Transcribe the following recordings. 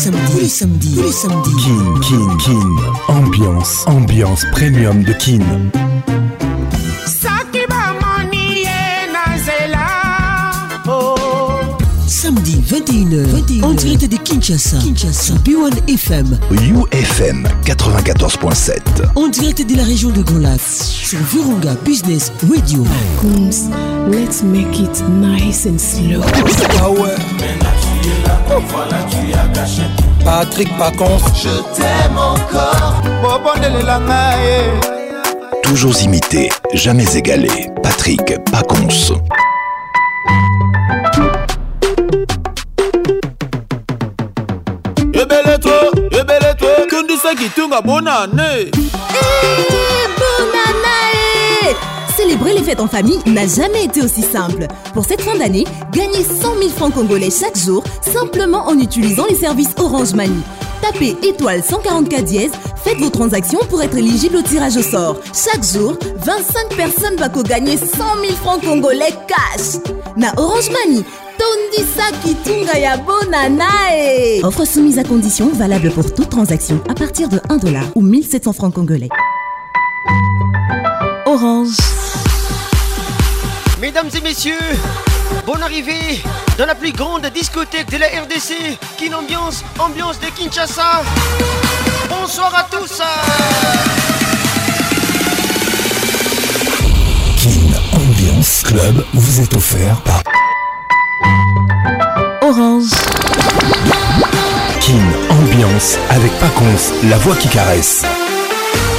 Samedi, samedi, les samedis, les Kin, Kin, Kin. Ambiance, ambiance premium de Kin. 21h, en direct de Kinshasa, Kinshasa, B1 FM, UFM 94.7, en direct de la région de Grand Lac, sur Virunga Business Radio. Coons, let's make it nice and slow. Ah ouais. Patrick Pacons, je t'aime encore. Eh. Toujours imité, jamais égalé. Patrick Pacons. Célébrer les fêtes en famille n'a jamais été aussi simple. Pour cette fin d'année, gagnez 100 000 francs congolais chaque jour simplement en utilisant les services Orange Money. Tapez étoile 144 dièse, faites vos transactions pour être éligible au tirage au sort. Chaque jour, 25 personnes vont gagner 100 000 francs congolais cash. Na Orange Money, tondisa kitunga bonanae. Offre soumise à condition valable pour toute transaction à partir de 1 dollar ou 1700 francs congolais. Orange. Mesdames et messieurs, bonne arrivée dans la plus grande discothèque de la RDC, Kin Ambiance, ambiance de Kinshasa. Bonsoir à tous. Kin Ambiance Club vous êtes offert par Ambiance avec Paconce, la voix qui caresse.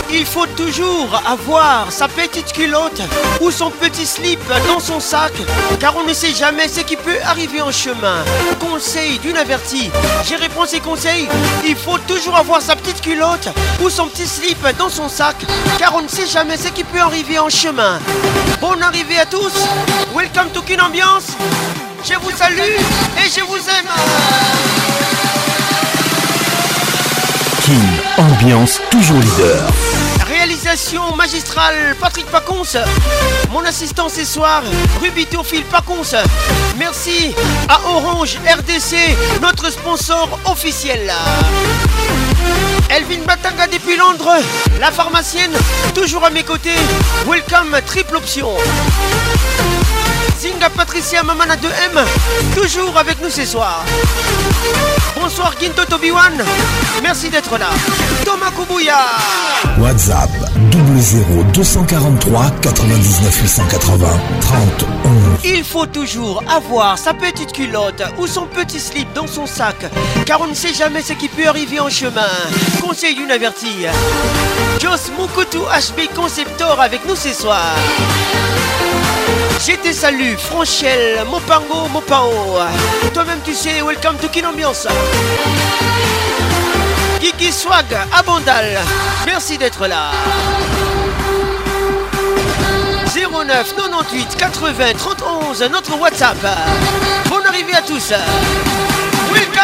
Il faut toujours avoir sa petite culotte ou son petit slip dans son sac, car on ne sait jamais ce qui peut arriver en chemin. Conseil d'une avertie, j'ai réponds ces conseils. Il faut toujours avoir sa petite culotte ou son petit slip dans son sac, car on ne sait jamais ce qui peut arriver en chemin. Bonne arrivée à tous. Welcome to Kin Ambiance. Je vous salue et je vous aime. King, ambiance toujours leader. Réalisation magistrale Patrick Pacons. Mon assistant ce soir, Ruby Théophile Pacons. Merci à Orange RDC, notre sponsor officiel. Elvin Batanga depuis Londres, la pharmacienne, toujours à mes côtés. Welcome, triple option. Zinga Patricia Mamana 2M, toujours avec nous ce soir. Bonsoir Ginto Tobiwan, merci d'être là. Thomas Kubuya. WhatsApp 00 243 99 880 30 Il faut toujours avoir sa petite culotte ou son petit slip dans son sac, car on ne sait jamais ce qui peut arriver en chemin. Conseil d'une avertie. Jos Mukutu HB Conceptor avec nous ce soir. J'étais te salue, Franchel, Mopango, Mopao. Toi-même, tu sais, welcome to Kin Ambiance. Kiki Swag, Abondal, merci d'être là. 09 98 80 31, notre WhatsApp. Bonne arrivée à tous. Welcome!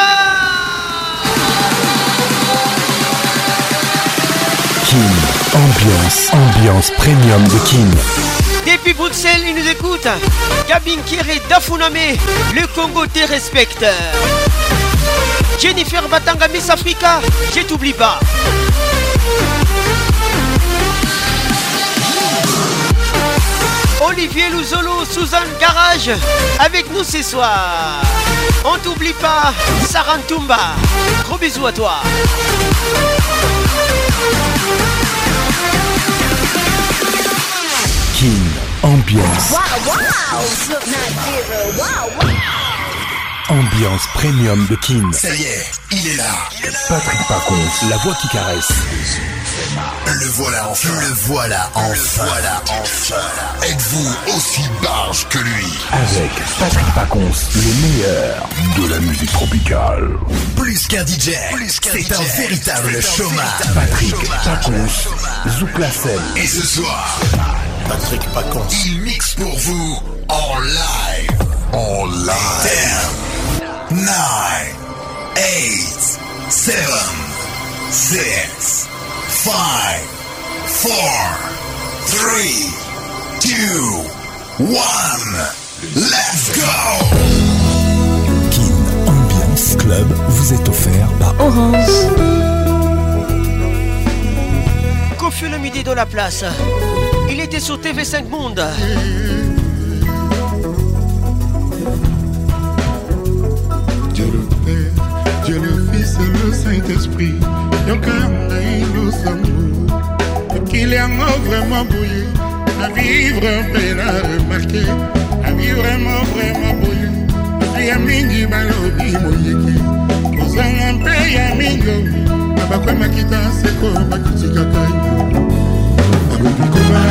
Kin, ambiance, ambiance premium de Kin. Depuis Bruxelles, ils nous écoutent. Gabin Kéré Dafuname, le Congo te respecte. Jennifer Batanga Miss Africa, je t'oublie pas. Olivier Louzolo, Suzanne Garage, avec nous ce soir. On t'oublie pas, Sarantumba. Gros bisous à toi. Ambiance. Ambiance premium de Kin. Ça y est, il est là. Patrick Pacons, la voix qui caresse. Le voilà enfin. Le voilà enfin. Le voilà enfin. Êtes-vous aussi barge que lui Avec Patrick Pacons, le meilleur de la musique tropicale. Plus qu'un DJ, c'est un véritable chômage. Patrick Pacons, Zouk la Et ce soir. Patrick Pacons. Il mixe pour vous en live. En live. 10, 9, 8, 7, 6, 5, 4, 3, 2, 1. Let's go! Kin Ambiance Club vous est offert par Orange. Confus le midi de la place était sur TV5 Monde. Dieu le Père, Dieu le Fils et le Saint-Esprit, donc nos est Qu'il y a vraiment bouillé, la vie vraiment à remarquer, la vie vraiment vraiment bouillé. ya mingi balobi moyeke kozanga mpe ya mingi abakwemaki c'est quoi bakitikaka yo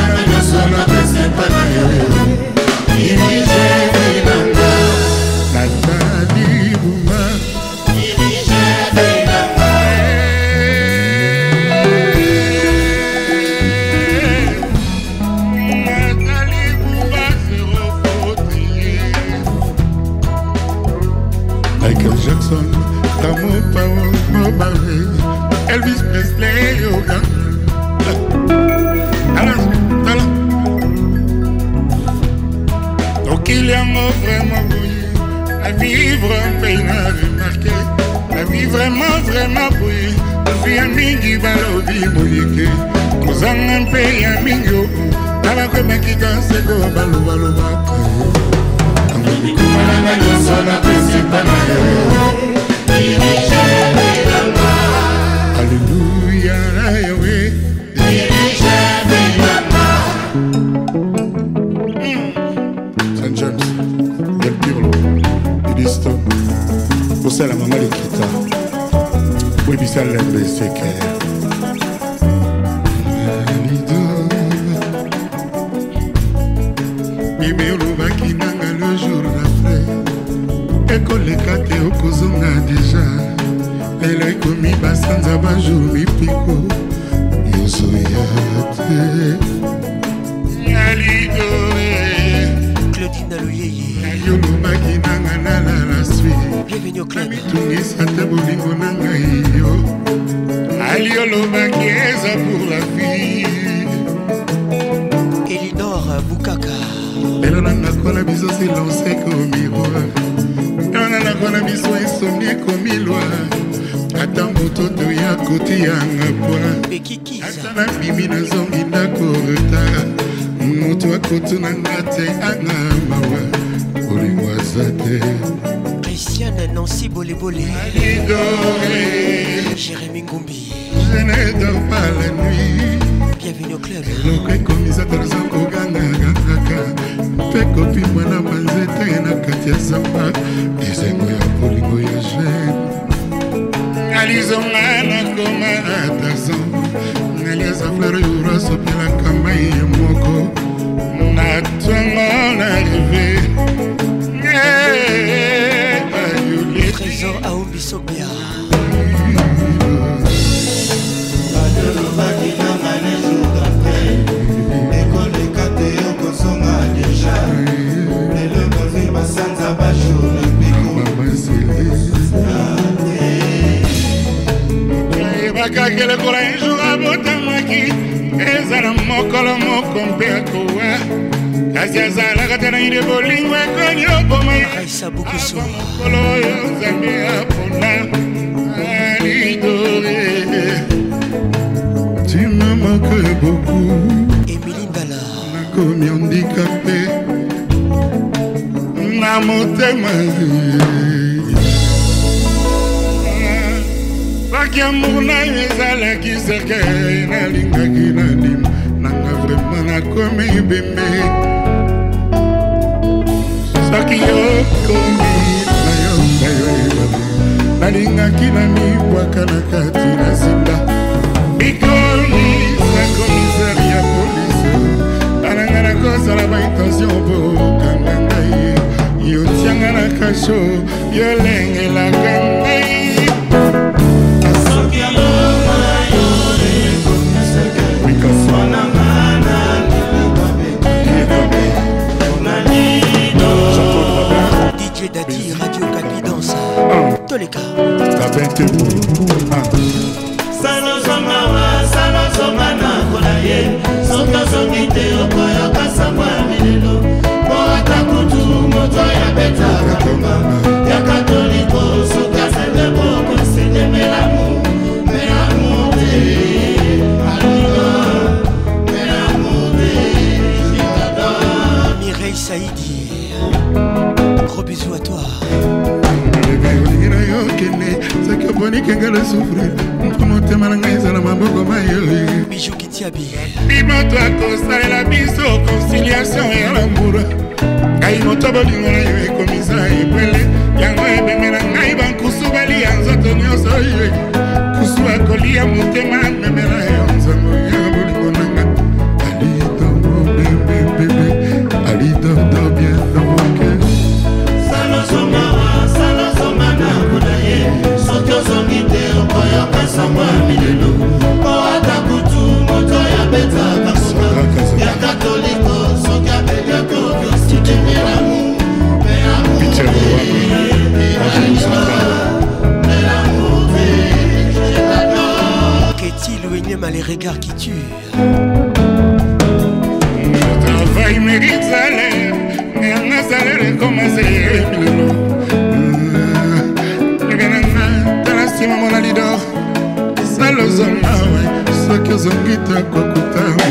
azongi tako kutana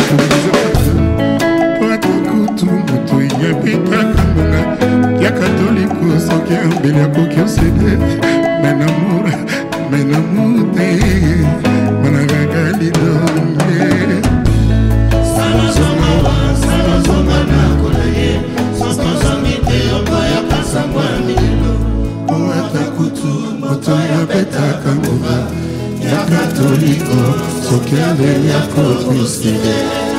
ata kutu moto enyebitaka mbonga yaka toliko soki ambeli akoki osede Tuesday.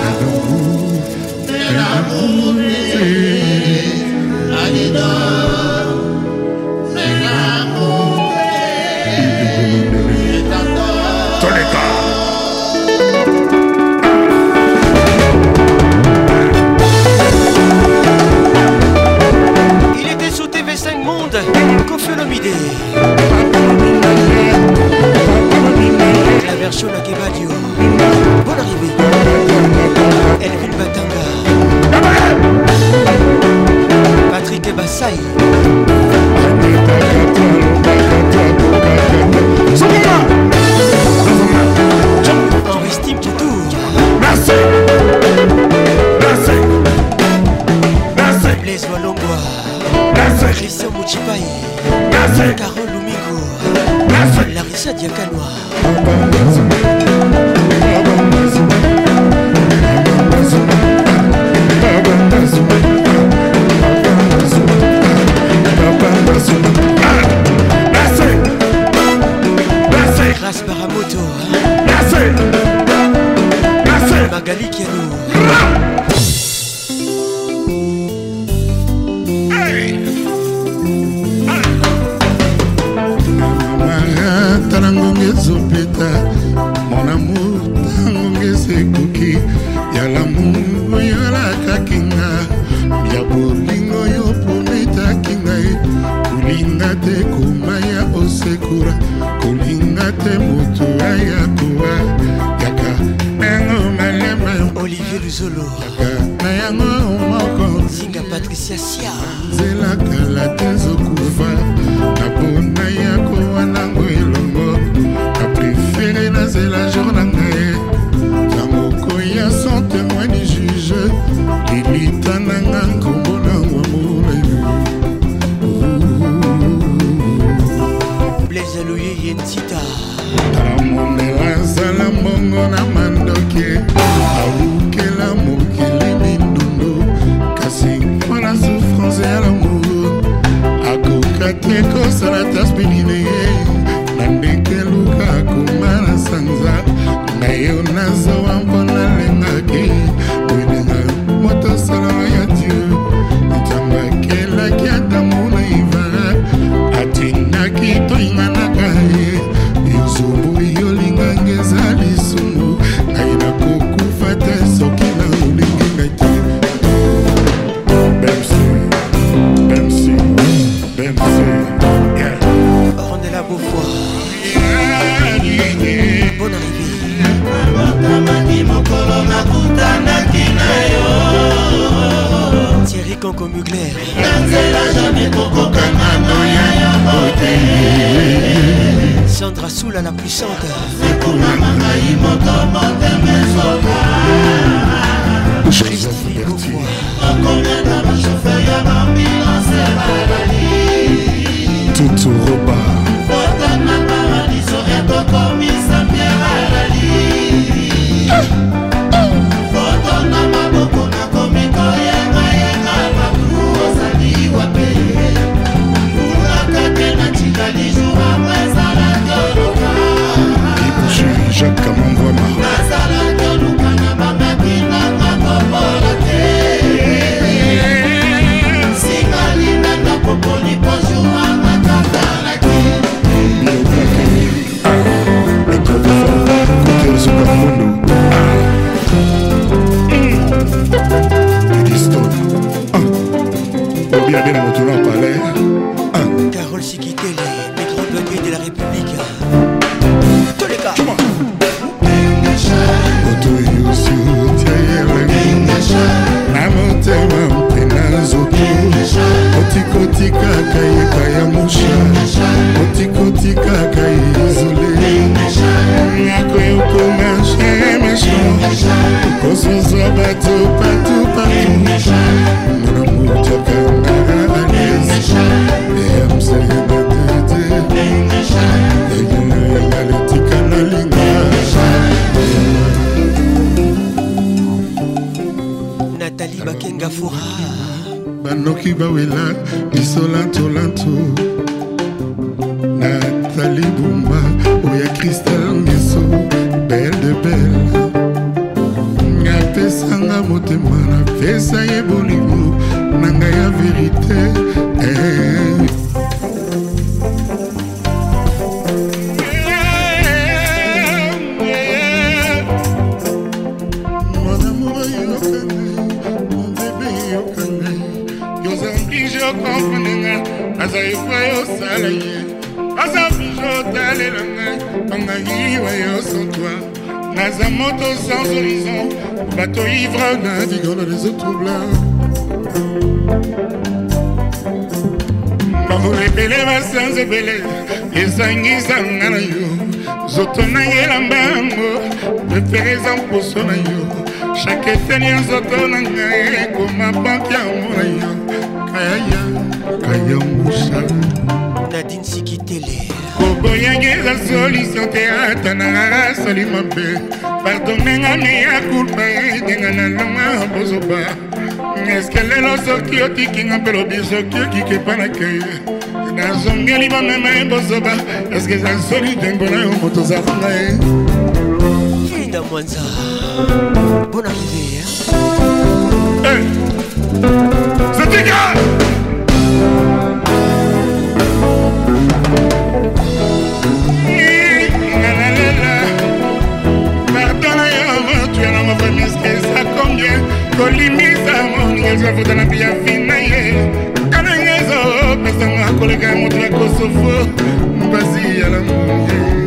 eza ye bolingo na ngai ya verite aza epai osala ye aza bijo otalela ngai bangai wayo sotoi naza moto sans horizon bato ivre naviguant dans les eaux troublants bambola ebele basanza ebele ezangisanga na yo nzoto na elamba yango prefere eza mposo na yo chaque eteni ya nzoto na ngai ekoma banke yango na yo kayaya kayangusala nadine sikitele koboyangela soliso te ata nanga asali mabe pardonenga meya kulpa edenga na longa bozoba eske lelo soki otikinga mpe lobi soki okike epa na keye nazongeli bamema ye bozoba eske eza soli dengo na yo moto ozalanga ye kinda mwanza bon arrivé kolimisa moninga ezafuta na mbi ya vina ye kananga ezopesanga koleka ya moto na kosofo mpasi ya lamu ye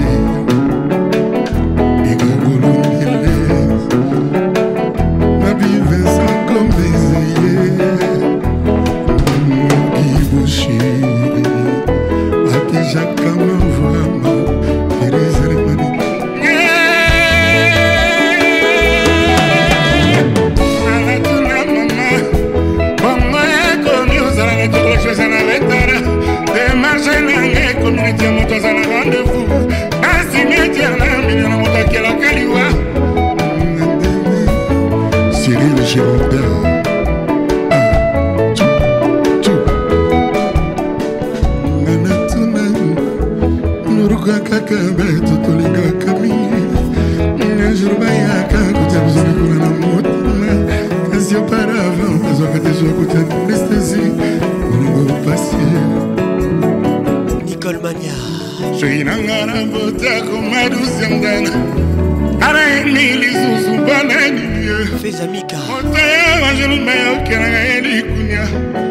bayaka bato tolingaka mingi jour bayaka kotia bizo likolo na motema kasi oparavan bazwaka te zwa kotia anestesi olongo pasi nicole mania sei nanga na botiako madusi yangana ana eni lisusu bana nini ye motaya bangelumba yokenanga ye likunia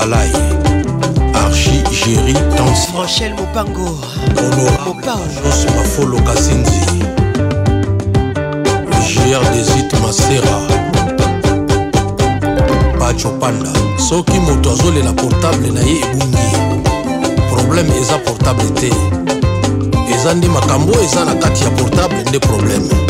balai archi géri tans rochelle mopango honorabeos mafolo kasinzi gr desit masera bacho panda soki moto azolela portable na ye ebungi probleme eza portable te eza nde makambo eza na kati ya portable nde probleme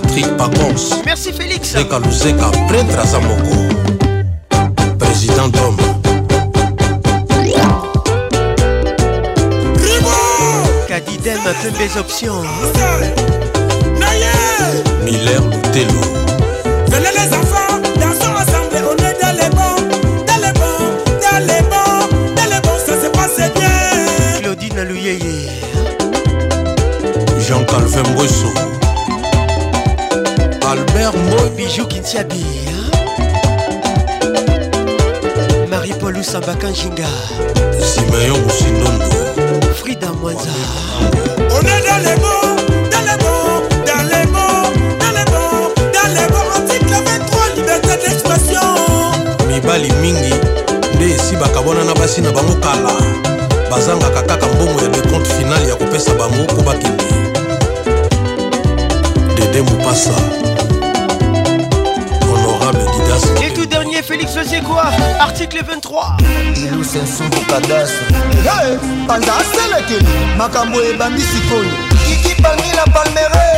Patrick Pacons. Merci Félix. Zeka Luzeka, prêtre Azamoko. Président d'homme. Kadidem a fait mes options. Miller Loutelo. Venez les enfants, dansons ensemble, on est dans les bons, dans les bons, dans les bons, dans les bons, ça se passe bien. Claudine Alouyeye. Jean-Calvin Bressot. Diaby Marie-Paul Usambaka Njinga Simeon Musindondo Frida Mwanza On est dans les mots, dans les mots, dans les mots, dans les mots, dans les mots Article 23, liberté d'expression Mibali mingi nde esibaka bona na basi na bango kala bazangaka kaka mbongo ya decompte finale ya kopesa bango mpo bakende dede mopasa Et tout dernier, Félix faisait quoi Article 23. Ilou sensubu kadasi. Hey, panza aselekeli makambo ebandisi koni ikipangi na palmere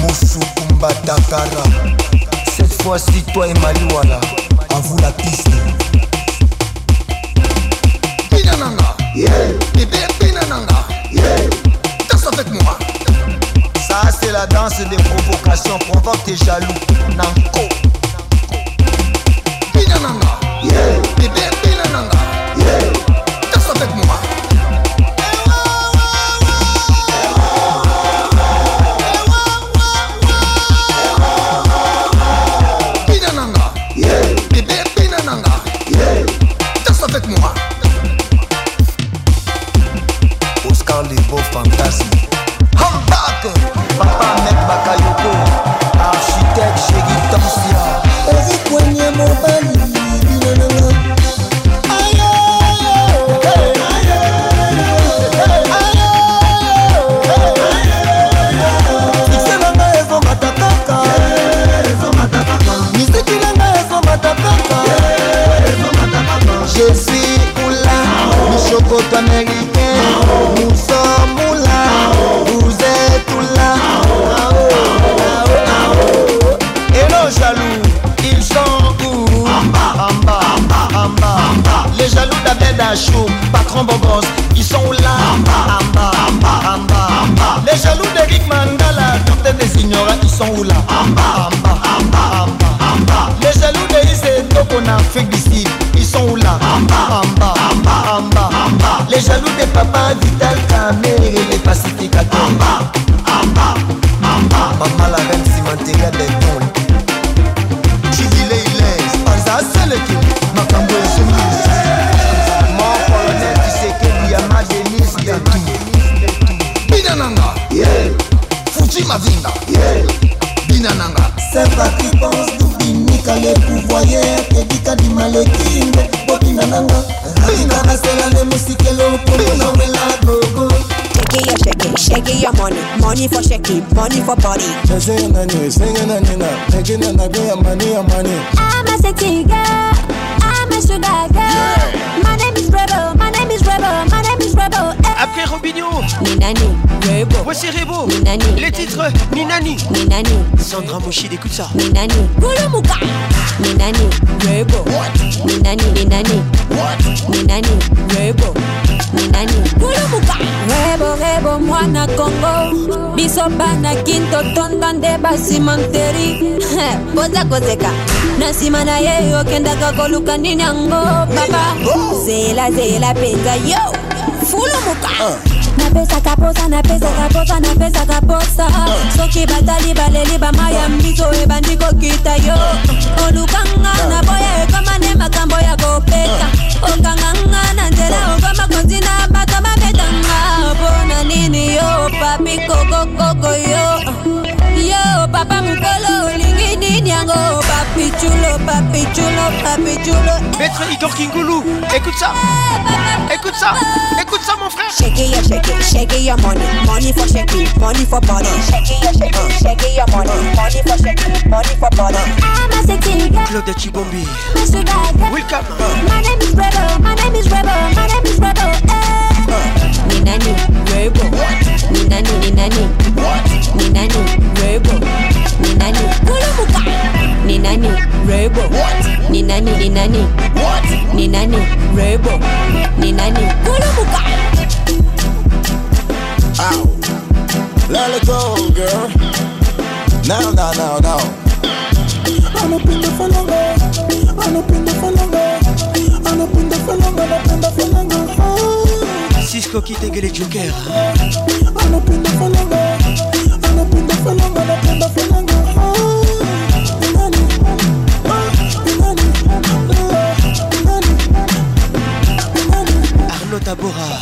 mosukumbatakara cette fois-ci toi et maliwala à vous la piste Binanana. Yeah. fuck tes jaloux, nah Check it, body for body. un n'a un money, money. I'm a sexy girl, I'm a sugar girl. My name is Rebel, my name is Rebel, my name is Rebel. Eh. Après Robinho, Ninani, Rebo. Voici Rebo, Ninani. Les titres, Ninani, Ninani. Sandra Moshi, écoute ça. Ninani, Mouka Ninani, Rebo. What? Ninani, Ninani, Ninani, Rebo. nani bulubuka rebo rebo mwana kongo biso bana kintotonda nde basimanteri poza kozeka na nsima na ye okendaka koluka nini yango papa oh! zela zela mpenza yo fulumuka uh. Ah. napesaka posa napesaka posa napesaka posa ah. soki batali baleli bamaya mbiso ebandi kokita yo ah. olukanga na boya ekoma nde makambo ya kopesa okanganga na nzela okoma makonzi na bato babetanga mpo na nini yo papi kokokoko yo Yango, papi chulo, papi chulo, papi chulo. Maître Igor Kingoulou, écoute ça, écoute ça, écoute ça mon frère. Shake it, shake it, shake it your money, money for shake it, money for body. Shake it, shake it, shake it your money, money for shake it, money for body. I'm a sexy girl. Claude Chibombi. My sugar girl. Welcome. My name is Rebel, my name is Rebel, my name is Rebel. Hey. Eh. Ninani, Rebel. Ninani, Ninani. What? nani ni nani ni nani Rebo ni nani Kula buka Ow Let it go girl Now now now now Ano pinda falanga ano pinda falanga ano pinda falanga ano pinda falanga Cisco qui t'égale Joker I'm up in the falongo I'm up in the falongo I'm up Tabora.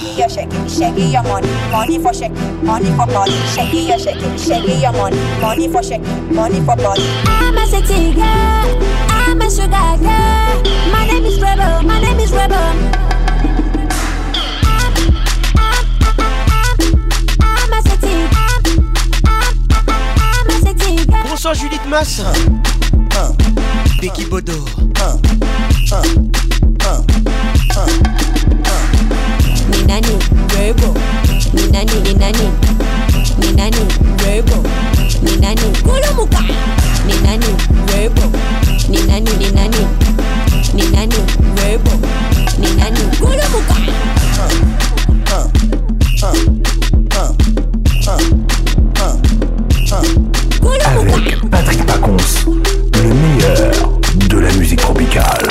Bonsoir Judith Masse. Becky Bodo. Ninani, Rebo. Ninani, Ninani. Ninani, Rebo. Ninani, Kolumuka. Ninani, Rebo. Ninani, Ninani. Ninani, Rebo. Ninani, Kolumuka. Avec Patrick Paconce le meilleur de la musique tropicale.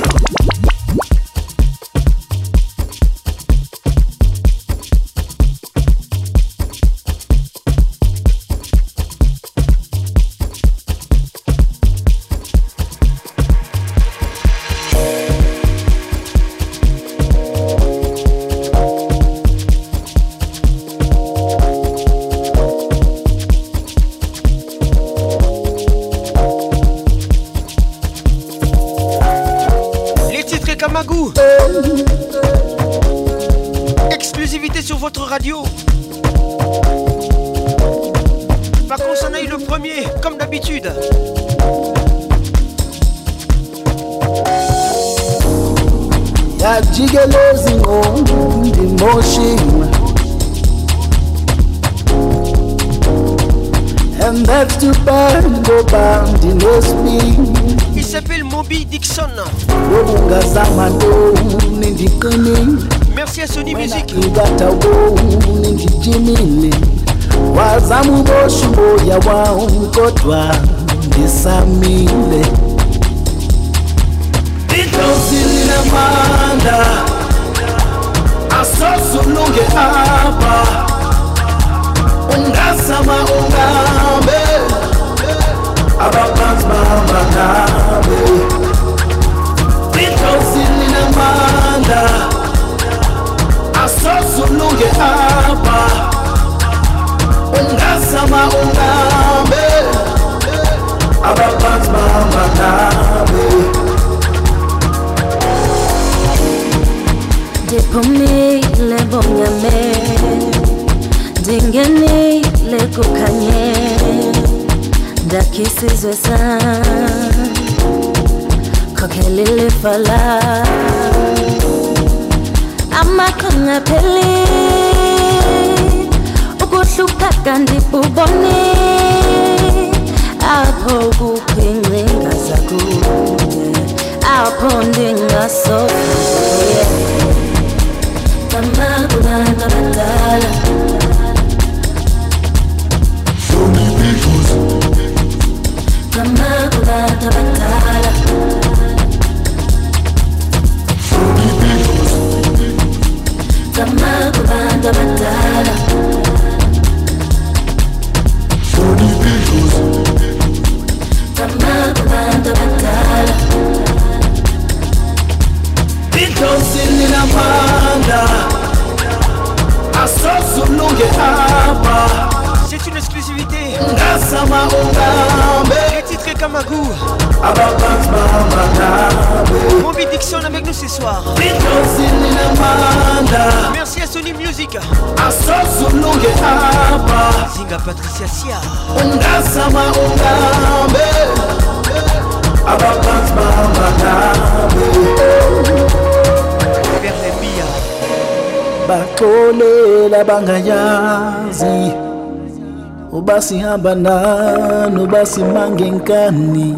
basi habanano basi mange nkani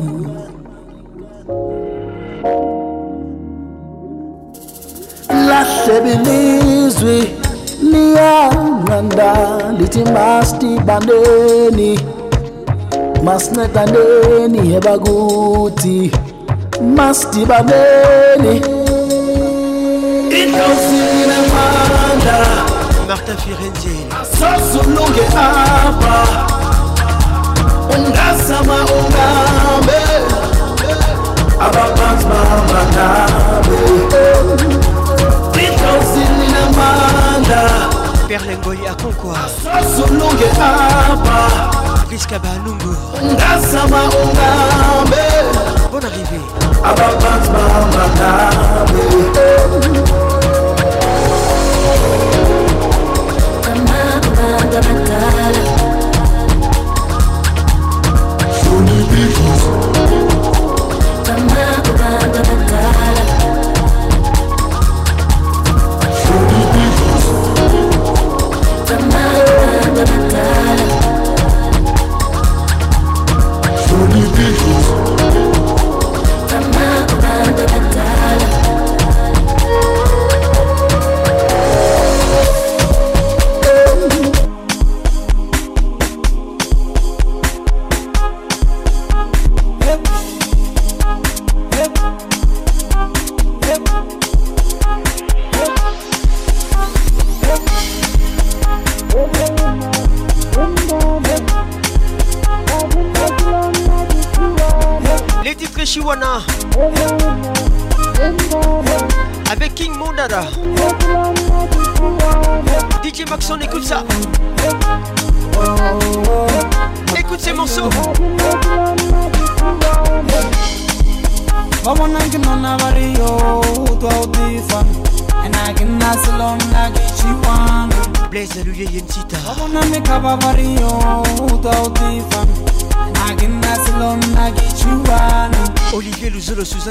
lahle bilizwi liyanqanda lithi masidibaneni masincedaneni ebakuthi masidibaneni inkosi inemandla martin firenze sasulunge apa ungazama Son ababantu babanabe eh. ikazininamanda perlengoyi akonkwa sasulunge apa priska balungu ungazama ungabe bon arrivé ababantu babanabe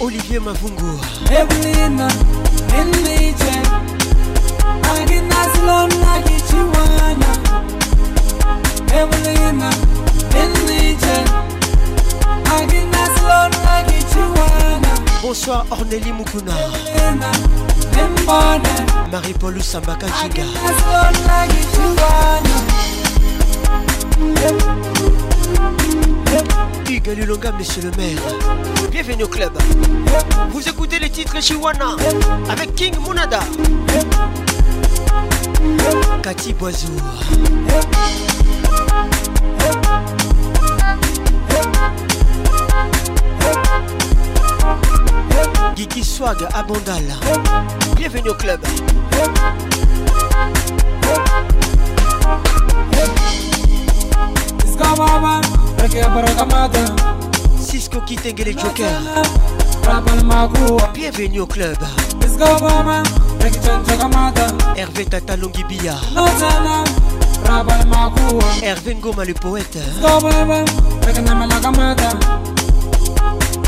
olivier mavungu bonsoir Ornelli mukuna marie-paul sambaka jiga Hugues Lulonga, monsieur le maire. Bienvenue au club. Vous écoutez les titres Chihuana avec King Munada. Cathy Boiseau. Guigui Swag Abondal. Bienvenue au club. Kike Barakamata Cisco Kitengele Joker Rabal Magua Bienvenue au club Iskobama Rekitan Takamata Hervé Tata Longibia Notana Rabal Magua Hervé Ngoma le poète Iskobama Rekinama Lakamata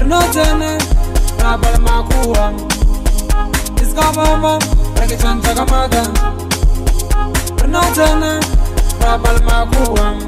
Notana Rabal Magua Iskobama Rekitan Takamata Notana Rabal Magua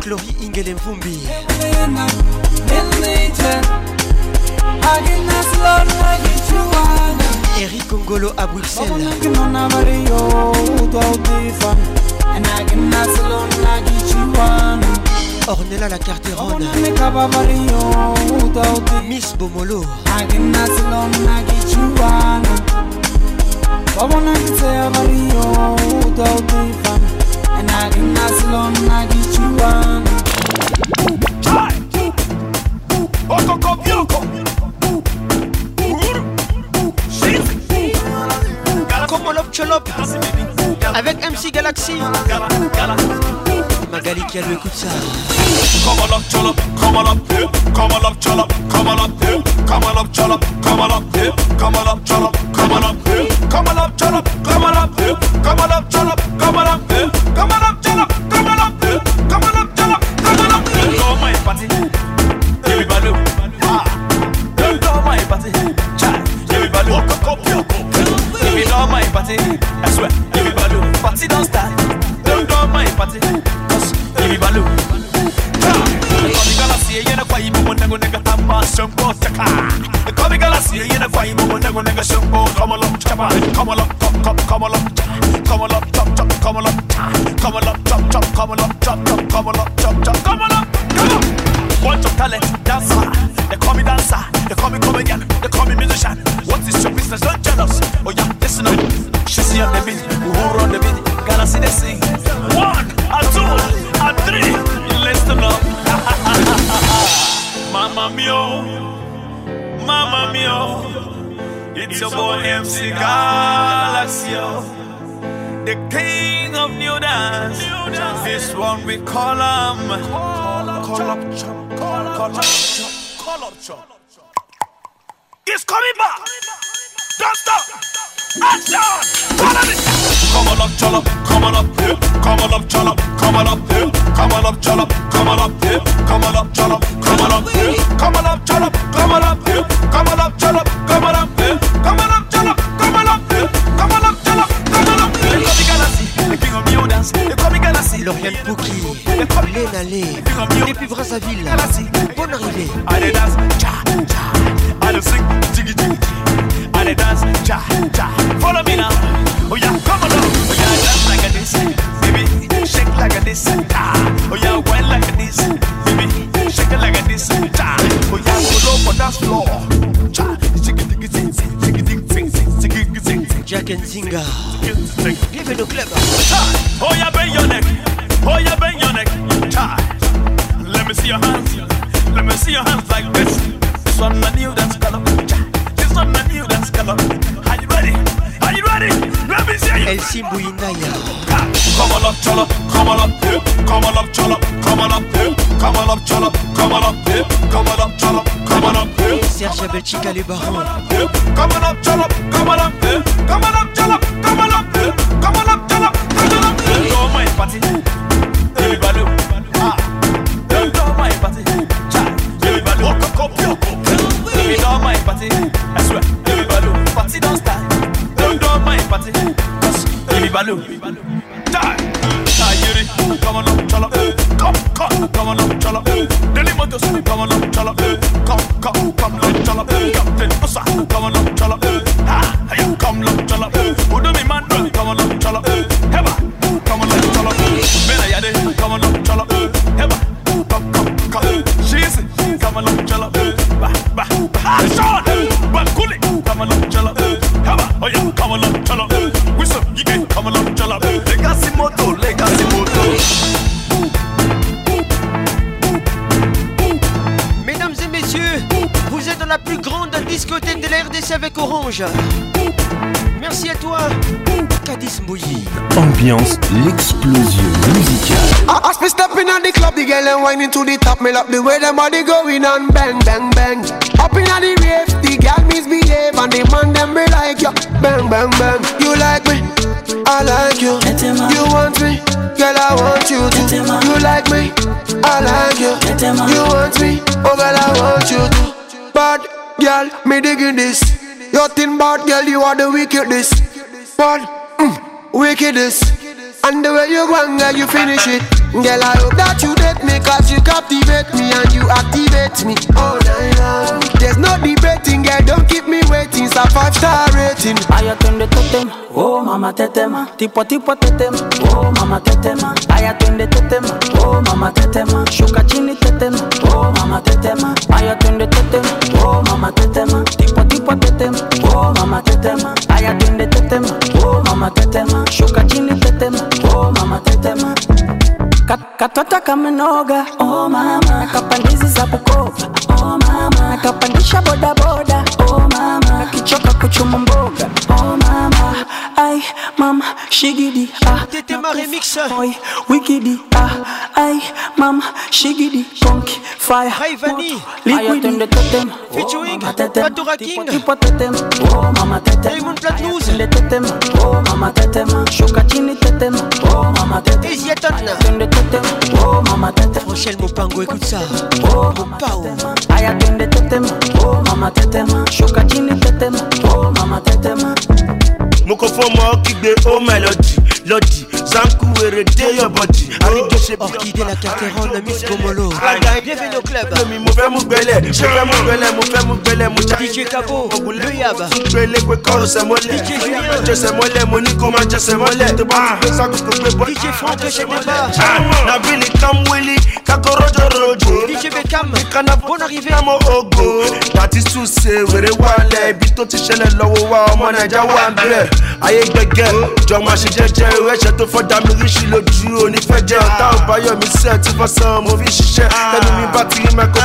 Chloé Ingele Mvumbi Eric Congolo à Bruxelles Ornella la Carterone Miss Bomolo Babona And I can hustle on, I get you one. Avec MC Galaxy Magali qui a le coup ça Come on up, cholop, come on up, come on up, cholop, come on up, come on up, cholop, come on up, cholop, come on up, Kolum Kolopçam Kolopçam Kolopçam It's coming back Don't stop Come on up, chalop, come on up here Come on up, chalop, come on up here Come on up, chalop, come on up here Come on up depuis Brazzaville. Ah, bonne arrivée. Allez, danse, cha, cha. Allez, sing, tiki, tiki. Allez, danse, cha, cha. Follow me now. Oh yeah, come on now. Oh yeah, dance like this, baby. Shake like this, cha. Oh yeah, wind like this, baby. Shake it like this, cha. Oh yeah, go low for that floor. Cha, tiki, tiki, sing, sing, tiki, tiki, sing, sing, tiki, sing, sing. Jack and Zinga. Chica les barons. Merci à toi, Cadiz Mouilly. Ambiance, l'explosion musicale. I, ah, ah, step stepping on the club, the girl and whining to the top, me up the way the body going on, bang, bang, bang. Up in the rave, the girl misbehave and the man them be like you, bang, bang, bang. You like me, I like you. You want me, girl I want you too. You like me, I like you. You want me, oh girl I want you too. Bad girl, me digging this. out, girl, you are the wickedest. But, mm, wickedest. And the way you want, girl, you finish it. Girl, I hope that you date me, cause you captivate me and you activate me. All night long. There's no debating, girl, don't keep me waiting. It's a five star rating. I attend the totem, oh mama tetema. Tipo tipo tetema, oh mama tetema. I attend the totem, oh mama tetema. Shuka chini tetema. kamnoga oh mama, akapandizi za Bukoba oh mama, boda boda oh mama, kichoka kuchuma mboga oh mama, ai mama shigidi ah, Tetema remix boy wikidi ah, ai mama shigidi conky fire Raivani liquid totem featuring Batura King oh mama tetem plat Platnous le totem Congo, écoute ça. Oh, oh pao. Aya twende tetema, oh mama tetema, shoka chini tetema, oh mama tetema. Mokofo mo kigbe oh melody, lodi, zanku were dey your body. Oh, Ari Joseph Orchidée la Carterone, Omolo. Bienvenue au club. Lomi mo fẹ́ mú gbẹlẹ̀, mo fẹ́ mú gbẹlẹ̀, mo fẹ́ mú gbẹlẹ̀, mo ṣáà. DJ Kabo, Ògùnlé Yaba. Gbẹlẹ̀ pé kọ́rọ̀ sẹ̀ mọ́lẹ̀. DJ Junior. Jẹsẹ̀ mọ́lẹ̀, mo ní kó máa jẹsẹ̀ mọ́lẹ̀. Tó bá gbé sáàkù kò gbé bọ́. DJ Frank Ẹ̀ṣẹ̀ Dẹ́gbà. Nàbí ni Kam Wili, kakọ rọ́jò rojo. DJ Beckham, Kana Bon Arrivé. Kamo Ogo, Dati Suse, wèrè wálẹ̀. Ibi tó ti ṣẹlẹ̀ lọ́wọ́ wa, ọmọ Nàìjà wà ń bẹ̀rẹ̀. Ayé gbẹgẹ, jọ máa ẹ̀ṣẹ̀ tó fọ́ dami ríṣi lójú. Onífẹ́jẹ́ ọ̀tá ò báyọ̀ ni ṣiṣẹ́ tẹnu mi bá ti mẹ́kọ̀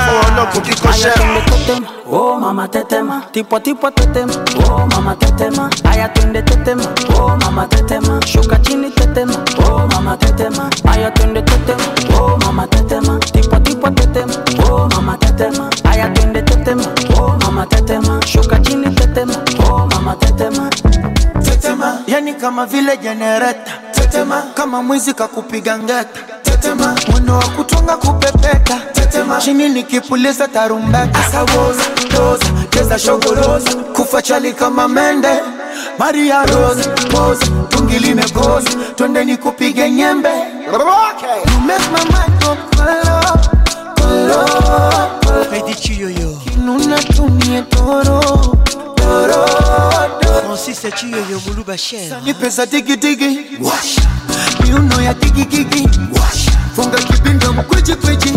fún mama tetema tipọtipọ tetema o oh, mama tetema ayatunde tetema o oh, mama tetema sugar chini tetema o oh, mama tetema ayatunde tetema o mama tetema tipọtipọ tetema o mama tetema ayatunde tetema o mama tetema sugar chini tetema o mama tetema. tetema yani kama vile jenereta tetema, kama mwizi kakupiga ngeta tetema, mwendo wa kutunga kupepeta tetema, chini nikipuliza tarumbeta, asawoza doza jeza shogoroza, kufa chali kama mende Maria Rose pose tungi limekoza, twende nikupige nyembe okay. francis aciyoyo muluba sheripesa tigitigi miuno ya tigigigi funga kibinda mkwijikwijik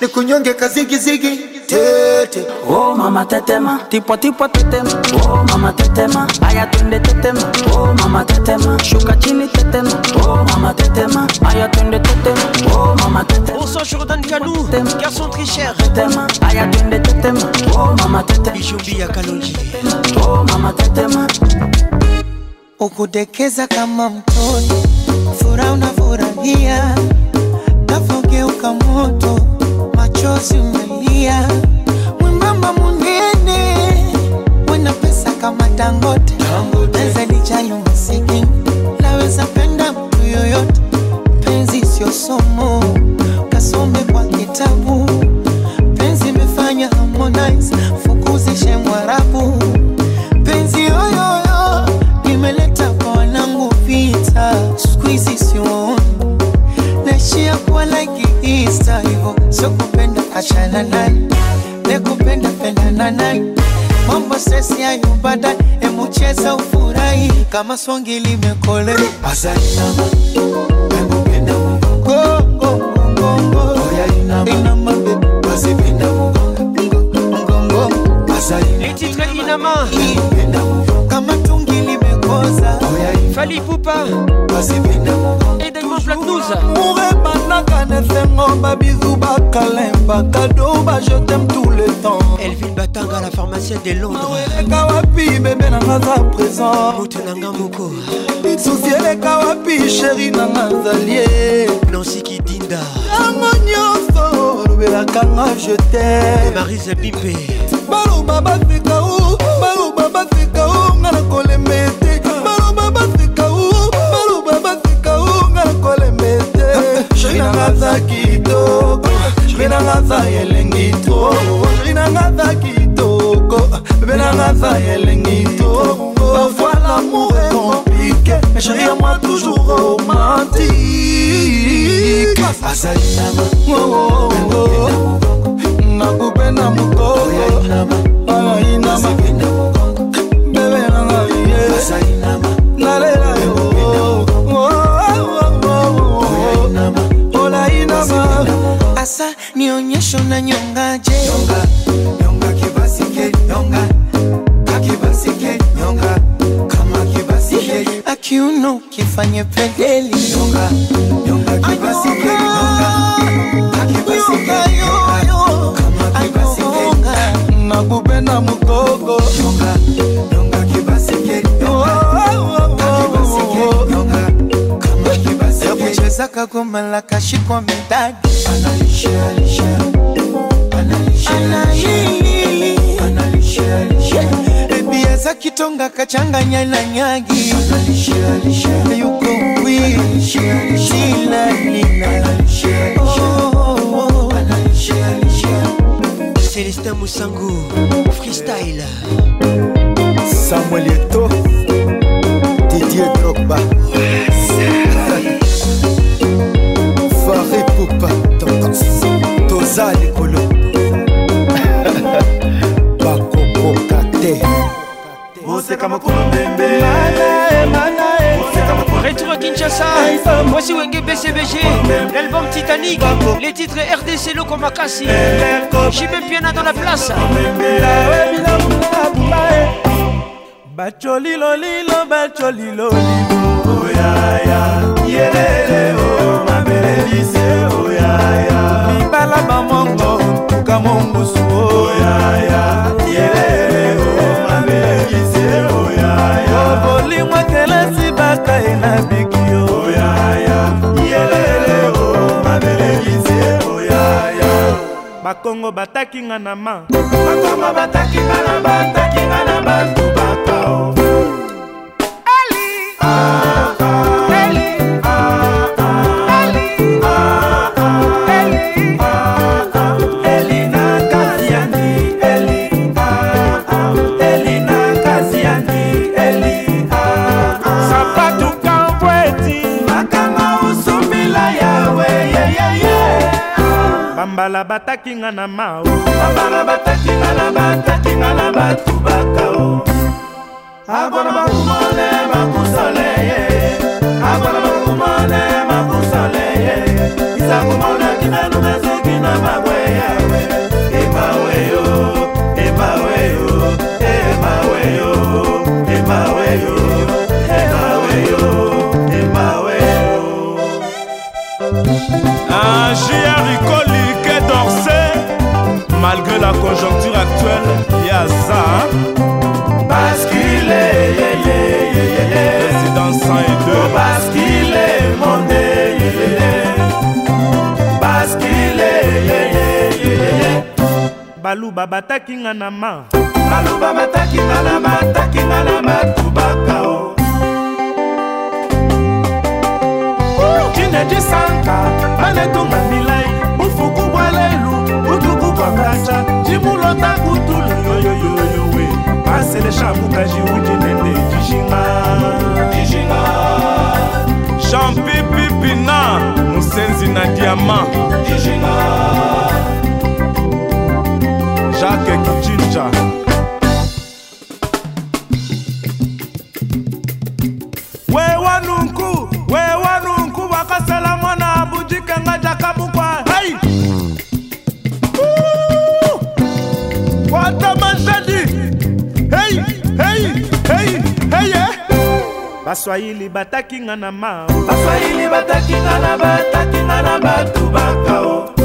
ni nikunyonge kazigizigi tete oh mama tetema tipo tipo tetema oh mama tetema aya tunde tetema oh mama tetema shuka chini tetema oh mama tetema aya tunde tetema oh mama tetema bonsoir Jordan Kanou garçon très cher tetema aya tunde tetema oh mama tetema bijumbi ya Kalonji oh mama tetema ukudekeza kama mtoto furaha unafurahia nafogeuka moto machozi umelia mwembamba munene, wana pesa kama Dangote, pesa lijali masikini, laweza penda mtu yoyote, penzi sio somo, kasome kwa kitabu, penzi imefanya Harmonize fukuzishe Mwarabu sasa hivo, sio kupenda achana naye, nekupenda pendana naye, mambo sesi hayo emucheza ufurahi kama songi limekole oh, oh, oh, kama tungi limekoza falipupa flatnews morebanaka na esengo babizu bakalin bakado bajetem tout le temps elville batanga la pharmacie de londres eleka ah wapi bebe nanga za présent moto nanga moko lisusi eleka wapi sheri nanga zalie nansiki dinda yango nyonso olobelaka nga jete marise bimpe baloba baseka o baloba baseka o nga nakol jeri nanga za kitoko jeri nanga za elengi to jeri nanga za kitoko bebe nanga za elengi to parfois l'amour est compliqué mais chéri ya moi toujours romantique azali nanga nakupe na mokoko bebe nanga ye Sasa nionyeshe unanyongaje? Nyonga, nyonga kibasike, nyonga kakibasike nyonga kama kibasike, akiuno kifanye pedeli, nyonga nyonga kibasike, nyonga kakibasike nyonga kagoma kashikwa midagi analishia za kitonga kachanganya na nyagi yuko wishila nina Celestin oh. Moussango, freestyle. Samuel Eto'o, Didier Drogba. Yes. eza likolo bakokoka te moseka makolo mbembe Retour à Kinshasa, voici Wenge BCBG, l'album Titanic, les titres RDC Loco Makassi, eh, eh, Jimé Piana dans la place. Bacholilo lilo, bacholilo lilo, oh ya ya, yelele oh, ma belle lycée, oh ya ya. kaka mongusu obolingwa kelasi bakae na bikio bakongo bataki nga na ma bakongo bataki nga na bataki nga na bantu bakao eli ah, ah, eli bambala bataki nga na mao bambala bataki nga na bataki nga na batubaka o abona bakumone bakusole ye mataki nga na ma maloba mataki nga na mataki nga na matubaka o kineji sanka manetunga milai bufuku bwalelu butuku bwa kaca jimulota kutulu yoyoyoyowe masele shamuka jiudinene jishinga jishinga jean pipipina mosenzi na diama jishinga Manja. wewa nunku wewa nunku wakasela mwana abujikanga jakamukwa hai kwata manjadi hei hei hei heye eh! baswahili batakinga na ma baswahili batakinga na batakinga na batu bakao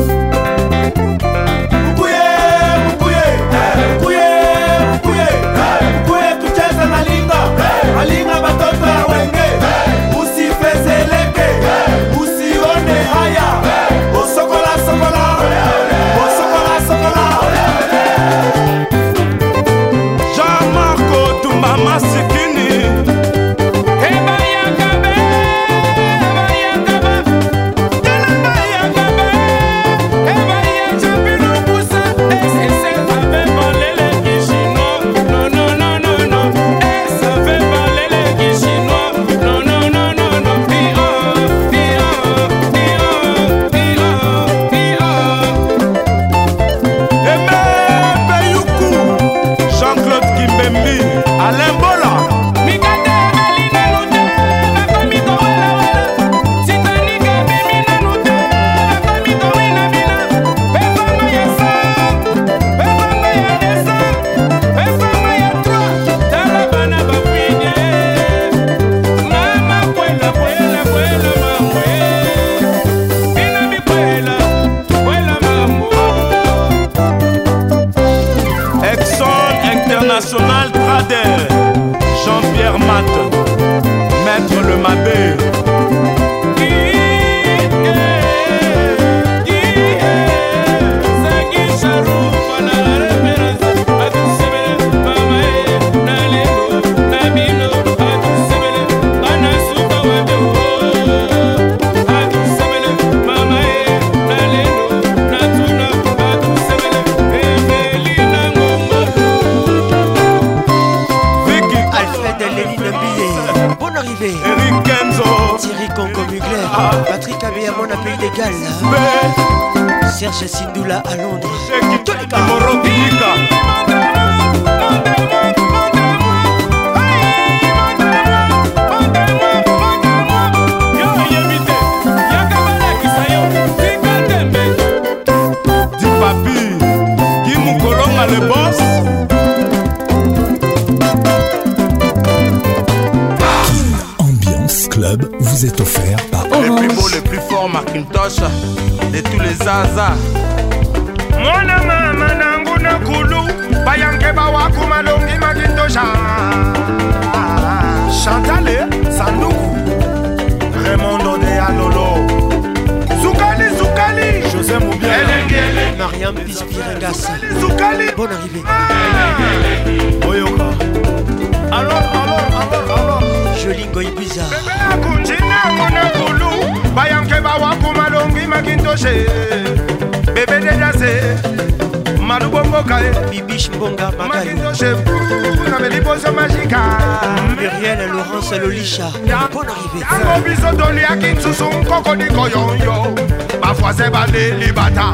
Isha, bonne arrivée. Yango biso doli akinsusu nkoko niko yonyo bafoise baneli bata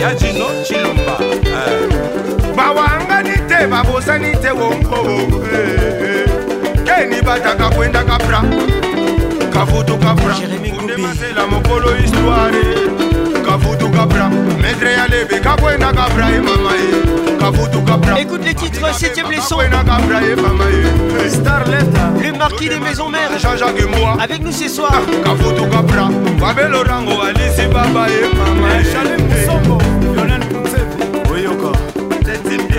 ya jino chilumba bawangani te babosani te wonko keni bataka kwenda kapra kafutu kapra kundemasela mokolo histware eh. Kavutu Capra, Maître Yalebe, Kabouena Capra et eh, Mamae. Eh. Kavutu Capra. Écoute les titres, 7ème leçon. Capra et eh, Mamae. Starletta. Le marquis des maisons mères. Jean-Jacques et moi. Avec nous ce soir. Kavutu Capra, Babel Orango, Alice Baba et Mamae. Chalim Moussongo, Lionel Poutsevi. Oyoko.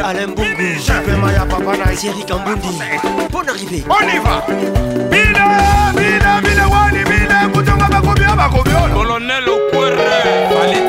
Alain Bongo, Japemaya Papana, Thierry Kambundi. Bonne arrivée. On y va. Bina, Bina, Bina, Wani, Bina, Moutonga Bakobia, Bakobia. Colonel Falei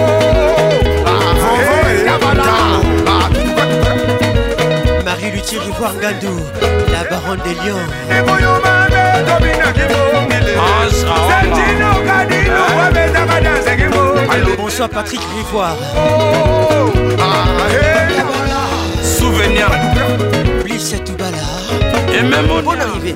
sur Ivoire Gadou, la baronne des lions. Allô, bonsoir Patrick Rivoire. Souvenir. Bliss Toubala. Et même mon arrivée.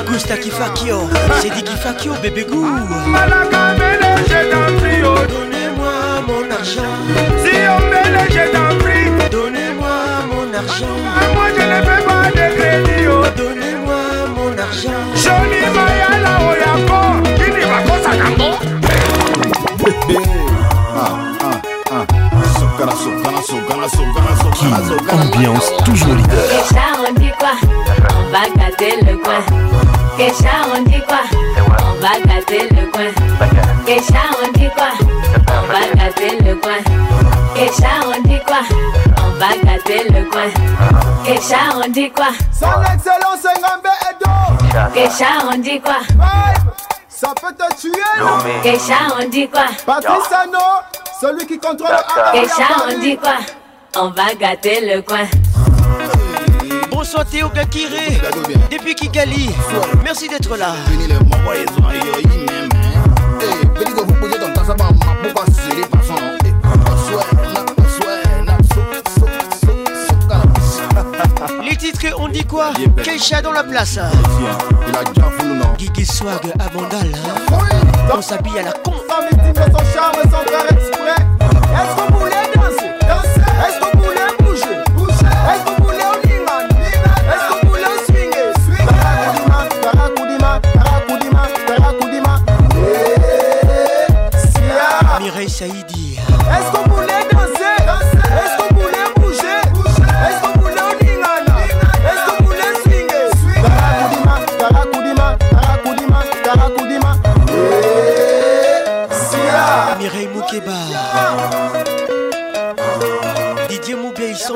Augusta Kifakio, c'est dit Kifakio, bébé goût. Donnez-moi mon argent. Si on me lève, je t'en prie. Donnez-moi mon argent. Moi, je ne fais pas de crédit. Oh. Donnez-moi mon argent. Joli Maya, là, oh, au Yako. Il n'y va pas, ça, Bébé. Qui ambiance toujours leader. Kesha on dit quoi On va gâter le coin. Kesha on dit quoi On va gâter le coin. Kesha on dit quoi On va gâter le coin. Kesha on dit quoi On va gâter le coin. Kesha on dit quoi Son excellence Ngambe Edo. Kesha on dit quoi Ça peut te tuer non Kesha on dit quoi Patrice Sano, celui qui contrôle Kesha on dit quoi on va gâter le coin. Bonsoir Théo Gakiré, depuis Kigali, merci d'être là. Les titres, on dit quoi Keisha dans la place. Gigi Swag, d'aller. On s'habille à la con.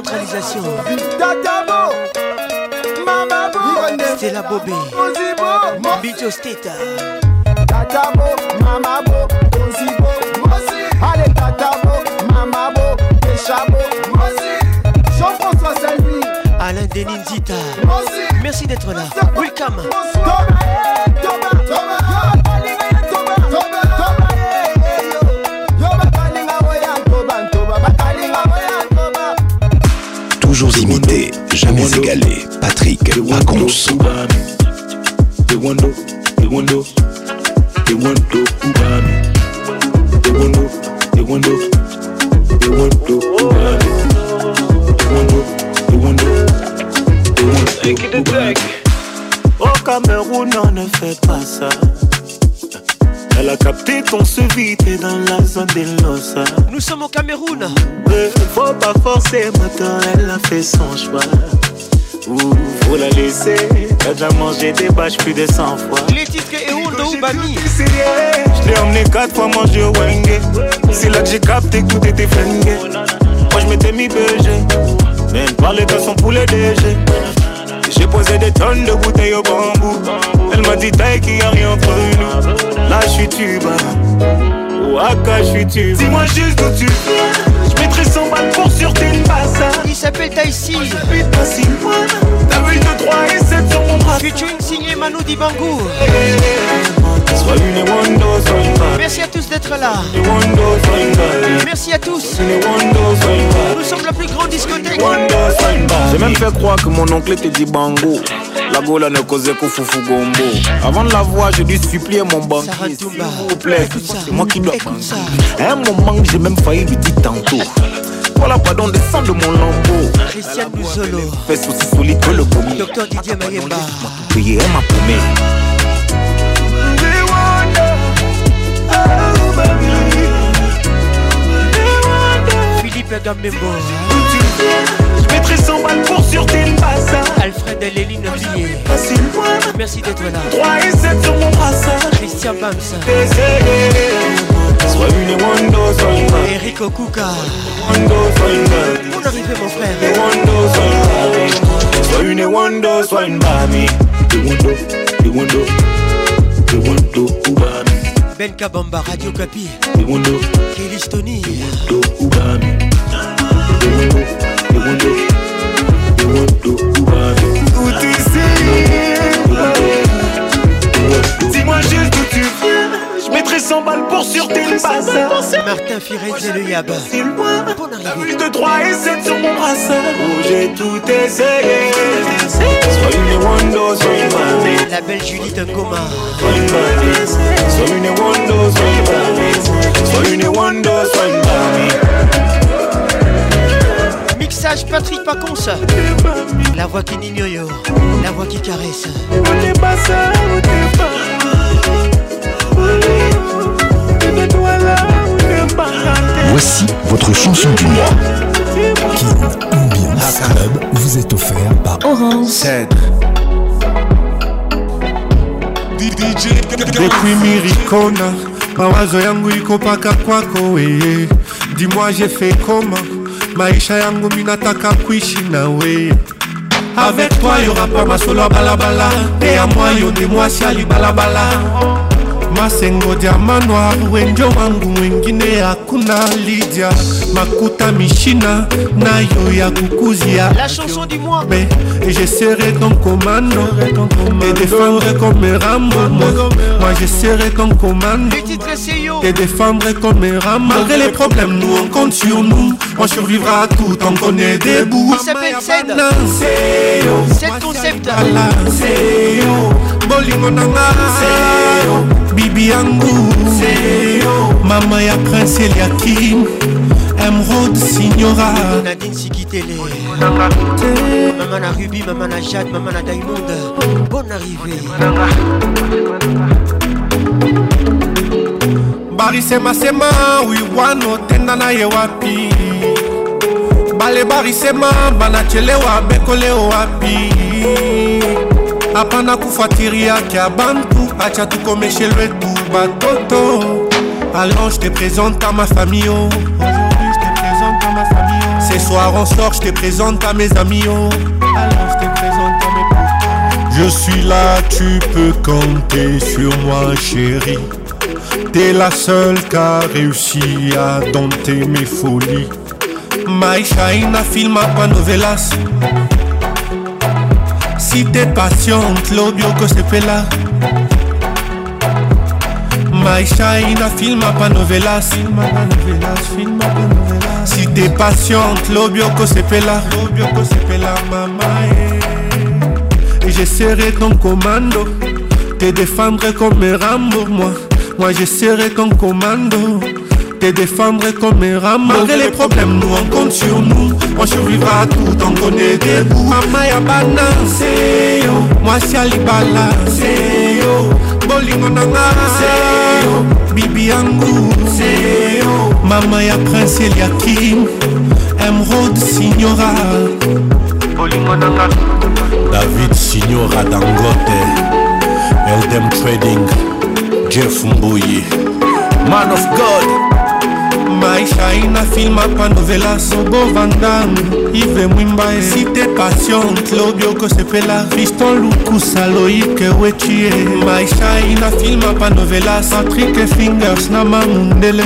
décentralisation. Tatabo, Mamabo, Stella Bobé, Mozibo, Bicho Steta. Tatabo, Mamabo, Mozibo, Mozi. Allez, Tatabo, Mamabo, Péchabo, Mozi. Jean-François Salvi, Alain Denis Zita. Merci d'être là. Welcome. Bonsoir. Sénégalais, Patrick Racons. Oh Cameroun, on ne fait pas ça. Elle a capté ton vite t'es dans la zone des Losa. Nous sommes au Cameroun. Mais faut pas forcer, maintenant elle a fait son choix. J'ai mangé des bâches plus de 100 fois. Les titres et où de Je t'ai emmené 4 fois manger au Wenge. C'est là que j'ai capté que tout était Moi je m'étais mis BG, même parler de son poulet DG. J'ai posé des tonnes de bouteilles au bambou. Elle m'a dit taille qu'il n'y a rien entre nous. Là je suis tuba ou Akashi Dis-moi juste où tu viens Je mettrai 100 balles pour sur une base Il s'appelle Taïsi J'habite pas si loin T'as vu 2, 3 et 7 sur mon bras Featuring signé Manu Dibangu. Sois une Wando, Merci à tous d'être là Merci à tous Nous sommes la plus grande discothèque J'ai même fait croire que mon oncle était Dibango la gola ne causait qu'au foufou gombo. Avant de la voir, je dû supplier mon banquier. S'il vous plaît, c'est moi qui dois À un moment, j'ai même failli lui dire tantôt. Voilà, pardon, descend de mon lambeau. Christian Buzolo. Fais aussi solide que le commis. Docteur Didier Mayemba. Prier, elle hein, m'a promis. Philippe j'ai 100 balles pour sur tes passages. Alfred et Léline Blier si loin Merci d'être là 3 et 7 sur mon brassard Christian Bams. Soit une Wando Eric Okuka Mon arrivée mon frère Sois une Wando, soit une Bami Wando, Wando, Wando, Bami ben Kabamba, Radio Capi Kelly Wando Dis-moi juste où tu veux. Je mettrai 100 balles pour sur tes passes. Martin Firet et le Yaba. C'est de 3 et 7 sur mon brassard. Bouger j'ai tout essayé. Sois une Wando, sois une La belle Julie d'un coma Sois une mamie. Sois une Wando, sois une Sois une Wando, sois une mamie. Patrick ça La voix qui n'ignore, la voix qui caresse Voici votre chanson du mois qui club vous est offert par Orange dis-moi j'ai fait comment maisha yangu minataka kuishi nawe avec toi yora pa masolo ya balabala mpe ya mwa yo nde mwasi ya libalabala masengo diama noir wenjo wangu wengine ya makuta mishina la chanson du mois mais je serai ton commando Et défendre comme mes moi, moi je serai ton commando Et défendre comme rambo malgré les problèmes nous on compte sur nous on survivra à tout tant qu'on est debout il s'appelle c'est concept bolingo nanga bibi yangu mama ya prince eliakim emrod signora nadine sikitele mama na ruby mama na jade mama na diamond bonne arrivée barisemasema wiwana otenda na ye wapi balebarisema banachelewa bekole owapi apana kufuatilia kiabantu acha tukomeshelwe kuba toto alors je te présente à ma famille oh. aujourd'hui je te présente à ma famille oh. ce soir on sort je te présente à mes amis oh. alors je te présente à mes potes je suis là tu peux compter sur moi chérie T'es la seule qui a réussi à dompter mes folies. My shine, film à novelas. Si t'es passion, Claudio Maïcha My China, film pas novelas t'es passion, Claudio bioco Claudio fait mama eh. Et je serai ton commando Te défendre comme Rambo, moi Moi je serai ton commando te défendre comme un rat. Malgré les problèmes, nous on compte sur nous. On survivra tout, on connaît des bouts. Mama ya balancé yo, moi si ali balancé yo. Bolingo nanga yo, bibi angu yo. Mama ya prince Eliakim, Emerald Signora. Bolingo nanga. David Signora Dangote, Eldem Trading, Jeff Mboyi. Man of God. maisha haina filma pandovela sobo vandame ive Si t'es passion clobio kosepela fiston lukusa loike wechie maisha filma filma pandovela patrike fingers na mamundele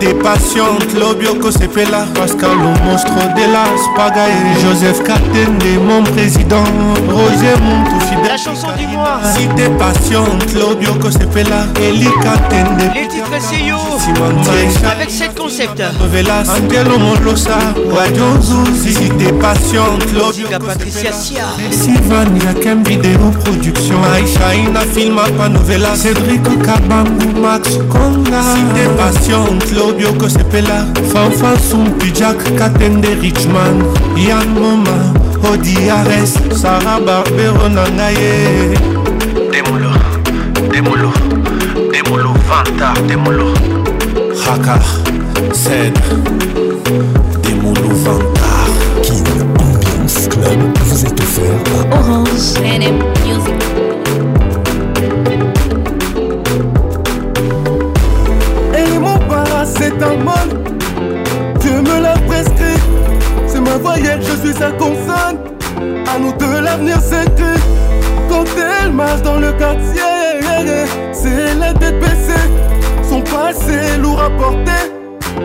t'es passion clobio kosepela pascal le monstre de la spagae joseph katende mon président roger montufina la chanson du mois. Si t'es passion, Claudio Cosepela, Elika Tende. Les titres si Avec 7 concepts. Velas, Angelo Molosa, Radio Zouzi. Si t'es passion, Claudio Patricia Sia. Sylvania Kem Vidéo Production. Aïcha Ina Filma Panovela. Cédric Kabamou Max Konga. Si t'es passion, Claudio Cosepela, Fanfan Sumpi Jack Katende Richman. Yann odiares sara barbero na ngai ye demolo demolo demolo vanta demolo haka sen demolo Vanta kin ambiance club vous êtes offert par orange nm music c'est un mal. Tu me l'as prescrit je suis sa consonne. À nous de l'avenir s'écrit. Quand elle marche dans le quartier, c'est la tête baissée. Son passé lourd à porter.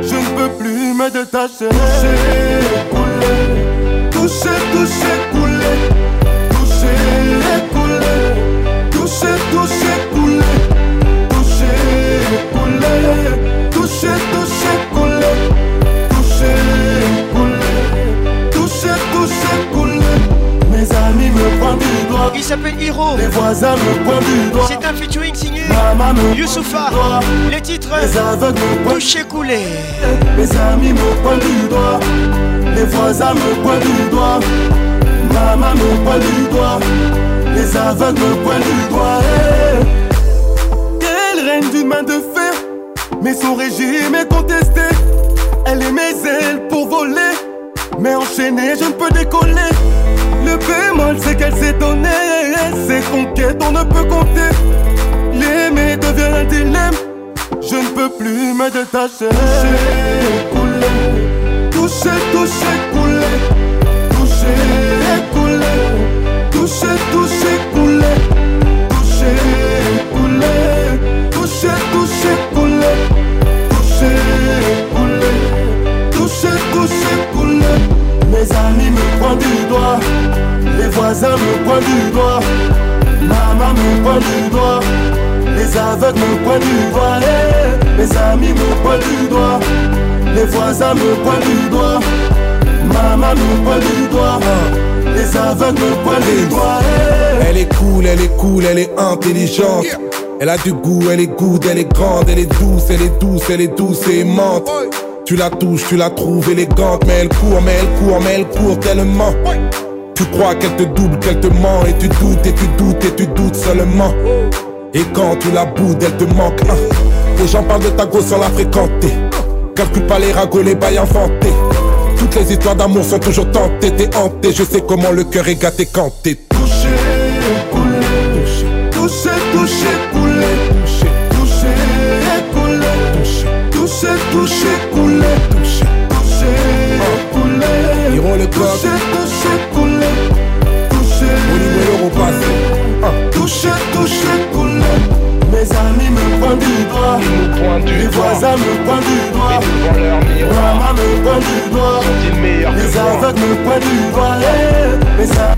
Je ne peux plus me détacher. Toucher, couler. Toucher, toucher, couler. Toucher, couler. Toucher, toucher, couler. Toucher, couler. Toucher, toucher, Il s'appelle Hiro. Les voisins me pointent du doigt. C'est un featuring signé Maman Les titres Les aveugles me Touché coulé. Mes amis me pointent du doigt. Les voisins me pointent du doigt. Maman me pointe du doigt. Les aveugles me pointent du doigt. Elle Quelle reine d'une main de fer. Mais son régime est contesté. Elle est mes ailes pour voler. Mais enchaînée, je ne peux décoller. Le bémol c'est qu'elle s'est donnée. C'est conquêtes, on ne peut compter. L'aimer devient un dilemme. Je ne peux plus me détacher. Toucher, couler. Toucher, toucher, couler. Toucher, couler. Toucher, toucher, couler. Mes amis me pointent du doigt, les voisins me pointent du doigt, maman me pointe du doigt, les aveugles me pointent du doigt, hey. Eh, mes amis me pointent du doigt, les voisins me pointent du doigt, maman me pointe du doigt. Les aveugles me pointent du doigt. Eh. Elle est cool, elle est cool, elle est intelligente. Elle a du goût, elle est good, elle est grande, elle est douce, elle est douce, elle est douce et aimante. Tu la touches, tu la trouves élégante, mais elle court, mais elle court, mais elle court tellement. Tu crois qu'elle te double, qu'elle te ment, et tu doutes, et tu doutes, et tu doutes seulement. Et quand tu la boudes, elle te manque ah. Les gens parlent de ta gosse sans la fréquenter. tu pas les ragots, les bails inventés. Toutes les histoires d'amour sont toujours tentées, t'es hanté. Je sais comment le cœur est gâté quand t'es touché, coulé, touché, touché, touché, touché, coulé, touché, touché, coulé. Ils le corps. Touché, touché, coulé, touché. passé. Ah. coulé. Mes amis me pointent du doigt. mes voisins me pointent du doigt. Maman me prend du doigt. Les aveugles me prennent du doigt. Eh, mes amis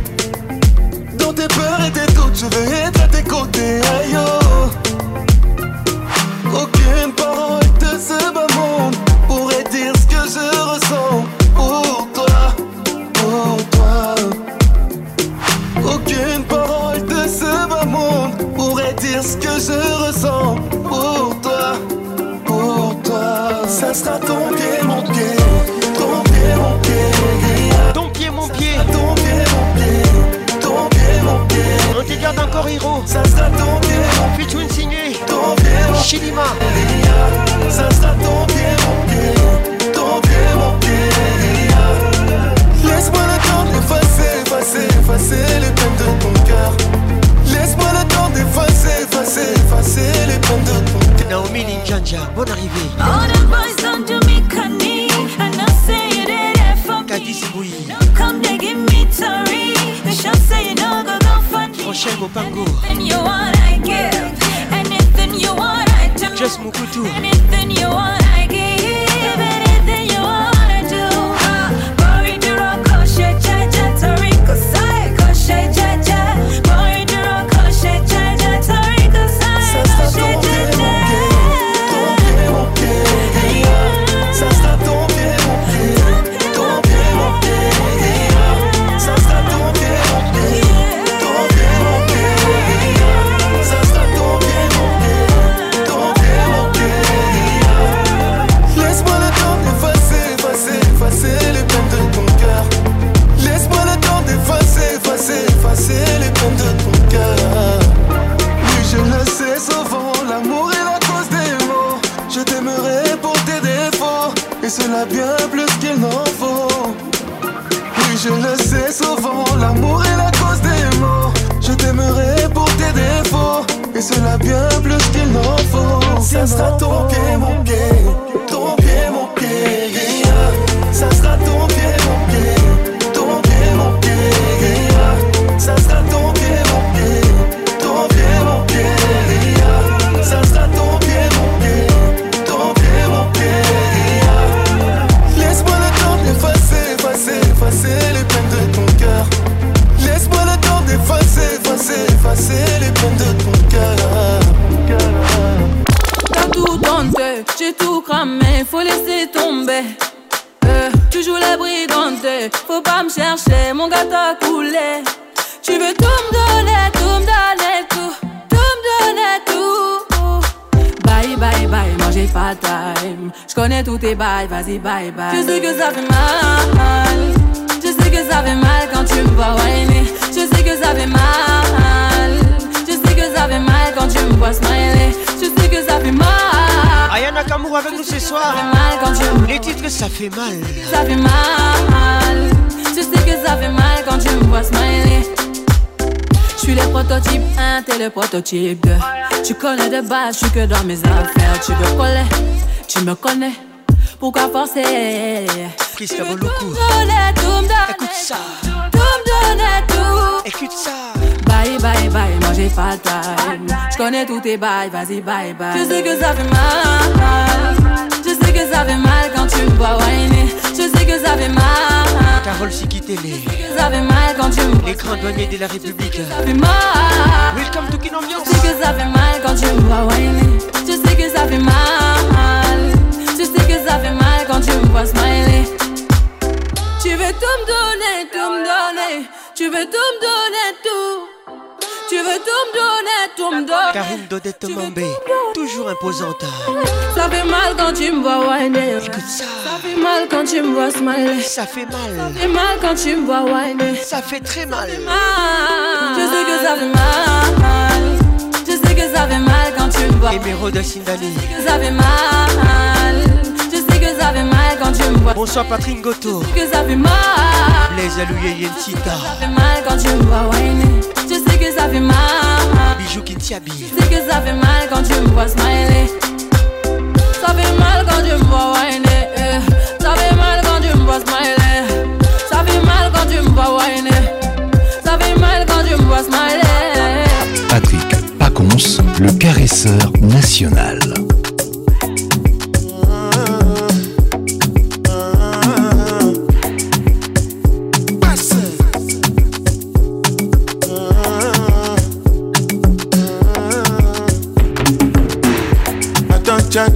Je sais que ça fait mal Je sais que ça fait mal quand tu me vois whiner Je sais que ça fait mal Je sais que ça fait mal quand tu me vois smiler Je sais que ça fait mal Ayana Kamour avec nous ce soir Les titres ça fait mal Ça fait mal Je sais que ça fait mal quand tu me vois Je suis le prototype 1, hein, t'es le prototype 2. Tu connais de base, je suis que dans mes affaires. Tu veux coller, tu me connais pourquoi forcer Frise tu veux tout donner, tout me donner Écoute ça Tout me donner, tout Écoute ça Bye bye bye, moi j'ai pas le time Je connais tous tes bails, vas-y bye bye Je sais que ça fait mal Je sais que ça fait mal quand tu me vois whiner Je sais que ça fait mal Carole Sikitele Les grands douaniers de la République ça fait mal Welcome to Je sais que ça fait mal quand tu me vois whiner Je sais que ça fait mal ça fait mal quand tu me vois smiley. Tu veux tout me donner, tout me donner. Tu veux tout me donner, tout. Tu veux tout me donner, tout me donner. Karine Dodette Mambé, toujours imposante. Ça fait mal quand tu me vois whiner. ça. fait mal quand tu me vois smiley. Ça fait mal. Ça fait mal quand tu me vois whiner. Ça fait très mal. Je sais que ça fait mal. Je sais que ça fait mal quand tu me vois. de Sindali. Je sais que ça fait mal ça fait mal quand tu me vois. Bonsoir Patrick Goto. Tu sais que ça fait mal. Les alloués Yentita. Ça fait mal quand tu me vois whiner. Tu sais que ça fait mal. Bijou Kintiabi. Tu sais que ça fait mal quand tu me vois smiler. Ça fait mal quand tu me vois whiner. Ça fait mal quand tu me vois smiler. Ça fait mal quand tu me vois whiner. Ça fait mal quand tu me vois smiler. Patrick Pacons, le caresseur national.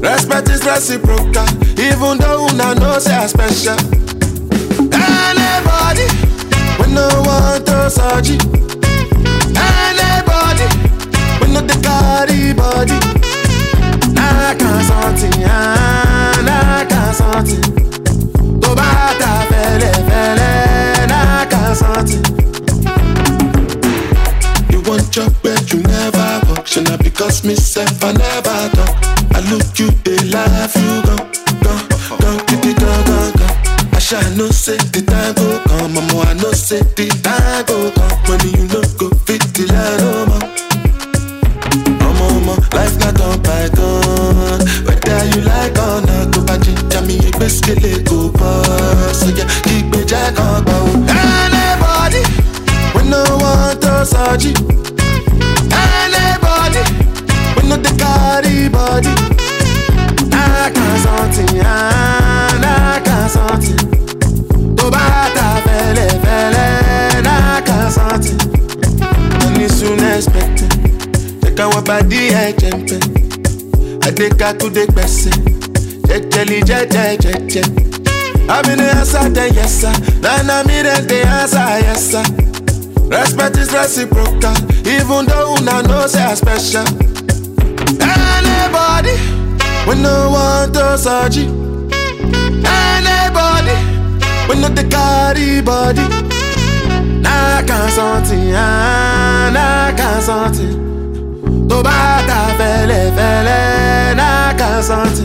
Respect is reciprocal, even though una know say I special. Anybody, we no want to search Anybody, we no the carry body. I can't sort it. I can't sort something. Tó bá ta fẹ́lẹ́fẹ́lẹ́, I can't sort it. job where you never work. Should not because myself I never done. I look you, they life, you gone, gone, gone, kitty gone, gone, gone. I shall no say the time go come, mama. I no say the time go come. Money you no go fit the line, no more. oh, omo, life not on by gone. Whether you like or not, go back ginger me a biscuit go pass. So yeah, keep me jack on, oh. go. Anybody, we no want to search want the carry body. I can something, I can something. Tó bá ta fẹ́lẹ́fẹ́lẹ́, I a something. Money soon expected. Check out body ẹ̀ jẹ̀mpẹ̀. Adékakúdé gbẹ̀sẹ̀. Jẹ́jẹ́lì jẹ́jẹ́ jẹ́jẹ́. the answer yes sir. Now I'm mi the answer yes sir. Respect is reciprocal, even though we know say I special. Anybody, when no want to surgery. Anybody, when no the carry body. I can ah something, I can't something. tó bá ta fẹ́lẹ́fẹ́lẹ́ náà kà sọ́ọ̀tì.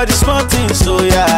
for the small things, so yeah.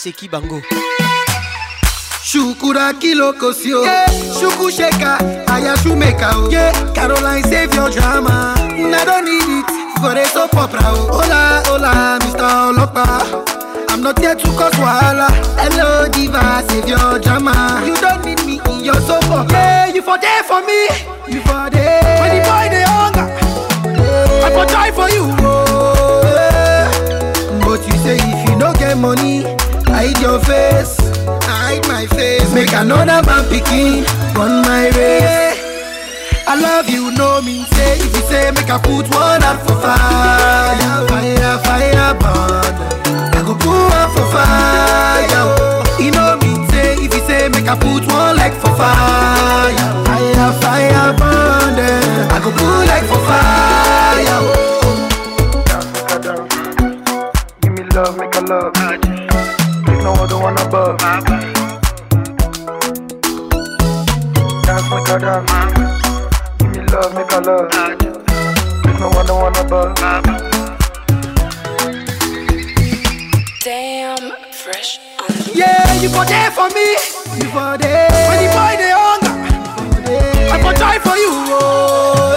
eseki bango shukura kilokosi o yeah. shuku sheka ayashumeka o yeah. caroline save your drama una don need it for a soap o. hola hola mr ọlọ́pàá i'm not here to cause wahala. hello diva save your drama you don't need me in your sofa. Yeah, you for there for me you for there. when the boy dey hunger yeah. i for try for you. Oh. Yeah. but you say if you no get money. Hide your face, hide my face. Make another man picking on my race. I love you, no mean say. If you say, make I put one up for fire, fire, fire burn. I go put one for fire. You know me say. If you say, make I put one like for fire, fire, fire burn. I go put like for fire. Dance, make a dance. Give me love, make a love. Damn, fresh Yeah, you for there for me. You for there. When you boy the hunger, I for try for you. Oh,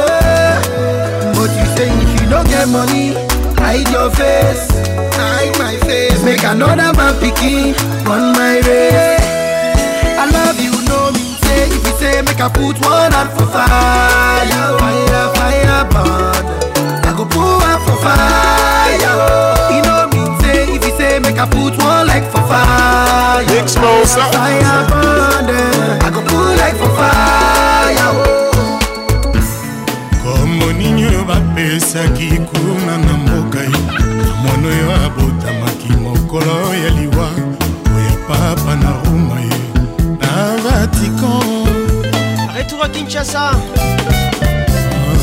But you saying if you don't get money, hide your face hide my face. Make another man picking on my race. I love you, know me. Say if you say make I put one hand for fire, fire, fire burn. I go put one for fire. You know me. Say if you say make I put one leg for fire, fire burn. I go put leg for fire. moko kinshasa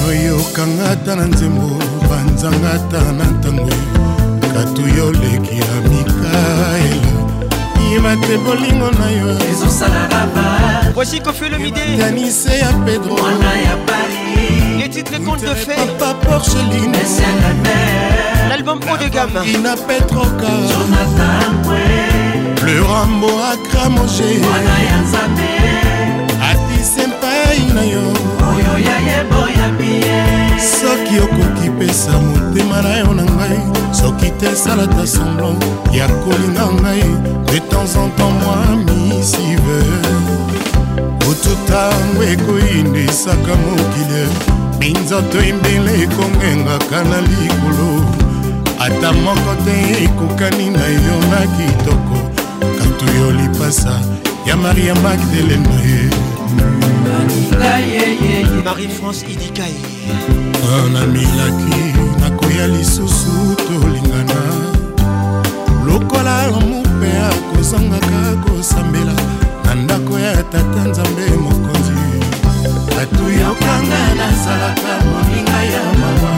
oyokanga ata na nzembo banzanga ata na ntango katu yoleki ya mikaela yima te bolingo na yo voici kofelomidéanise ya pedro les titres compte de fait papa porcheline l'album haut de gamme ina petroka jonathan le rambo akramogé mwana ya nzambe na yo oyo ya yeboyabi ye soki okoki pesa motema na yo na ngai soki te esala ta semblan ya kolinga ngai de temps en temps moi misive otutango ekoyindisaka mokili minzoto embele ekongengaka na likolo ata moko te ekokani na yo na kitoko katuyo lipasa ya maria magdalene na ye marie-france idikai namilaki nakoya lisusu tolingana lokola mope akozangaka kosambela na ndako ya tata nzambe mokonzi atuyokanga nazalaka moninga ya mama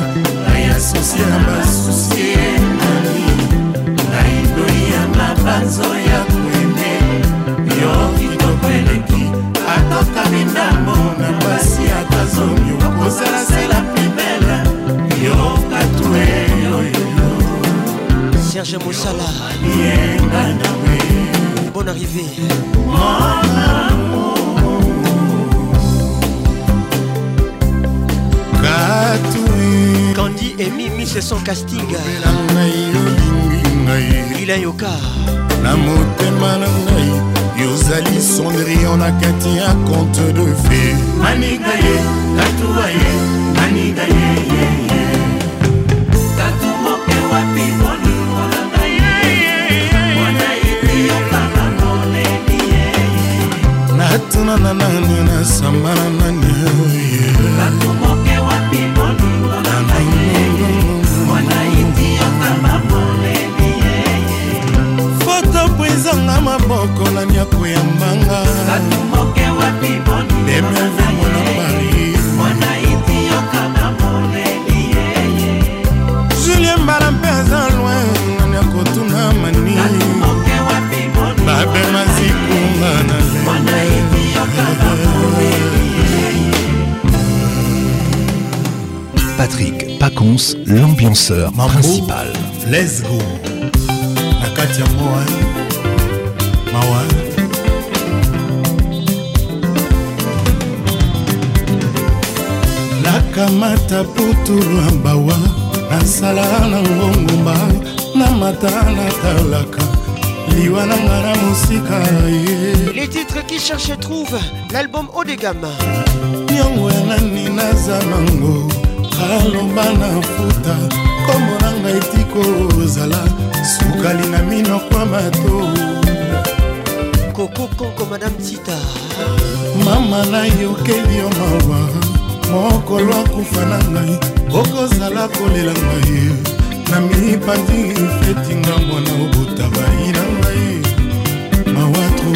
ngai asusi ya basusi nani ngai doi ya mabanzo ya kwende yo kitoko eleki atoka mindambo na mwasi ata zomi okosalasela pibele yokatue yoyoyo serge mosala yenga nawe bon arrivé kandi e. emimi se son casting lila yoka na motema na ngai yozali sondrion na kati ya conte de fe maniga ye katuwa ye maniga yeyeye katumoke wapi bolimolanga yeyeye mwana etiyokaka moleli yeye natunana nani nasambana nani oye lokola nyako ya mbanga demeve mwana pari julien mbala mpe aza loin nani akotuna mani babema zikunga na Patrick Pacons, l'ambianceur principal. Let's go! La Katia Moa. Eh? mawa nakamata putulu ya mbawa nasala na ngongomba na mata natalaka liwa na nga na mosika ye les titres qui cherche trouve l'album haut de gamme yango ya nani naza nango kaloba na futa kombo na ngai tiko ozala sukali na minokwa matoi kokokoko madame tita mama nayokeli yo mawa mokolo akufa na ngai okozala kolela ngai na mipandi fetinga mwana obota bai na ngai mawa tro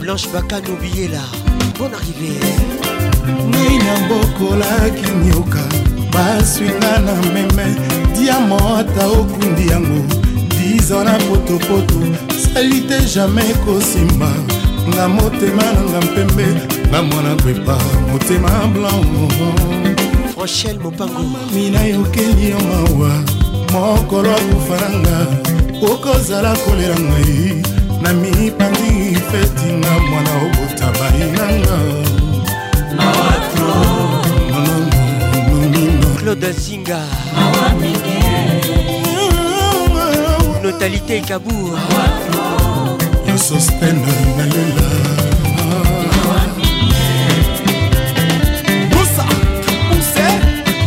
blanche bakanobiela bon arrivere ngai na bokolaki nioka baswinga na meme diamota okundi yango dizo na potopoto alite jamai ekosimba na motema nanga mpembe na mwana kwepa motema blanc rochel mopango mami nayokeli yo mawa mokolo akufa nanga okozala kolela ngai na mipandi fetinga mwana obotabai nanga claude zinga notalité kabour Mawato. Boussa,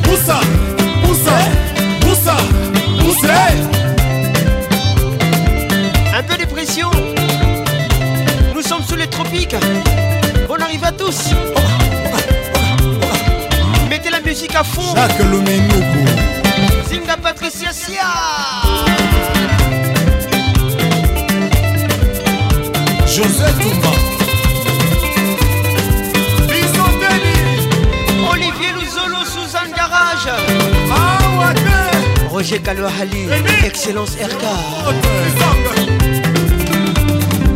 Boussa, Boussa, Boussa, un peu de pression nous sommes sous les tropiques on arrive à tous mettez la musique à fond Jacques Patricia Sia josé tumba bisoteli olivier luzolo suzan garage awate roger kalwahali excellence rk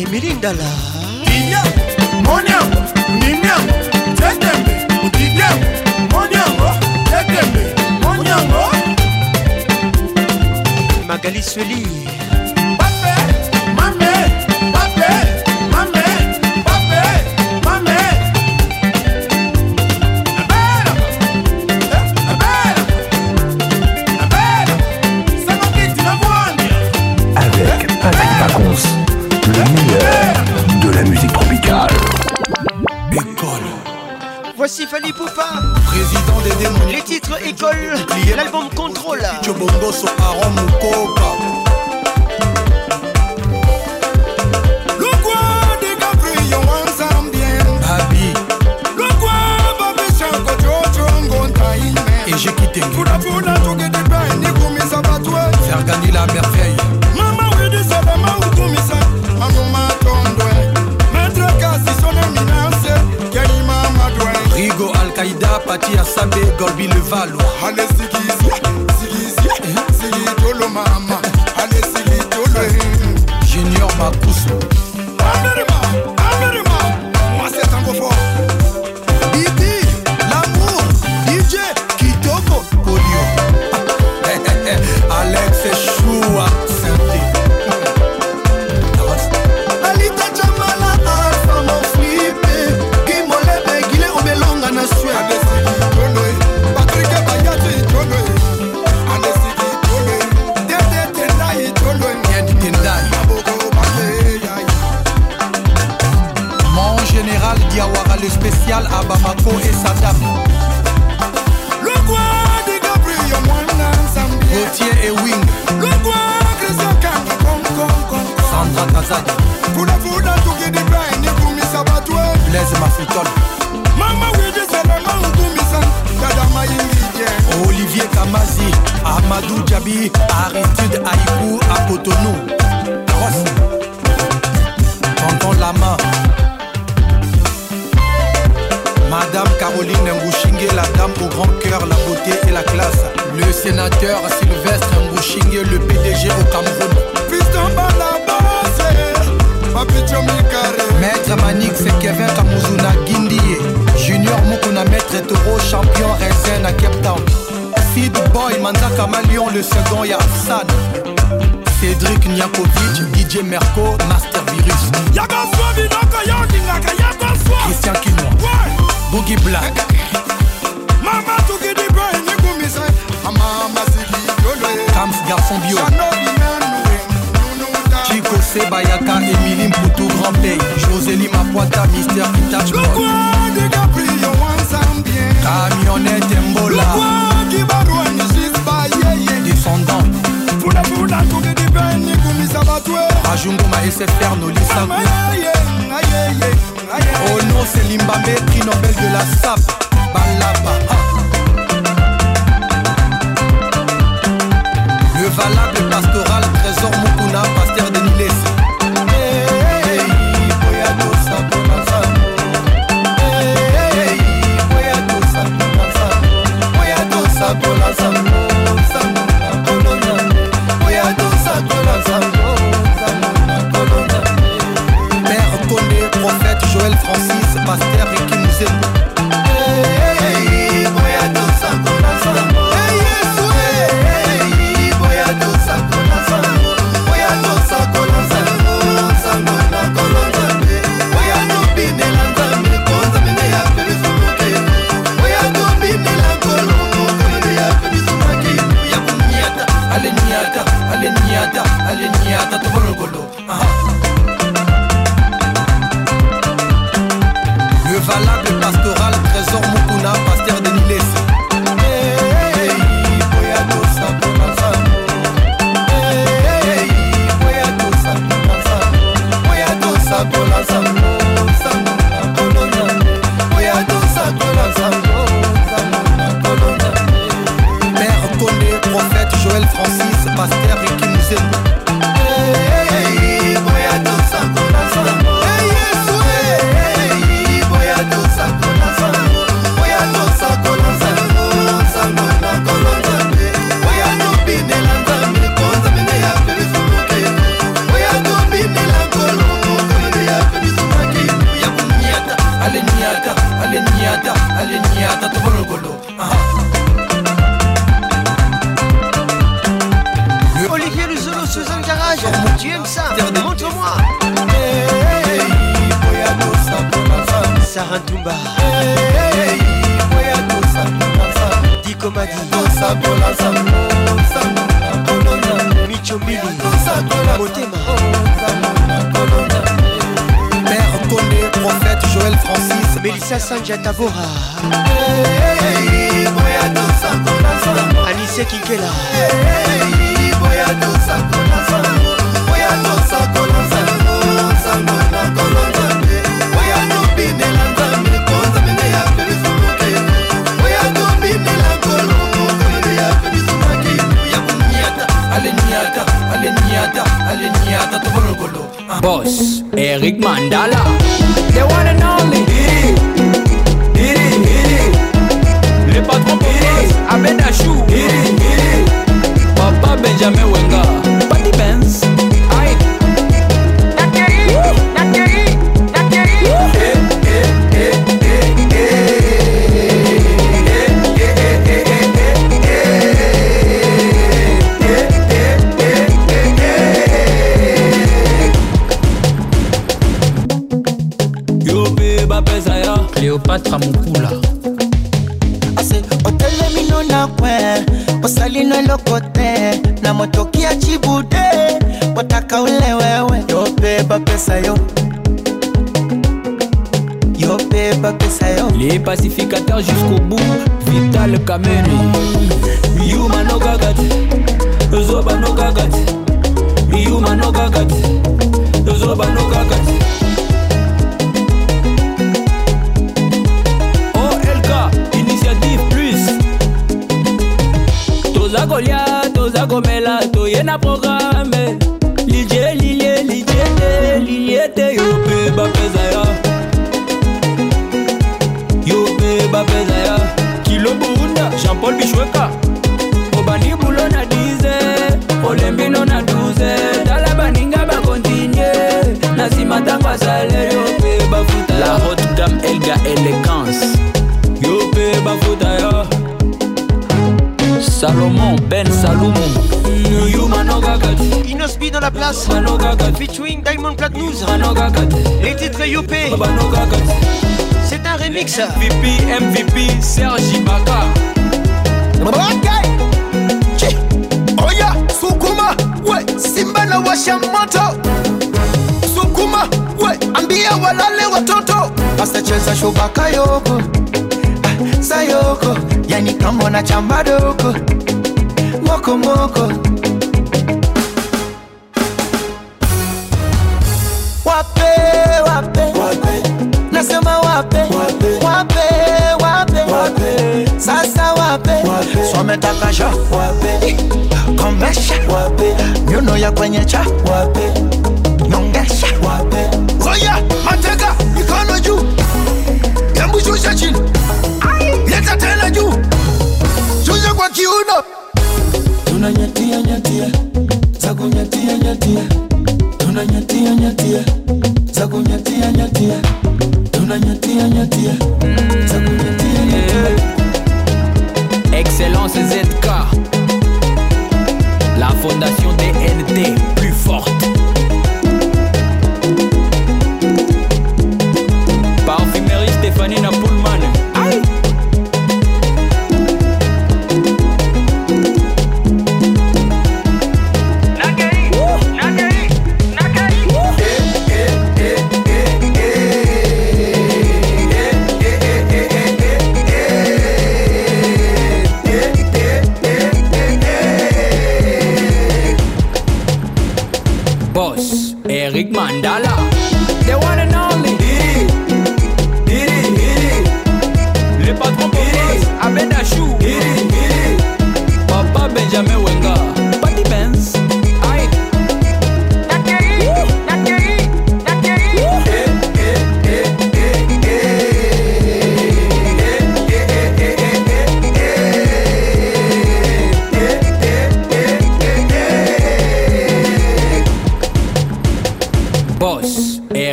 emili ndala moniango niniango tetembe odidiango moniango oh, tetembe moniango oh. magali sweli Les titres École, l'album Contrôle. so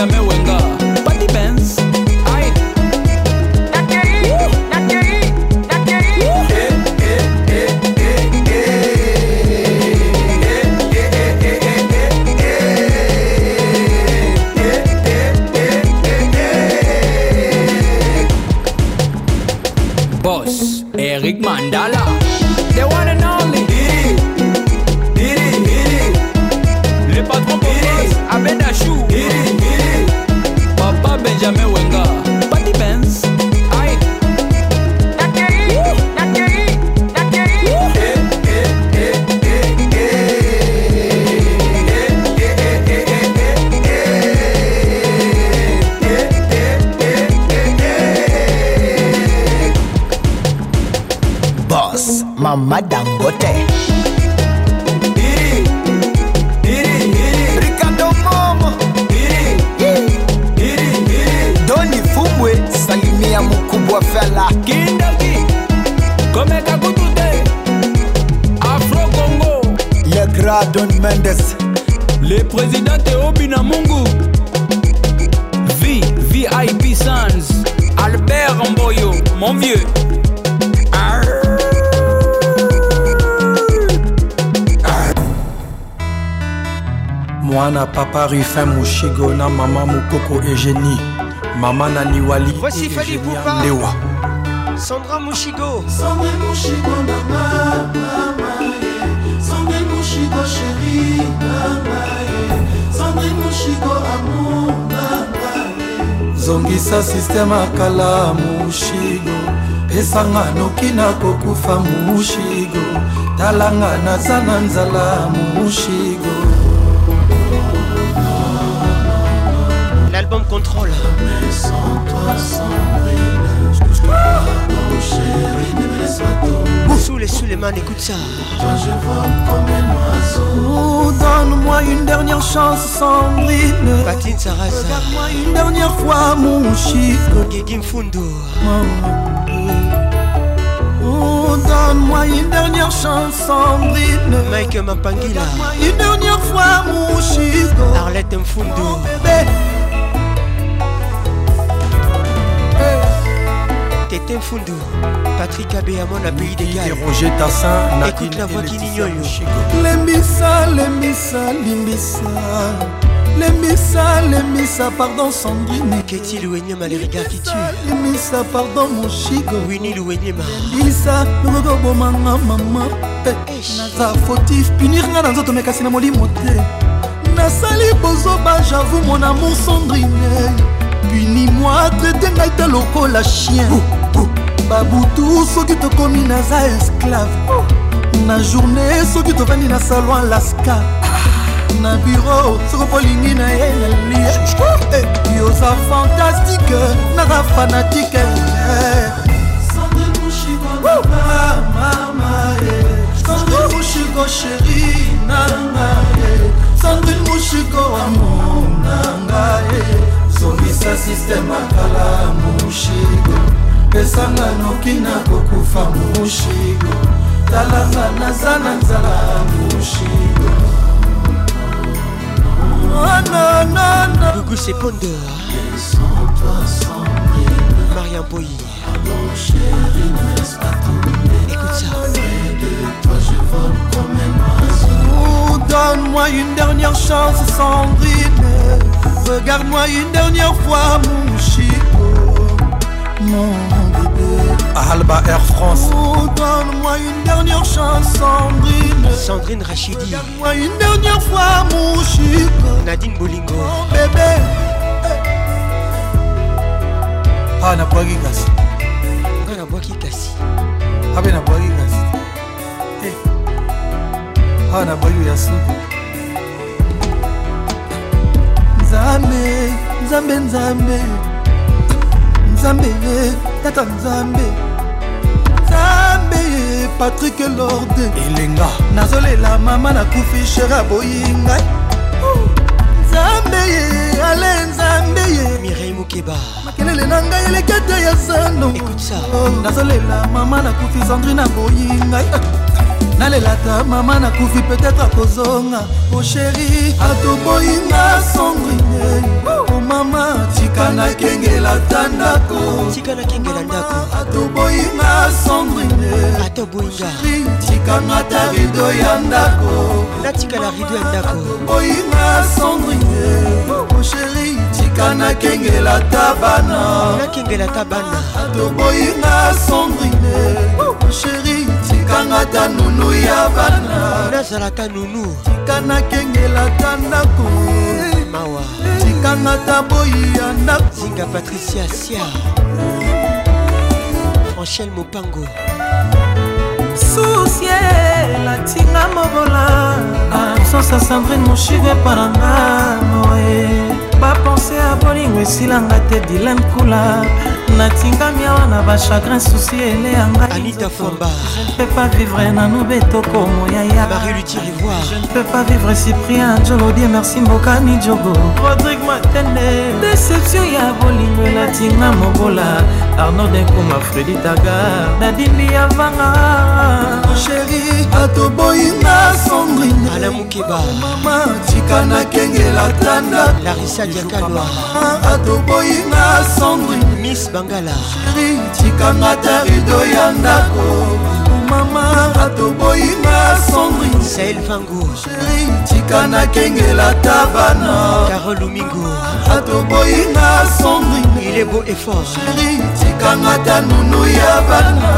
ya me vengo parfum moshigo na mama mokoko egénie mama na niwali voici fali pupa lewa sandra moshigo sandra moshigo na mama sandra moshigo chéri mama sandra moshigo amour mama zongisa systeme akala moshigo pesanga noki na kokufa moshigo talanga naza na nzala moshigo Suleiman, écoute ça. je comme un oiseau. Oh, donne-moi une dernière chance, Sandrine. Patine Sarasa. Regarde-moi une dernière fois, mon chico Gégim Fundo. Oh, donne-moi une dernière chance, Sandrine. Mike Mapangila. Une dernière fois, mon chico Arlette Mfundo. Oh, bébé. tete mfundu patrik abeamona pays de galeécoute la voix kininyoyo lembisa lembisa limbisa lembisa lembisa pardon sandrine keti luwenyema les regards qui tue lembisa pardon moshigo wini luwenyema lembisa nokoki obomanga mama naza fautif punir nga na nzoto mekasi na molimo te nasali bozoba javou mon amour sandrine puni moi traite ngai te lokola chien oh. babutu soki tokomi naza esclave na journe soki tovandi na salon laska na biro soko polingi na ye nalie eh, yoza fantastique naza fanatike Sandrine Mouchiko chéri nanga Sandrine Mouchiko amour nanga Songisa système akala Mouchiko pesanga noki na kokufa mushigo talanga naza na nzala mushigo oh, Gugu toi Maria Boy Écoute ça Donne-moi une dernière chance sans Regarde-moi une dernière fois mon non, non à Alba Air France. Oh, donne-moi une dernière chance, Sandrine. Sandrine Rachidi. Donne-moi une dernière fois, mon chic. Nadine Bolingo. Mon oh, bébé. Ah, n'a pas kasi. Ah, n'a pas kasi. Ah, ben n'a pas kasi. Eh. Ah, n'a pas yasou. Nzambe, Nzambe, Nzambe. Nzambe, tata Nzambe. nzambe patrik lorde elenga nazolela mama nakufi sher aboyi ngai nzambe ye ale nzambe ye mirei mokeba makelele na ngai eleki ete ya zando oh, nazolela mama nakufi sandrine aboyi ngai nalelaka mama nakufi peut-être akozonga osheri atoboyinga songrinei mama tika nakengela ta ndako tika nakengela ndako atoboyinga sandrine atoboyingai tikanga ta rido ya ndako natikala rido ya ndako atoboyinga sandrine mosheri tika nakengela ta bana nakengela ta bana atoboyinga sandrine mosheri tikanga ta nunu ya bana nazala ta nunu tika nakengela ta ndako mawa hey. Eh, nakanga taboyi ya nakozinga patricia sia franchel mopango susie latinga mobola absence ya sandrine moshive paranga moe bapense ya bolingo esilanga te dilan kula natingami awa na bachagrin susi eleyanga je ne peux pas vivre nanu betoko moyayapeu pas vivre cyprien jolodie merci mbokani jogo rodrigue matende deception ya bolingo elatinga mobola arnaud denkuma fredi taga nadimbi yavanga sheri atoboyinga sondrinmama tika nakengela tanda larisa diakalwa atoboyinga sondrin bangala sheri tikanga ta rido ya ndako mama atoboyinga sandrine sael vango sheri tika nakengela ta bana carol lumingo atoboyinga sandrine il est beau et fort sheri tikanga ta nunu ya bana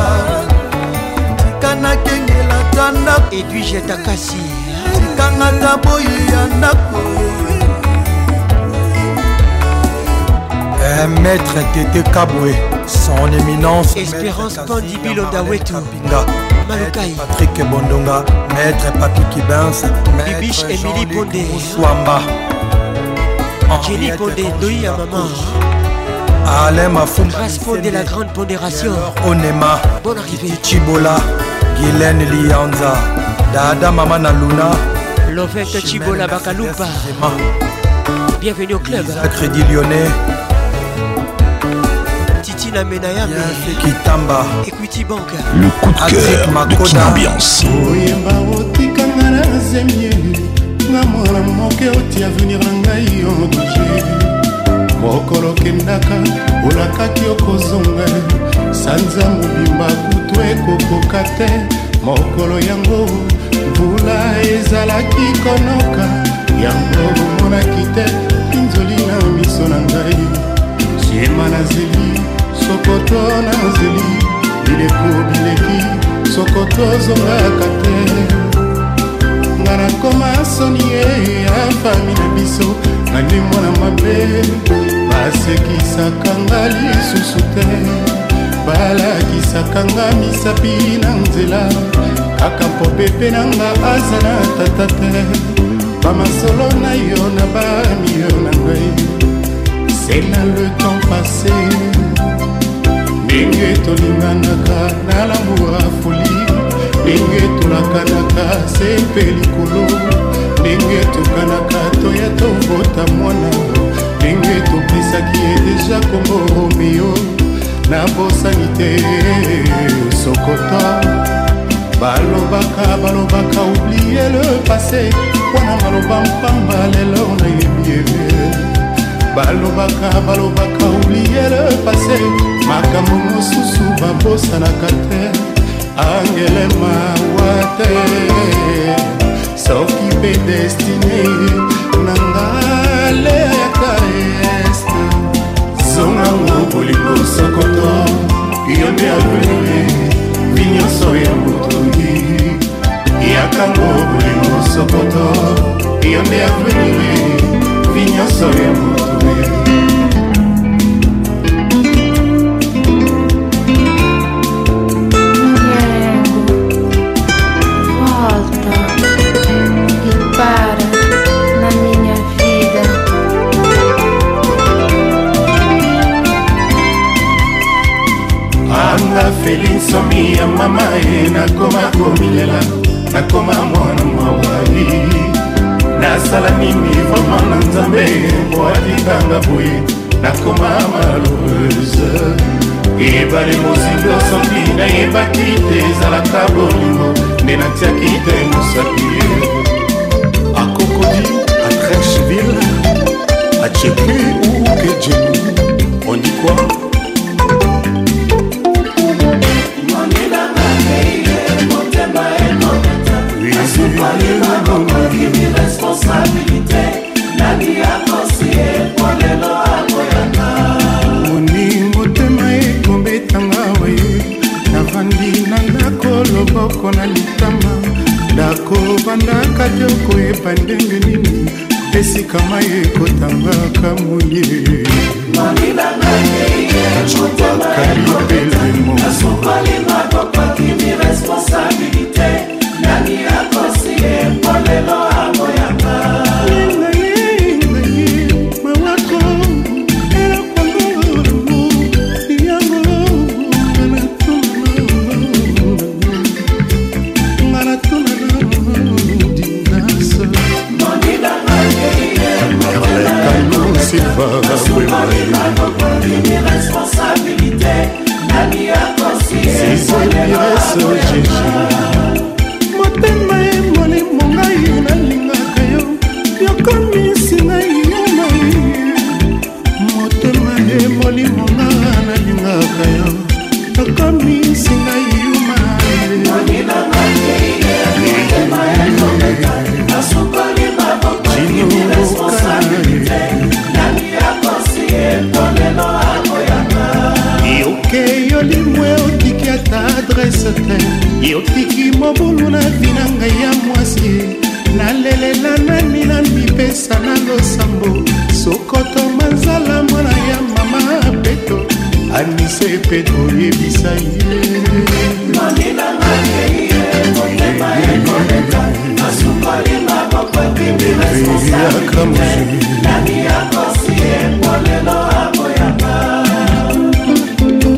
tika nakengela ta ndako edwige takasi tikanga ta boye ya ndako maître Tete Kaboué, son éminence. Espérance Pandibilo Dawetu. Patrick Bondonga, maître Papi Kibens, maître Bibiche Emily Pondé. Swamba. Jenny Pondé, Doi à maman. Alain Mafoum. de la grande pondération. Onema. Bonne arrivée. Chibola. Guylaine Lianza. Dada Maman Aluna. Lovette Chibola Bakalupa. Bienvenue au club. Crédit Lyonnais. la Menayame Kitamba Equity Bank Le coup de cœur de Kin Ambiance oyemba otikanga na zemye nga mwana moke oti avenir na ngai odoge mokolo okendaka olakaki okozonga sanza mobimba kutu ekokoka te mokolo yango mbula ezalaki konoka yango bomonaki te pinzoli na miso na ngai siema nazeli sokoto na nzeli bileko bileki sokoto ozongaka te nga nakoma soni ye ya fami na biso nange mwana mabe basekisaka nga lisusu te balakisaka nga misapi na nzela kaka mpo pepe na nga aza na tata te bamasolo na yo na bamio na ngai c'est là le temps passé ndenge tolinganaka na lamour afoli ndenge tolakanaka se mpe likolo ndenge tokanaka toya tobota mwana ndenge topesaki ye deja kongo romeo nabosani te sokoto balobaka balobaka oblie le passé wana maloba mpamba lelo nayebi ye balobaka balobaka olie le pase makambo mosusu babosanaka te angele mawa te soki mpe destine na ngaleyaka este zongango bolingo sokoto yo nde alwele binyonso ya motoi yakango bolingo sokoto yo nde alwele minha sonha muito bem. Diego, volta e para na minha vida. Anda feliz, só oh minha mamãe, eh, na coma comilela, na coma mwana mawai. nasala nini vrama na nzambe mpo atikanga boye nakoma malheureuse ebale mozindo soki nayebaki te ezalaka bolingo nde natiaki te mosapi a kokodi a crecheville a chepi uke jeni ondikwa evandaka te okoyeba ndenge nini esika mai ekotangaka monie mobibanga ye motema yuma e molimo nga nalingaka yo nakomisi ngai yuma yoke yolimwe otiki ata adrese te yotiki mobulu na vina ngai ya mwasi nalelela nani na mipesa na losambo sokoto manzala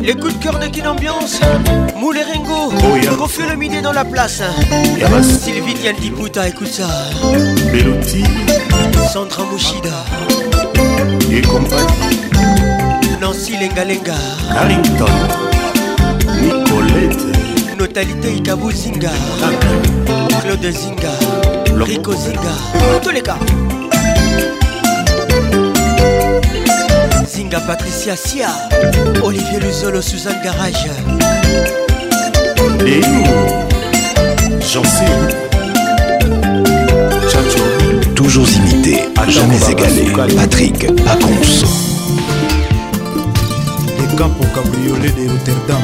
Écoute, cœur de qui Ambiance, Moule oh, le dans la place. Sylvie écoute ça. Melody, Sandra et compagnie nancy lengalenga carrington nicolete notalité Ikabu zinga claude zinga rico zinga toleka zinga patricia sia olivier luzolo suzanne garage léo jancy toujours imité, à jamais égalé. Patrick conso Campo Cabriolet de Rotterdam,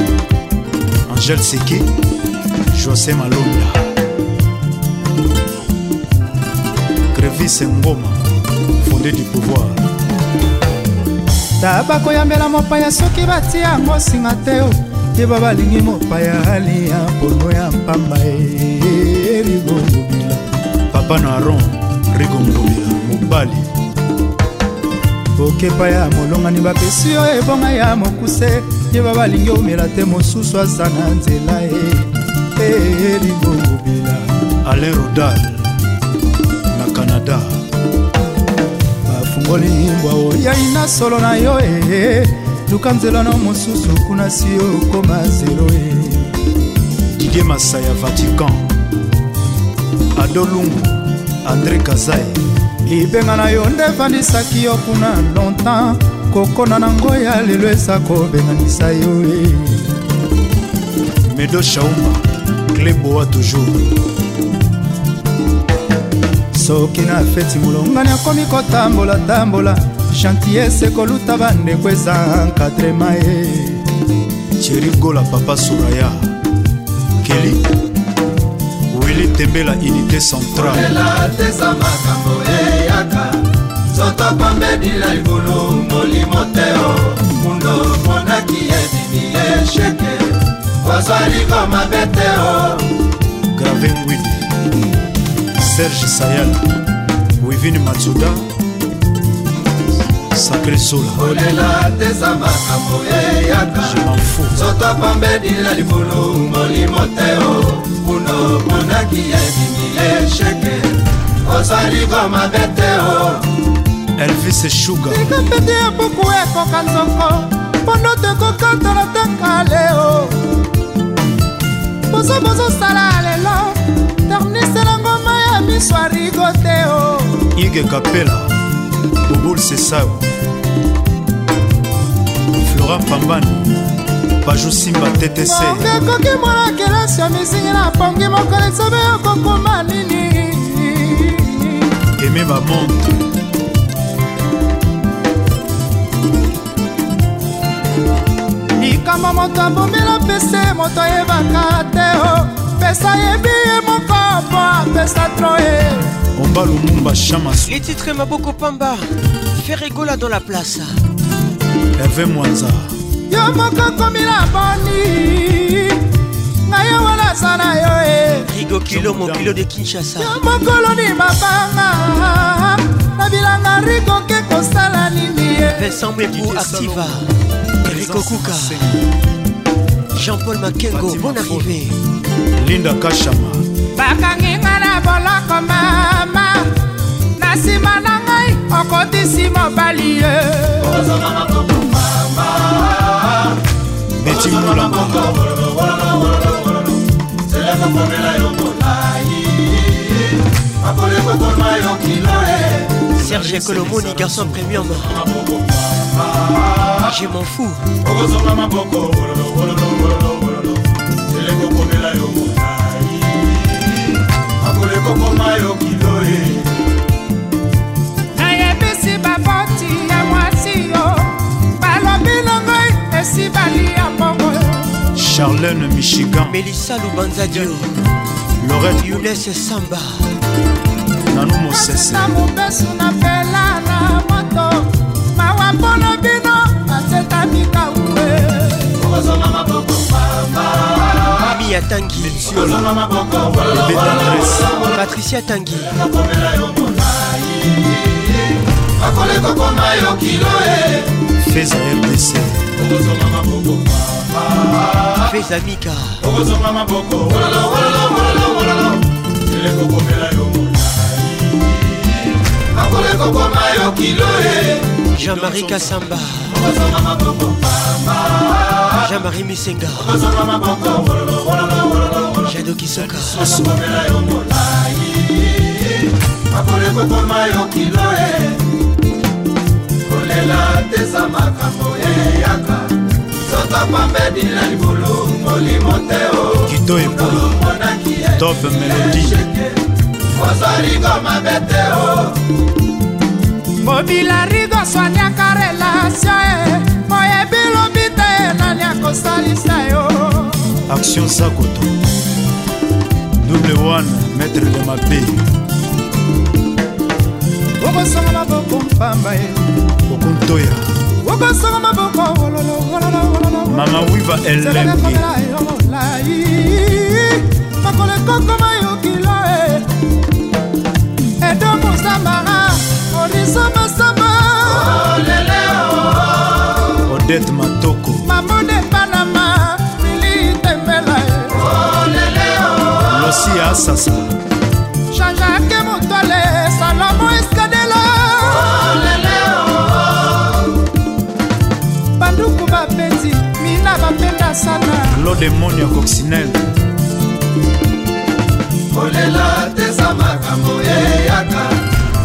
Angèle Seki, José Malonda, Crevis Ngoma, fondé du pouvoir. taba koyambela mopaya soki batia yango singa te o yeba balingi mopaya aliya mpono ya mpamba e, e, e rigongobila papa na aron rigongobila mobali okepa ya molongani bapesi yo ebonga ya mokuse yeba balingi omela te mosusu aza na nzela e, e elingobobila ale rodal na canada bafungoli mbwa oyai na solo na yo e luka nzela no mosusu kuna si okoma zelo e didie masaya vatican adolungu andre kazai libenga na yo nde efandisaki yo kuna longtemps kokona na ngo ya lelo esa kobenganisa yo e medo shauma kleboa toujours soki na feti molongani akomi kotambola-tambola chantier sekoluta bandeko eza encadrema ye eh. cherigola papa suraya keli wili tembela unité centrale ezalaka nzoto pambedila likolo molimo te o mundo monaki ebimi esheke wazwaliko mabe te o grave ngwidi serge sayala wivini matsuda sacré sola kolela teza makambo eyaka nzoto pambedila likolo molimo te o mundo monaki ebimi esheke osali koma bete o elvis shuga tika pete ya buku ekoka nzoko mpono tekokatala te kale o poso bozosala lelo tornisela ngoma ya miso arigo te o ige kapela bobul sesao flora pambani bajosimba ttc ongekoki mwana kelasi ya misingi na pongi mokolo esobe okokoma nini aimé ma montre likambo moto abombela pese moto ayebaka te o oh. pesa yebi ye mopapo apesa troye omba lumumba chamas letitre maboko pamba ferigola dans la place herve mwanza yo moko komila boni na yo wana sa na yo e rigo kilo mokilo de kinshasa yo mokolo ni mabanga na bilanga rigo ke kosala nini ye vincent mweku activa eriko kuka jean-paul makengo bon arrivé linda kashama bakanginga na boloko mama na nsima na ngai okotisi mobali ye betimula mbongo akole kokomela yo molai akole kokoma yo kiloe serge kolomoni garçon premium je m'en fous okozonga maboko ele kokomela yo molai akole kokoma yo kiloe nayebisi baboti ya mwasi yo balobi longoi esi balia Charlene Michigan Melissa Lubanza Dio Lorette Younes Samba Nanou Mosese Na mobesu na pela na moto Mawa polo bino Maseta mikawe Okozonga maboko pamba mami ya tangi patricia tangi akolekokoma yo kilo e feza rdc hervé zamika okozonga maboko elekokomela yo molai akolekokoma yo kilo jean-marie kasamba jean-marie misenga jado kisoka akolekokoma yo kilo kolela teza makambo eyaka eh, pambedi na libulu molimo te o kito epolo e top e melodi ozorigo mabe te o mobila rigo swaniaka relasio e moyebi lobi te ye nani akosalisa yo action sakoto double one maître de mabe okosonga maboko mpamba ye okontoya okosonga maboko mama wiva ellemki makolo ekokoma yokilo e. edo mosambara oriso masamba oh. odet matoko mamode panama militembela e. oh. losi asasa basana lodemoni ya coccinelle kolela teza makambo eyaka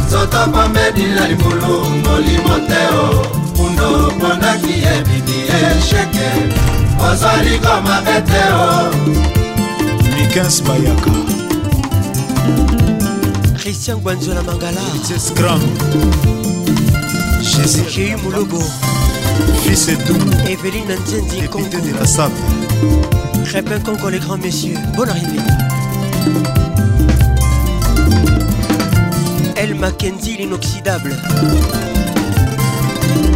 nzoto pambedi na libulu molimo te o kundo pondaki ebimi esheke ozali komabe te o mikes bayaka christian gwanzola mangala jésus jéi molobo Fils et tout. Evelyne Nzendi Congo. de la Sape. Crépin Congo, les grands messieurs. Bonne arrivée. El Mackenzie, l'inoxydable.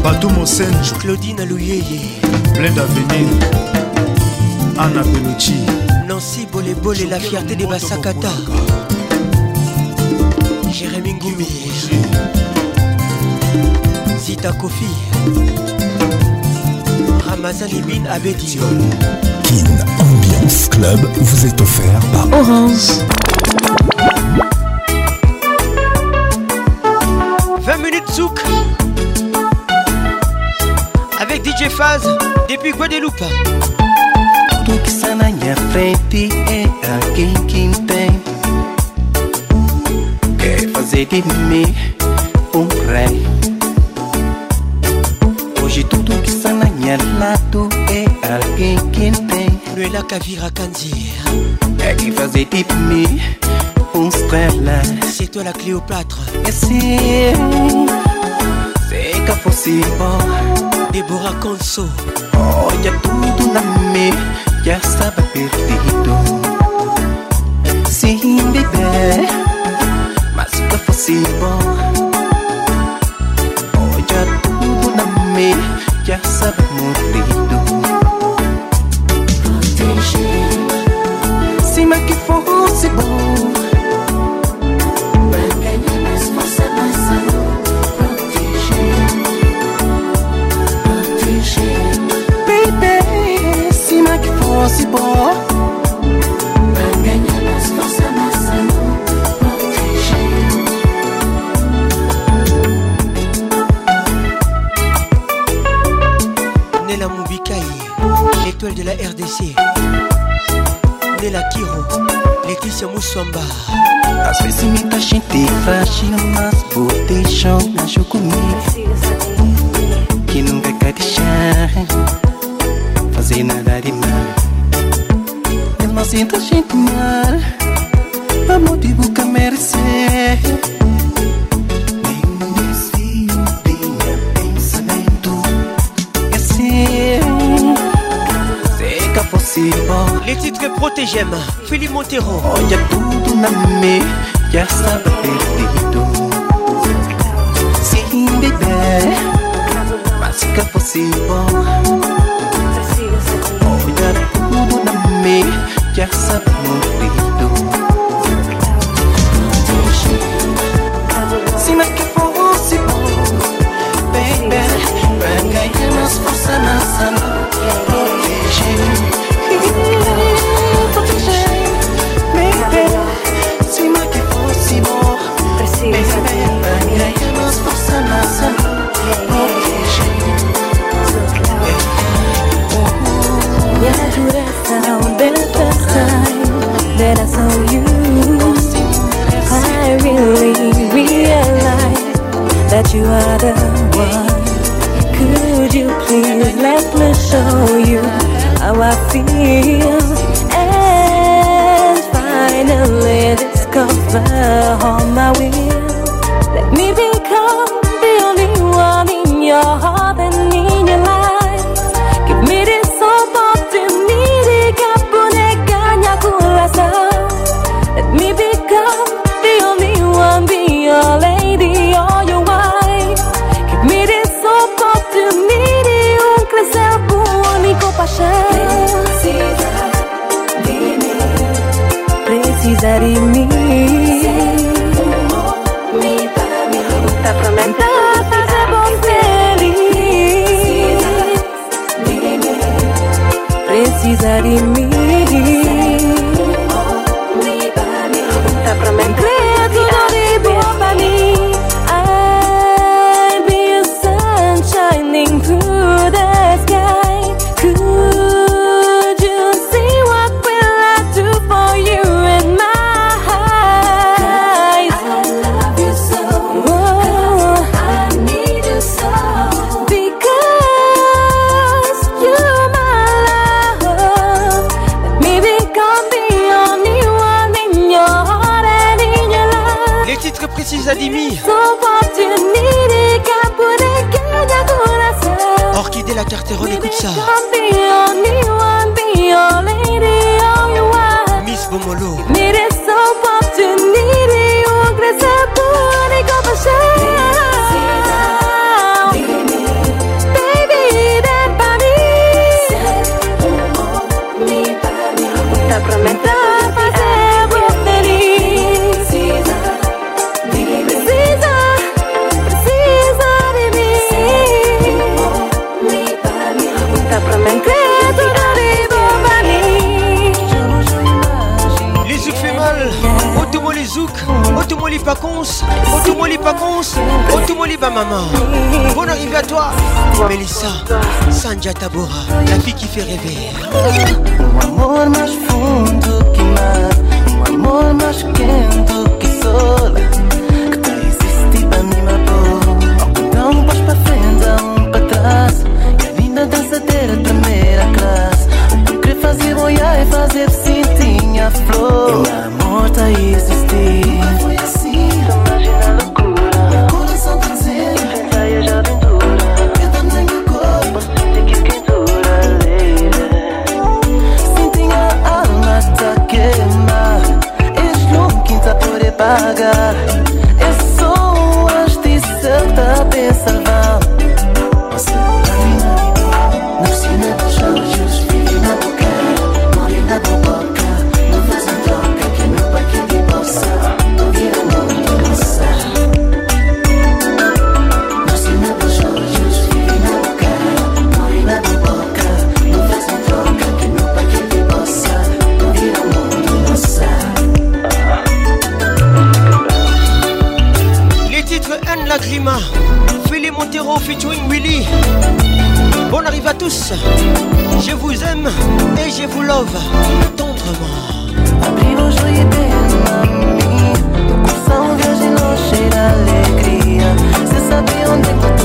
Patou Mosenge. Claudine Alouyeye. Plein d'avenir. Anna Bellucci. Nancy Bolébol et la fierté des Bassakata. Jérémy Ngoumi. Zita Kofi. Ramazani à Abedino. Kin Ambiance Club vous est offert par Orange. 20 minutes souk avec DJ Faz depuis Guadeloupe. Kisananya frente et a quem luela kavira kandi akifazedipni umstrela c'est toi la cléopâtre c'est sekafosibo debora konso Mais tout na me ya saba perdido simbebe masika Oh ya tout na me me show you how I feel. And finally discover all my will. Let me become the only one in your heart. Master, on écoute ça. Miss Bomolo. tu m'oublies pas cons, tu m'oublies pas tu maman. Bon arrivé à toi, Melissa, Sanja Tabora, la fille qui fait rêver. Um amor mais fundo que mar, um amor mais quente que sol, que tá existe pra mim, meu povo. Ao que um pra frente, um pra trás, e a linda dançadeira primeira classe. O fazer boiar e fazer sentir a flor. E o amor tá existindo. लगा tous. Je vous aime et je vous love tendrement. Abrimos nos eterna, et coração viaja em noche de alegria. Você sabe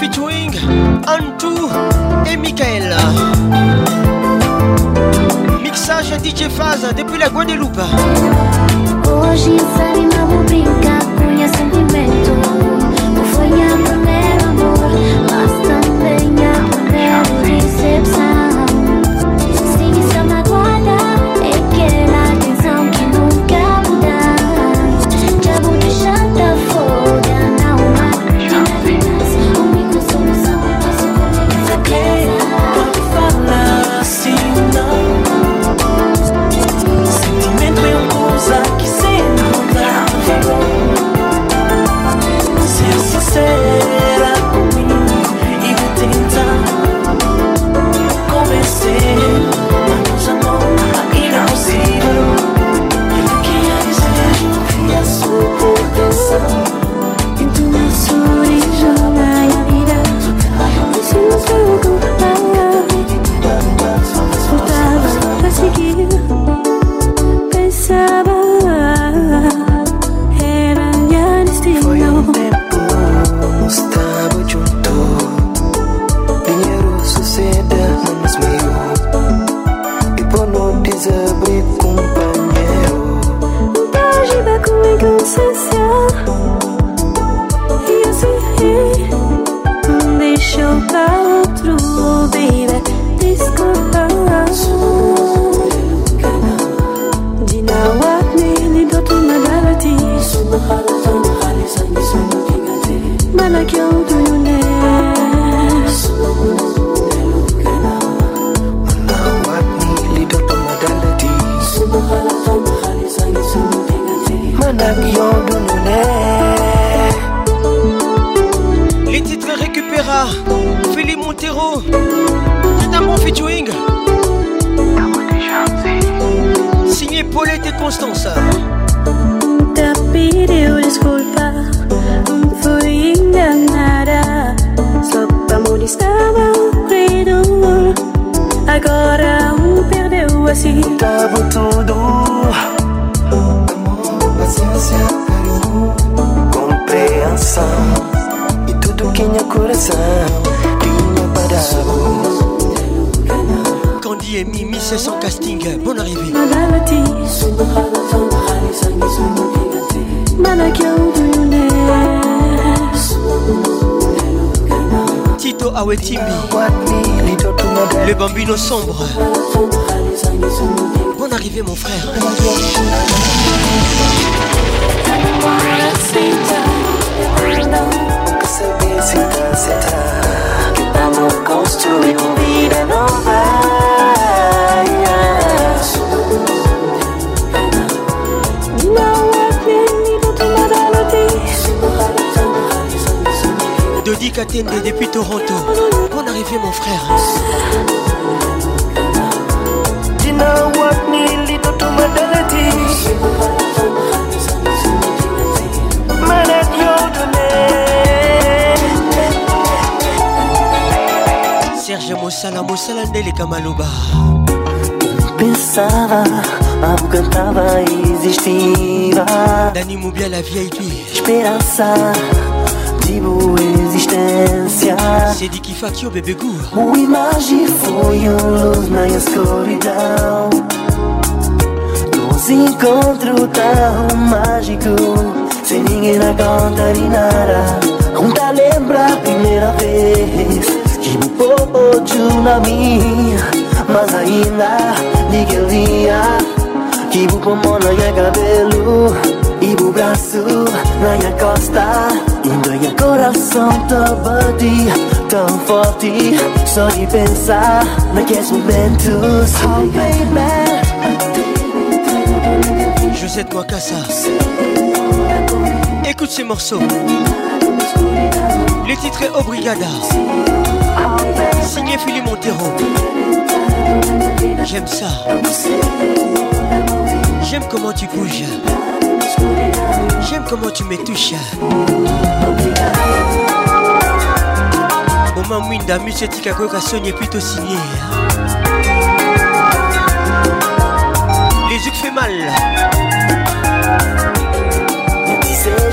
featuring Antou et Michael. Mixage DJ Phase depuis la Guadeloupe. Angélica Maluba. Pensava, avo cantava e existia. Dani VIP. Esperança, tipo existência. que bebê gu. Uma imagem foi um luz na escuridão. Nos encontro tão mágico, sem ninguém na conta de nada. junta lembra a primeira vez outro na minha Mas ainda ninguém o dia Que vou com o meu cabelo E o braço na minha costa E meu coração tá batendo Tão forte Só de pensar naqueles momentos Oh baby José de Guacassar Écoute ces morceaux. Le titre est Obrigada. Signé Philippe Montero. J'aime ça. J'aime comment tu bouges. J'aime comment tu me touches. Maman Mwinda, Musetti Kakoka, Sonia plutôt signé. Les yeux fait mal.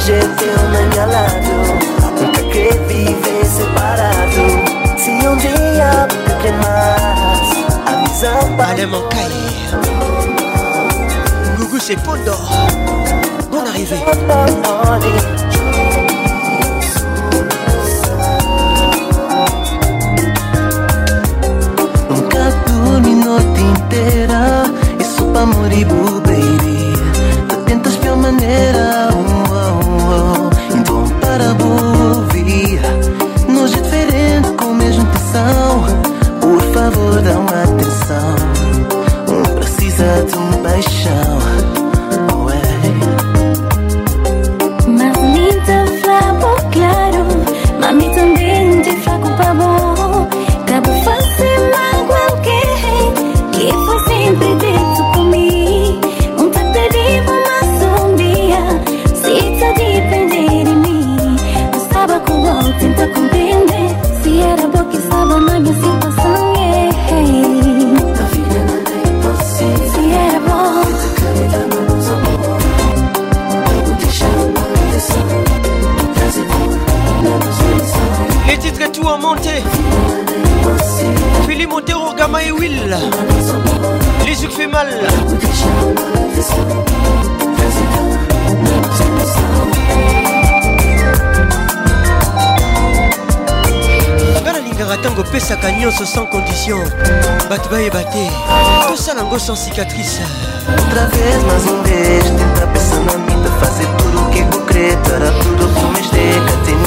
j'étais un que viver separado Se um dia eu te queimas Avisa para Madame Ankai Gugu c'est Pondor Bonne arrivée Nunca dormi noite inteira Isso sopa moribundo Monté Philippe Monté, Rogama et Will Lisuk fait mal bana lingaka ntango opesaka nyonso sans condition bato bayeba te tosala yango sans cicatrice Outra vez, mais um beijo Tenta pensar na mim, tá fazer tudo o que eu querer Para tudo que me esteca Tem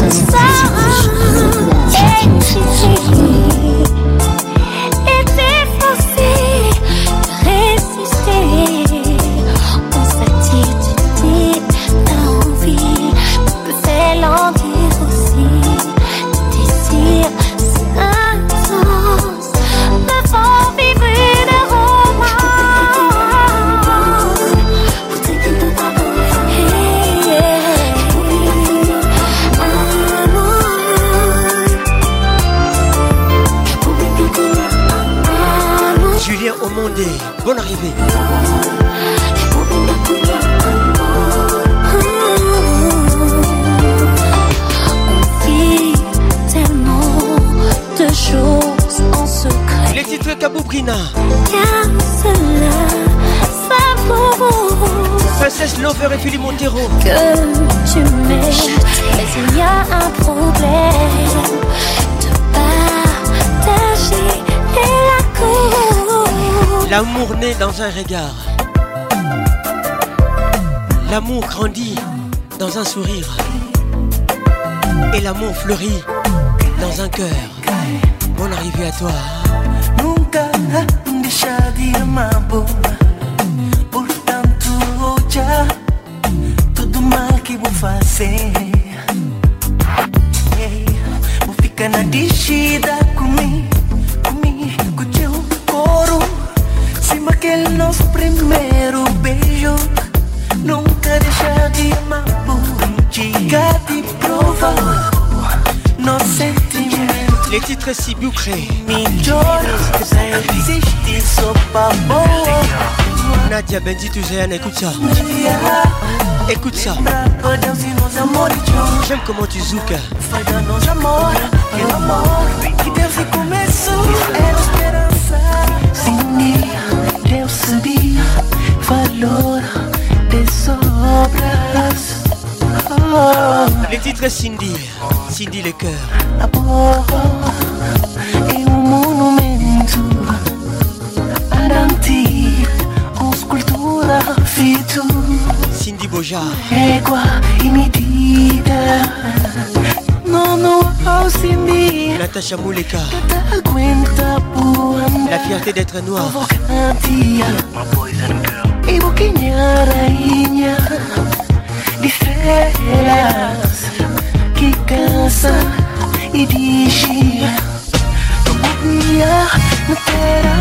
走。Lover et Philippe Montero. Que tu m'aimes, mais il y a un problème. De partager la cour. L'amour naît dans un regard. L'amour grandit dans un sourire. Et l'amour fleurit dans un cœur. Bonne arrivée à toi. Nunca deixar de pourtant por tanto você yeah. Mufika na comigo, kumi kumi Cucheu coro Cima aquele nosso primeiro beijo Nunca deixar de amar Diga de prova Nosso sentimento Les titres si bouclés Melhores existe sopa boa Nadia Benji Touzayan, écoute ça. Écoute ça. J'aime comment tu zouk. Les titres Cindy, Cindy le cœur. já. Égua e medida, nono auxílio. Natasha Mouleka. Aguenta por La fierté d'être noire. Provocantia. E boquinha rainha de feras que cansa e digia. Maria, não terá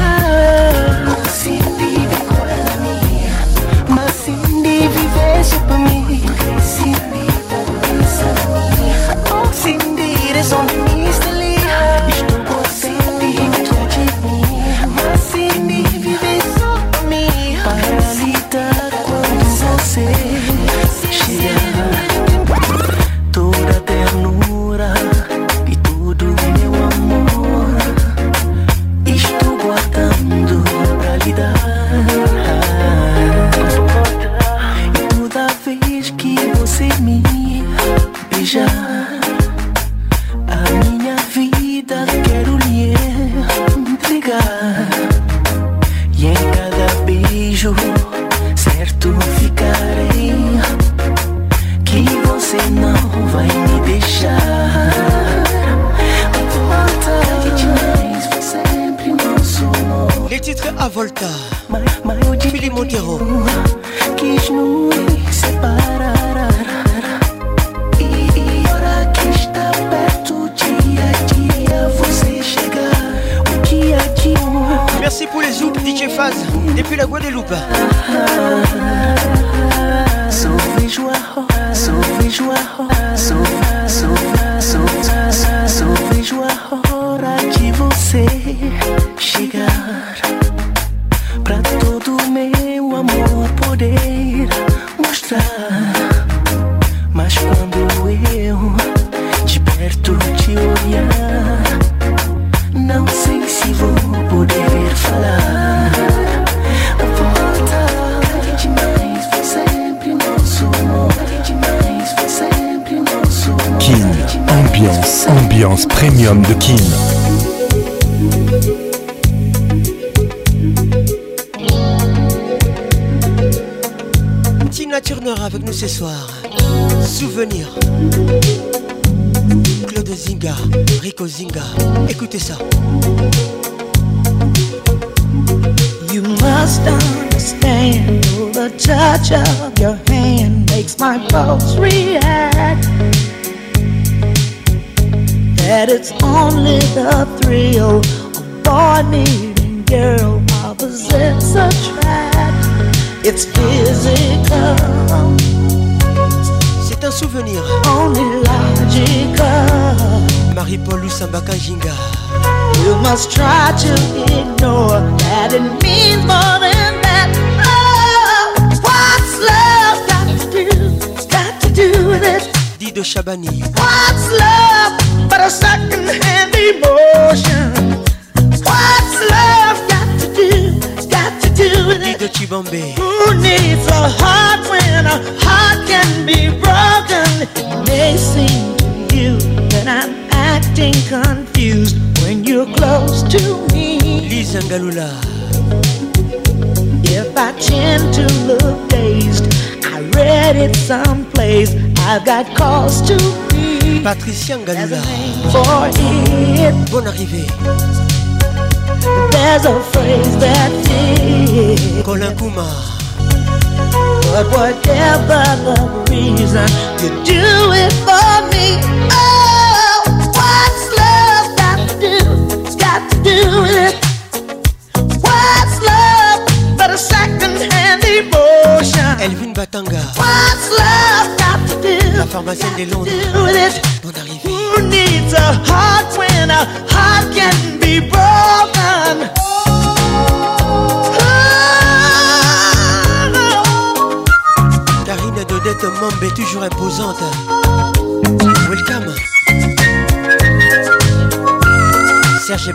Christian Galula. Bonne arrivée. There's a phrase that Colin Kuma. But whatever the reason, you do it for me. Oh, what's love got to do? It's got to do with it.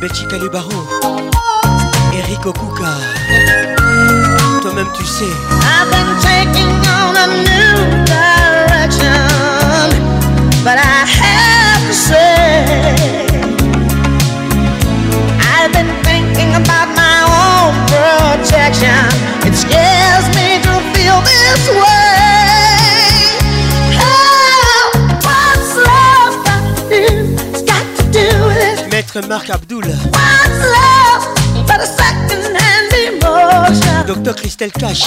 Betty Calibaro, Eric Okuka. Toi-même, tu sais. Marc Abdoul. Docteur Christelle Cash.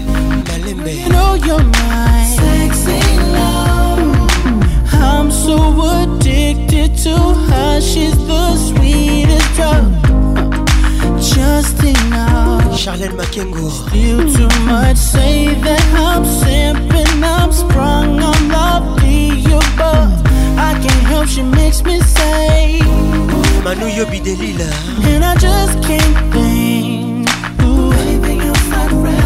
telling me. You know you're mine. Sexy love. I'm so addicted to her. She's the sweetest drug. Just enough. Charlene Makengo. Still too much. Say that I'm simping. I'm sprung I'm The above. I can't help. She makes me say. Manu Yobi Delila. And I just can't think.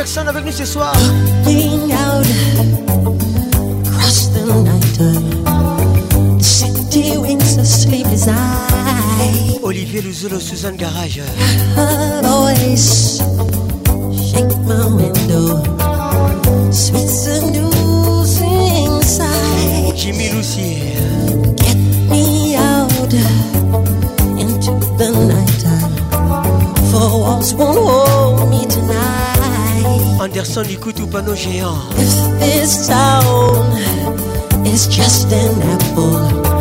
Jackson avec nous ce soir Ding out Crush the night out Check to what you're sleeping inside Olivier le zorro Suzanne garage Bang wish Shake my window Shut some doings inside Jimmy Lucier Get me out into the night For walks one Anderson Ikutu panneau géant. If this town is just an apple.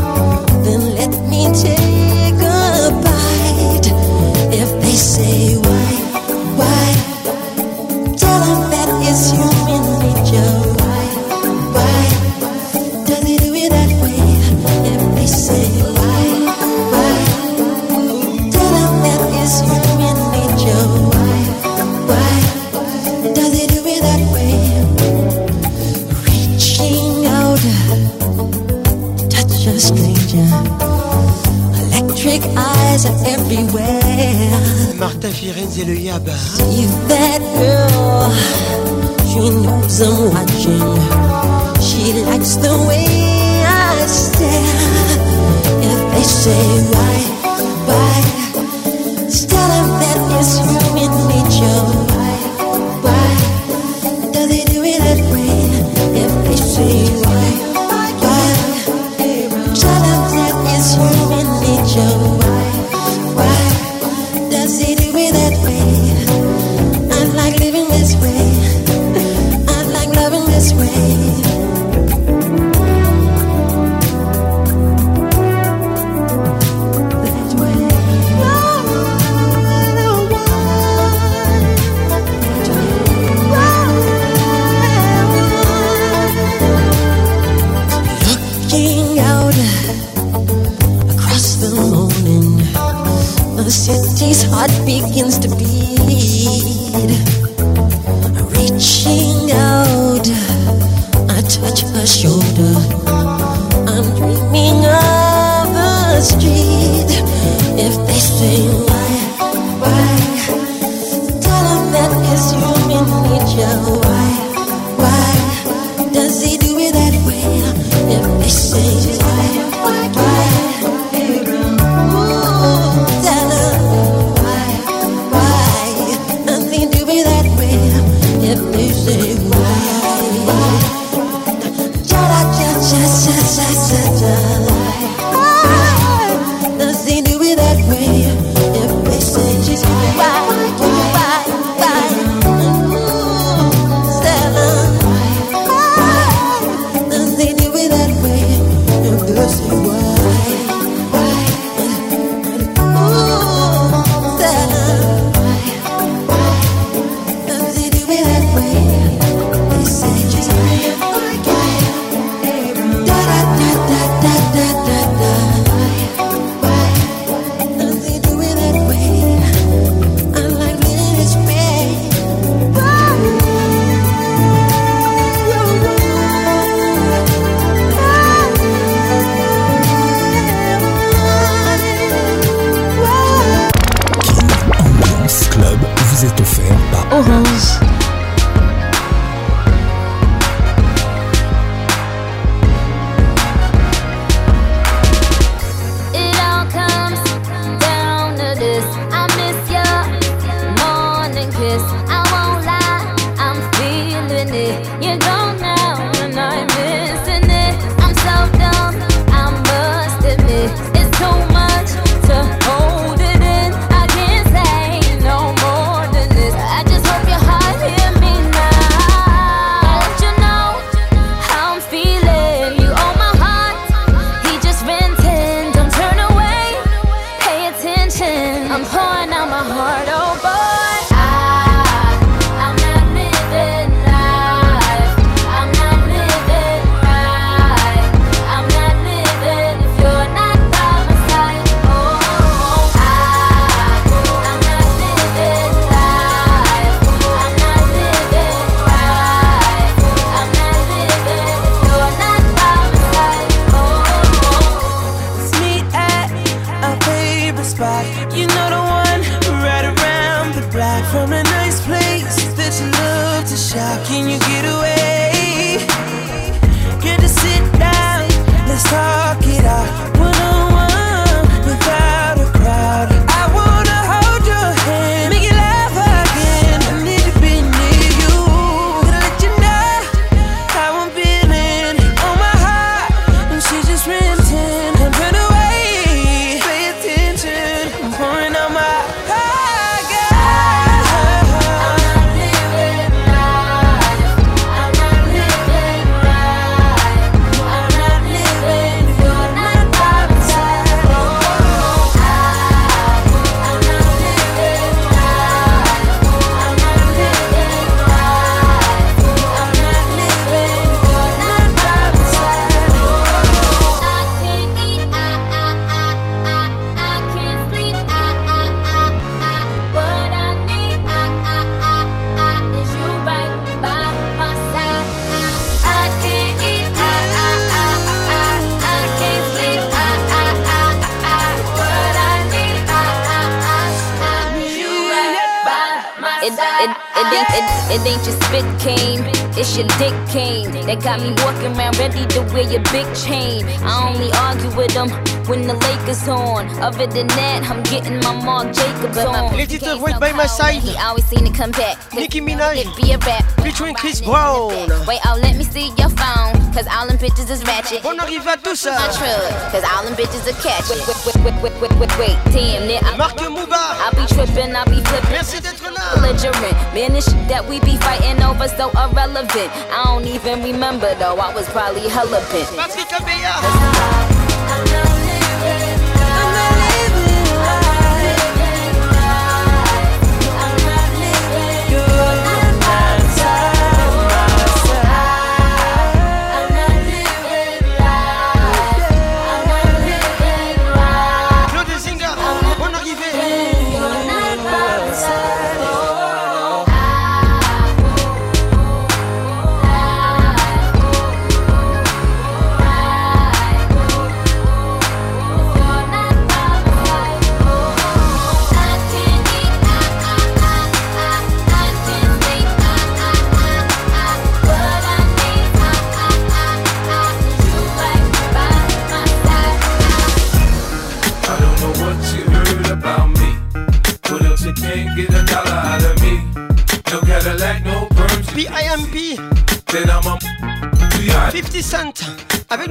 le yaba. got me walking around ready to wear your big chain. I only argue with them when the Lakers on. Other than that, I'm getting my Mark Jacobs on. Legit avoid by my side. He always seen to come back. Nicki Minaj. It be a rap. Featuring Chris Brown. Wait, oh, let me see your phone. Cause all them bitches is ratchet. Bon arrive à tout ça. My truck. Cause all them bitches are catch. Wait, wait, wait, wait, wait, wait, wait. Damn, nigga. I'll be tripping, I'll be flipping. Merci d'être belligerent. Man, this shit that we be fighting over so irrelevant. I don't even remember though, I was probably hella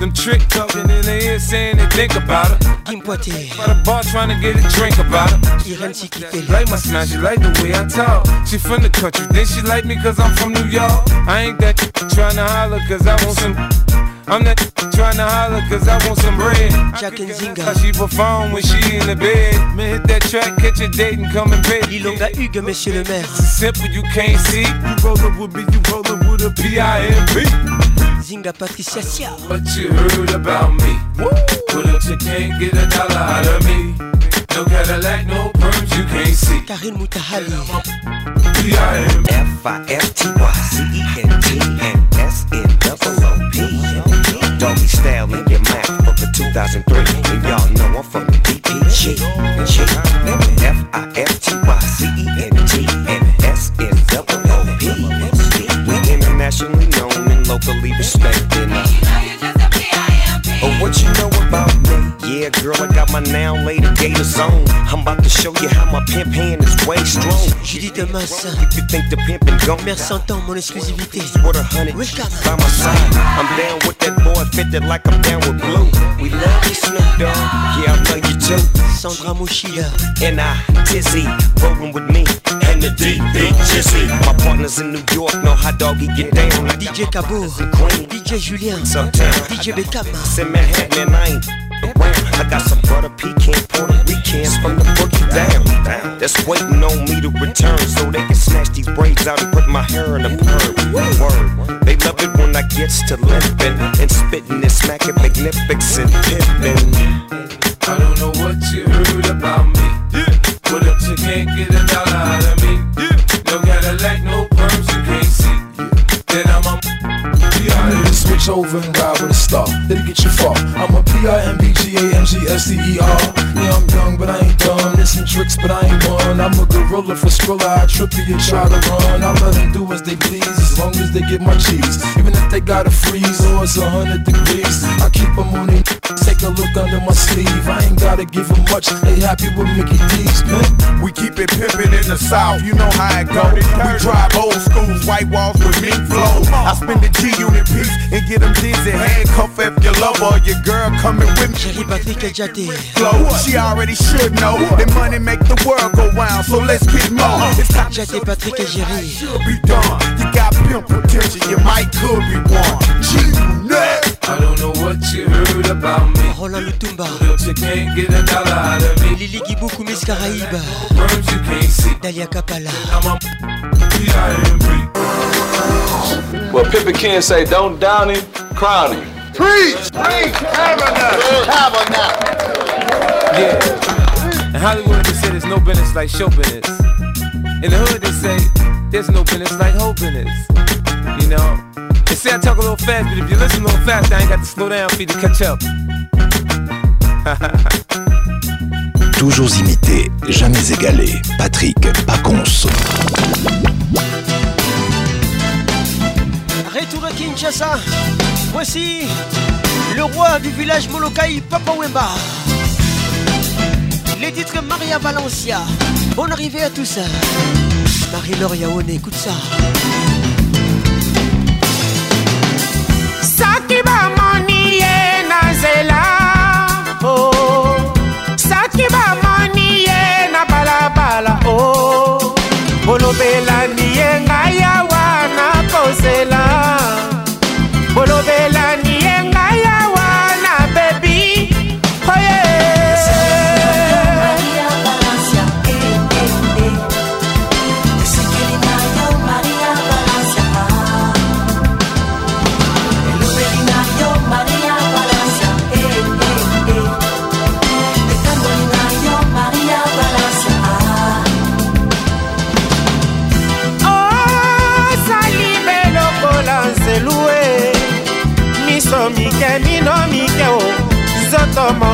Them trick talking in the ear saying they think about it. Importé. By the bar trying to get a drink about it. She like my smile, she like the way I talk. She from the country, then she like me cause I'm from New York. I ain't that trying to holler cause I want some. I'm not trying to holler cause I want some bread. Jack and Zinga. How she perform when she in the bed. Man, hit that track, catch a date and come and pay. Ilonga Hugues, monsieur le maire. It's simple, you can't see. You roll up with me, you roll up with a P-I-M-P. Rising Patricia Sia. What you heard about me? Woo. Pull up to can't get a dollar out of me. No Cadillac, no perms, you can't see. Karine Moutahali. F-I-F-T-Y, C-E-N-T, and S-N-O-O-P. Doggy style in your mouth, up to 2003. And y'all know I'm from the DPG. F zone. I'm about to show you how my pimp hand is way strong. Julie Thomas, if you think the pimp and gone, merci en temps, mon exclusivité. What a got by my side. I'm down with that boy, fitted like I'm down with blue. We love this Snoop Dogg. Yeah, I love you too. Sandra Mouchia and I, Tizzy, rolling with me and the deep, Big Jizzy. My partners in New York know how doggy get down. DJ Cabo, DJ Julien, Sometimes. DJ Beckham. It's in Manhattan and I ain't around. I got some butter pecan porter weekends from the boogie down. That's waiting on me to return so they can snatch these braids out and put my hair in a perm. Word, they love it when I gets to limping and spitting and smacking magnificent pimping. I don't know what you heard about me, but if you can't get a dollar out of me, no like no switch over and ride with a star. That'll get you far. I'm a P-I-M-B-G-A-M-G-S-C-E-R. Yeah, I'm young, but I ain't dumb. There's some tricks, but I ain't one. I'm a gorilla for Skrilla. I trip you and try to run. I let them do as they please, as long as they get my cheese. Even if they gotta freeze or oh, it's a hundred degrees, I keep them on Take a look under my sleeve. I ain't gotta give them much. They happy with Mickey D's, man. We keep it pimpin' in the South. You know how it go. We drive old schools, white walls with me flow. I spend the G unit piece get them dizzy. Handcuff if you love or your girl coming with me. Jati she already should know The money make the world go wild. so let's keep more. It's Patrick et Jerry. Should be done. You got pimp potential, you might could be one. G-Net. I don't know what you heard about me. Roland Lutumba. You can't get a dollar out of me. Lily Gibuku Miss Caraïbe. Dalia Kapala. I'm a Well, Pippa can say, don't down him, crown Preach! Preach! Yeah. And Hollywood, they say there's no business like show business. In the hood, they say there's no business like hoe business. You know? They say I talk a little fast, but if you listen a little fast, I ain't got to slow down for you to catch up. Toujours imité, jamais égalé. Patrick Paconce. Tout Kinshasa. Voici le roi du village Molokai, Papa Wemba. Les titres Maria Valencia. Bonne arrivée à tous. Marie-Laure Yaone, écoute ça.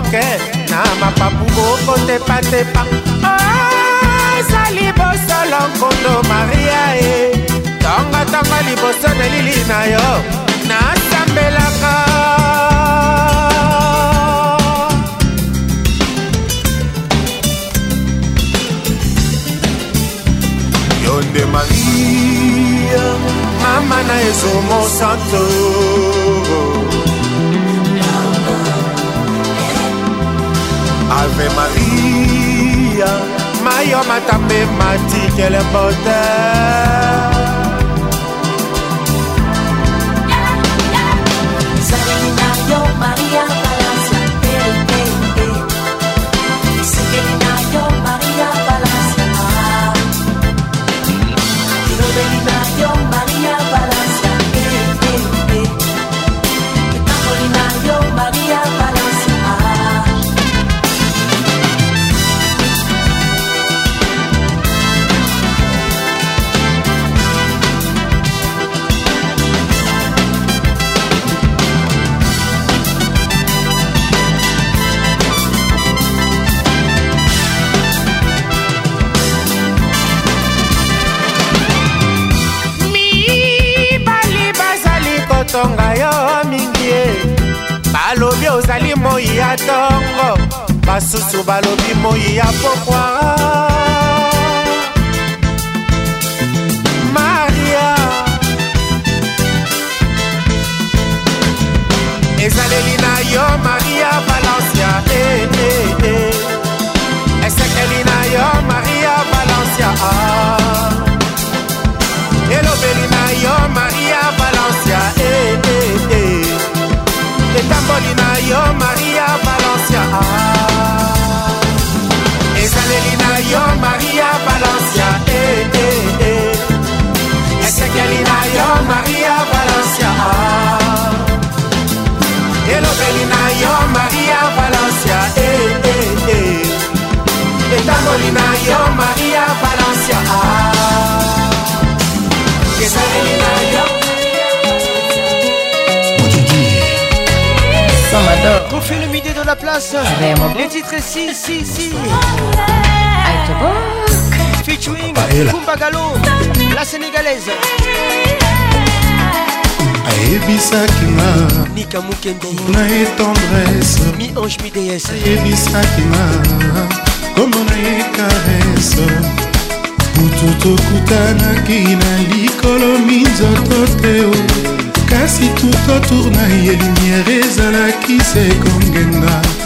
moke na mapapu bokotepatepa ozali oh, bosolo nkondo maria e tongotongo liboso nelili na yo nasambelaka yo nde maria mama na ezomo santo Ave Maria mayoma tambe matikele bote Zalina yo Maria kosonga yo mingi e balobi ozali moi ya ntongo basusu balobi moi ya pokwa Maria, Valencia, eh, eh, Maria Valencia, ah. yo, Maria Valencia, eh, eh, eh. yo, Maria Valencia, ah. On eh, eh, eh. Ah. fait le midi de la place. Les titres si, si, si. Featuring Kumbagalo, la Sénégalaise. ayebisaki nga nika mokende na ye tendresse mi ange mi ds ayebisaki nga komo na ye karese butu tokutanaki na likolo minzoto te kasi tuto tour na ye lumière ezalaki se kongenga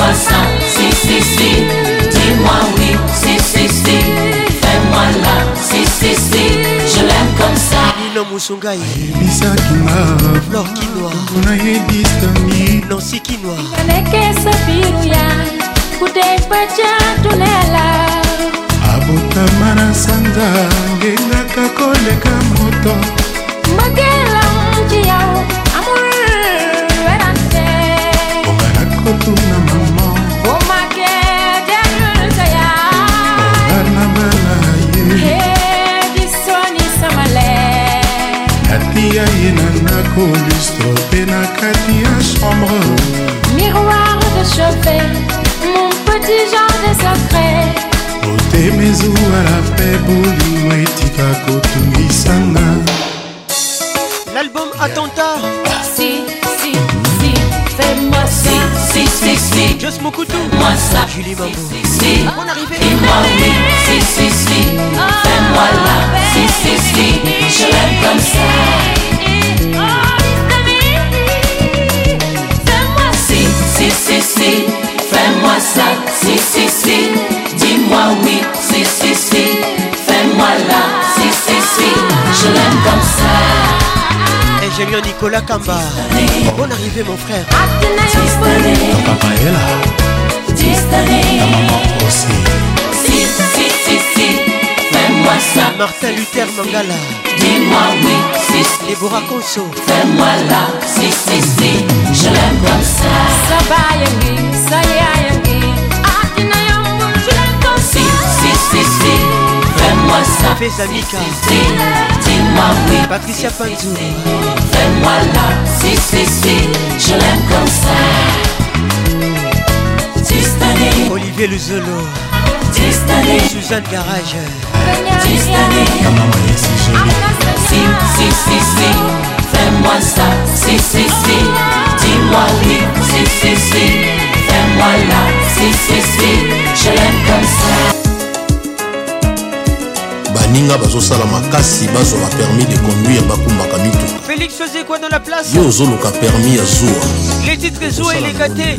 Fais-moi ça, si, si, si. Dis-moi oui, si, si, si. Fais-moi là, si, si, si. Je l'aime comme ça. Nina Mousongaï. Eh. Ebisaki nga. Flor Kinoa. Mpona yebisami. Nancy Kinoa. Ngalekesa biruya. Kudei pacha tulela. abotama na sanza ngengaka koleka moto make miroir de chevet mon petit jardin sacré l'album attentat si si si fais-moi si si si si couteau moi ça si Dis-moi oui, Si, si, si, fais-moi là. Si, si, si, je l'aime comme ça. Oh, Fais-moi si, si, si, si, fais-moi ça. Si, si, si, dis-moi oui. Si, si, si, fais-moi là. Si, si, si, je l'aime comme ça. Ingénieur Nicolas Kamba. Bonne arrivée, mon frère. Martin Luther Mangala. Dis-moi oui, si, si. Déborah Conso. Fais-moi là, si, si, si. Je l'aime comme ça. Ça va, yangi, ça y yangi. Akina yango, je l'aime comme ça. Si, si, si, si. Fais-moi ça. Fais Amika. Dis-moi oui. Patricia Panzou. Fais-moi là, si, si, si. Je l'aime comme ça. Olivier Luzolo Suzanne Garage ah, Si, si, si, si Fais-moi ça Si, si, si Dis-moi oui Si, si, si Fais-moi là Si, si, si Je l'aime comme ça baninga bazosala makasi bazwa bapermis de conduire bakumbaka mituka félix ozekwano la place yo ozoluka permis ya zuwa les titres zuwa eleka te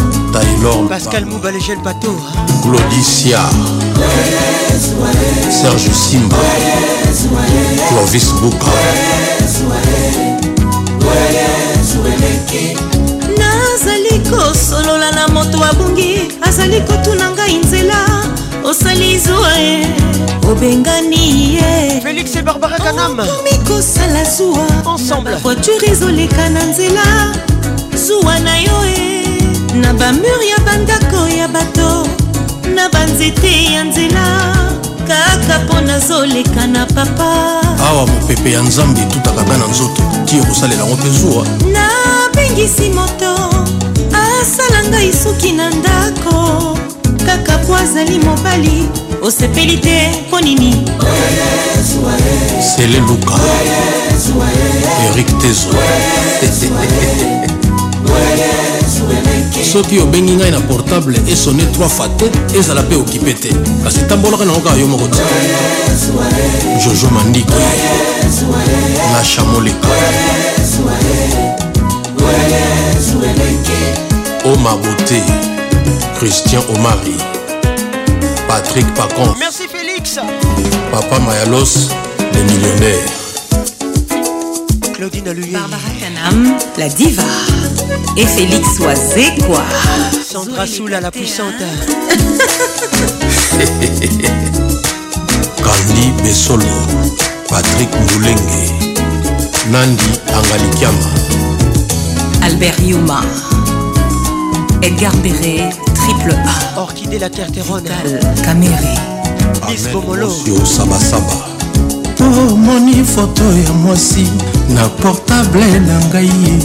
Taylor Pascal Moubaléchel Pato Claudicia Serge Simba Clovis Bouka nazali kosolola na moto abungi azali kotuna ngai nzela osali zwa ye obengani ye félix e barbara kanammi kosala zuwa ensemble voiture ezoleka na nzela zuwa na yo e na bamur ya bandako ya bato na banzete ya nzela kaka mpo nazoleka na papa awa mopepe ya nzambe etutaka nga na nzoto tie kosalela yango mpe zuwa nabengisi moto asala ngai suki na ndako kaka po azali mobali osepeli te mpo nini sele luka erik tezo soki obengi ngai na portable esone 3 fois te ezala mpe okipe te kasi tambolaka nango kaka yo moko te jojo mandiko na chamoleko omabote christian omari patrick pacon merci félix papa mayalos le millionnaire Barbara Canam, la diva. Et Félix Oisekwa quoi. Sandra Soula, la puissante. Hein. Kandi Besolo, Patrick Moulengue Nandi Angalikiama. Albert Yuma, Edgar Perret Triple A. Orchidée la Terre Terronne. Saba Saba. tomoni foto ya mwasi na portable na ngai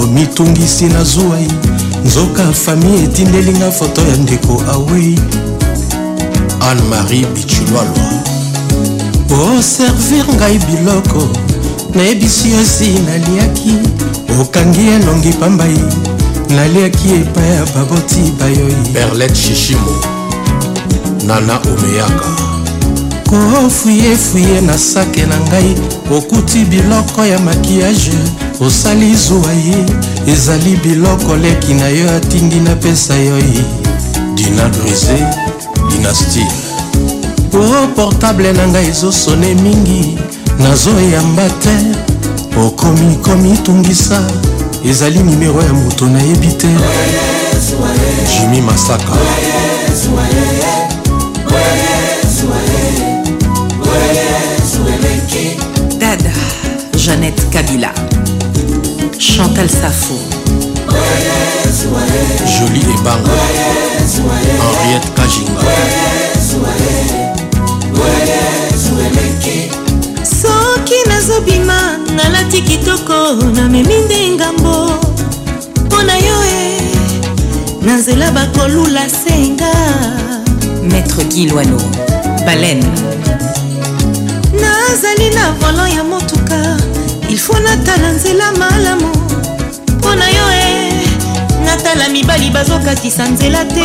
omitungisi na zwwai nzoka fami etindelinga foto ya ndeko awei anne-marie bichulwalwa oservir ngai biloko nayebisi yosi naliaki okangi elongi pambai naliaki epai ya baboti bayoi berlet shishimo nana omeyaka kofuyefuye na sake na ngai okuti biloko ya makiyage osali zuwa ye ezali biloko leki na yo atindi napesa yo ye dina brise dinastie o portable na ngai ezosone mingi nazoyamba te okomi komitungisa ezali nimero ya moto nayebi te jimi masaka Jeannette Kabila. Chantal Safo. Jolie Ebango. Henriette Kajinga. soki nazobima nalati kitoko namemi nde ngambo mpo na yo e eh, na nzela bakolula senga maître gilwano balen nazali na volon ya mo ilfo natala nzela malamu mpo na yo e eh, natala mibali bazokatisa nzela te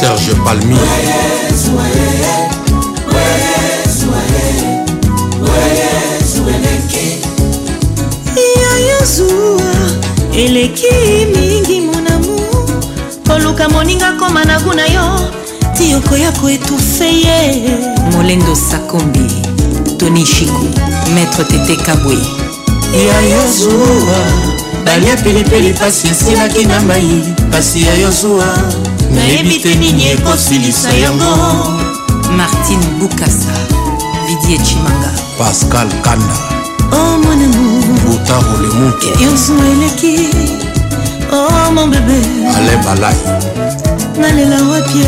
serge palmi yoyozwa eleki mingi monamu koluka moninga koma na kuna yo ti okoya koetufe ye molendo sakombi tony chiku maître tete kabwe ya yosuwa balia pilipili pasi esilaki na mai pasi ya yosuwa nayebi te nini ekosilisa yango martin bukasa vidie chimanga pascal kanda oh, buta rolemutu yosuwa eleki oh, mon bebe ale balai nalela wapie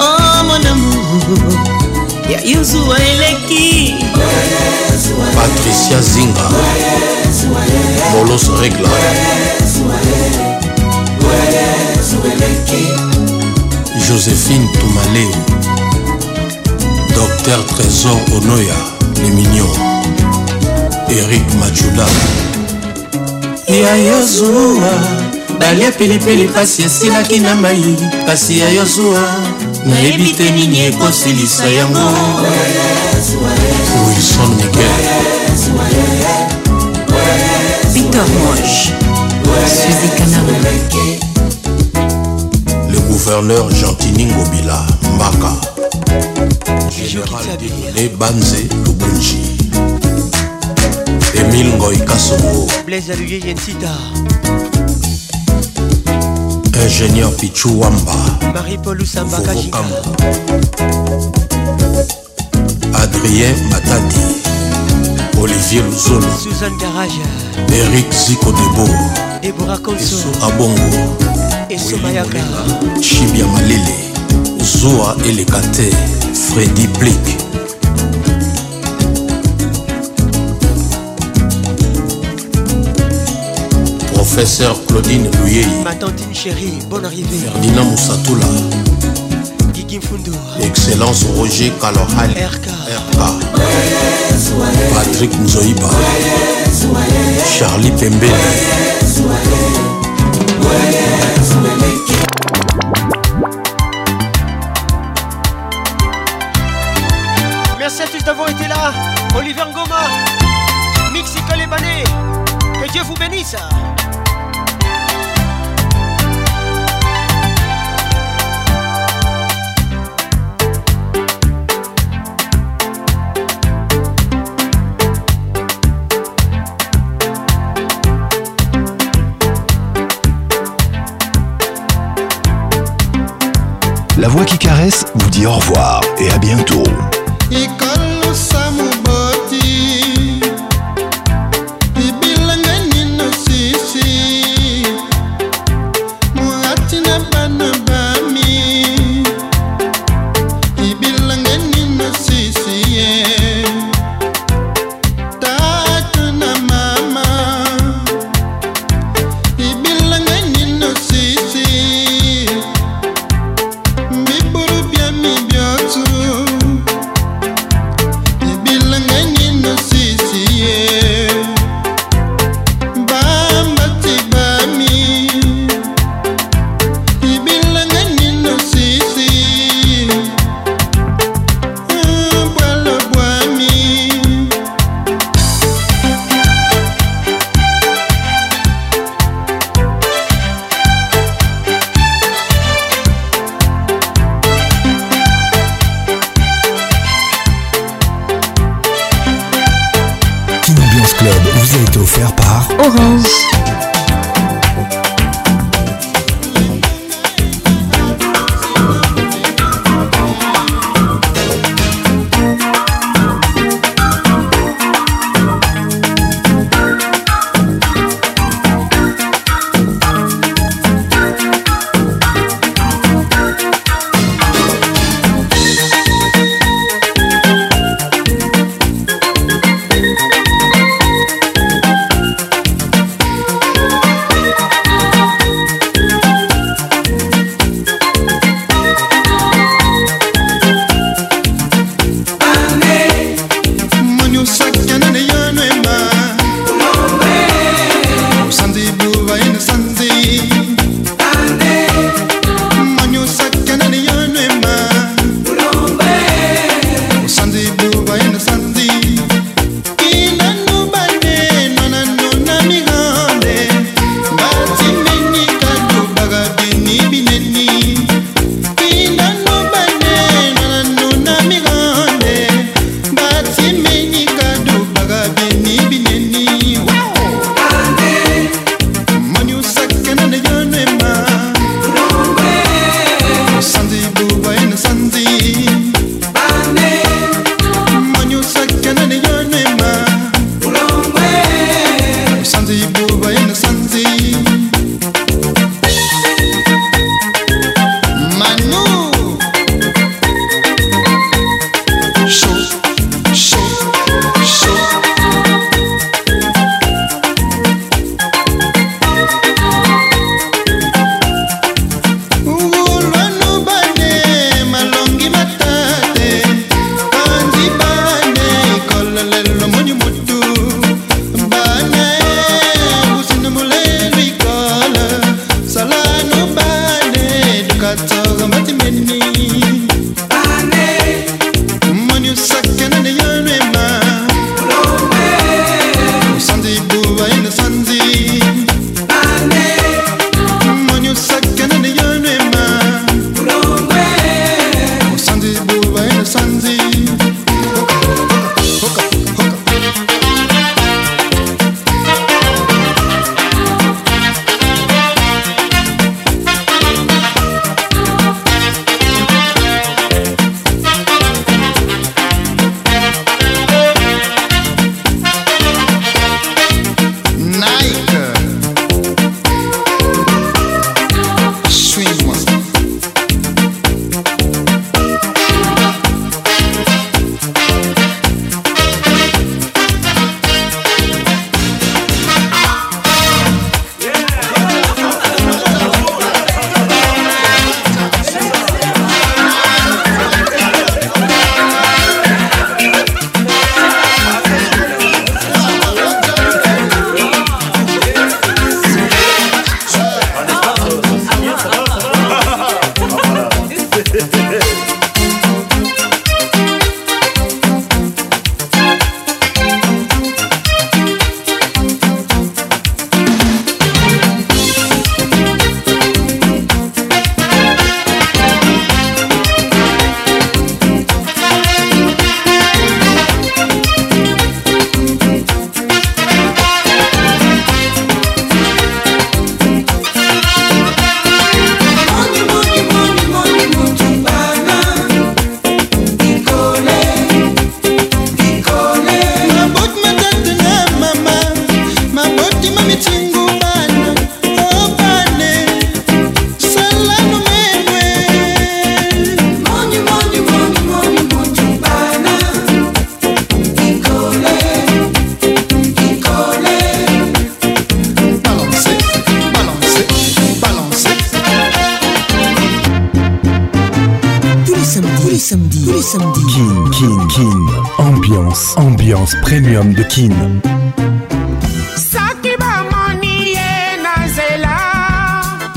oh, mon amour ya yozua eleki patricia zinga molos regla joséphine tumale docteur trésor onoya le mignon erik machula ya yozua dalia pilipili pasi esilaki na mai pasi ya yozua nayebi te nini ekosilisa yango wilson miguel peter moche suzy kanam le gouverneur gentini ngobila mbaka général dedone banze lubunji emile ngoi kasongo blaise aluye yensida ingénieur Pichou Wamba Marie-Paul Usamba Adrien Matadi Olivier Luzolo Suzanne Garage Eric Zico Debo Deborah Colso Abongo Esso Mayaka Chibia Malele Zoa Elekate Freddy Blake Professeur Claudine Ruyé Ma tantine chérie, bonne arrivée. Ferdinand Moussatoula. Guigui Excellence Roger Kalohal RK. Patrick Mzoiba. Charlie Pembe Merci à tous d'avoir été là. Olivier Ngoma, Mixi Libanais. que Dieu vous bénisse. moi qui caresse vous dit au revoir et à bientôt.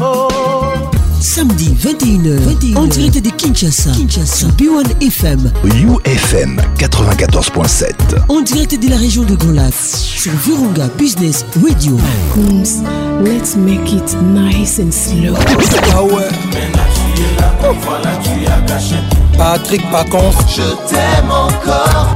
Oh. Samedi 21h, 21h, en direct de Kinshasa, Kinshasa, B1 FM, UFM 94.7, en direct de la région de Golas, sur Virunga Business Radio. let's make it nice and slow. Ah Patrick Pacons, je t'aime encore.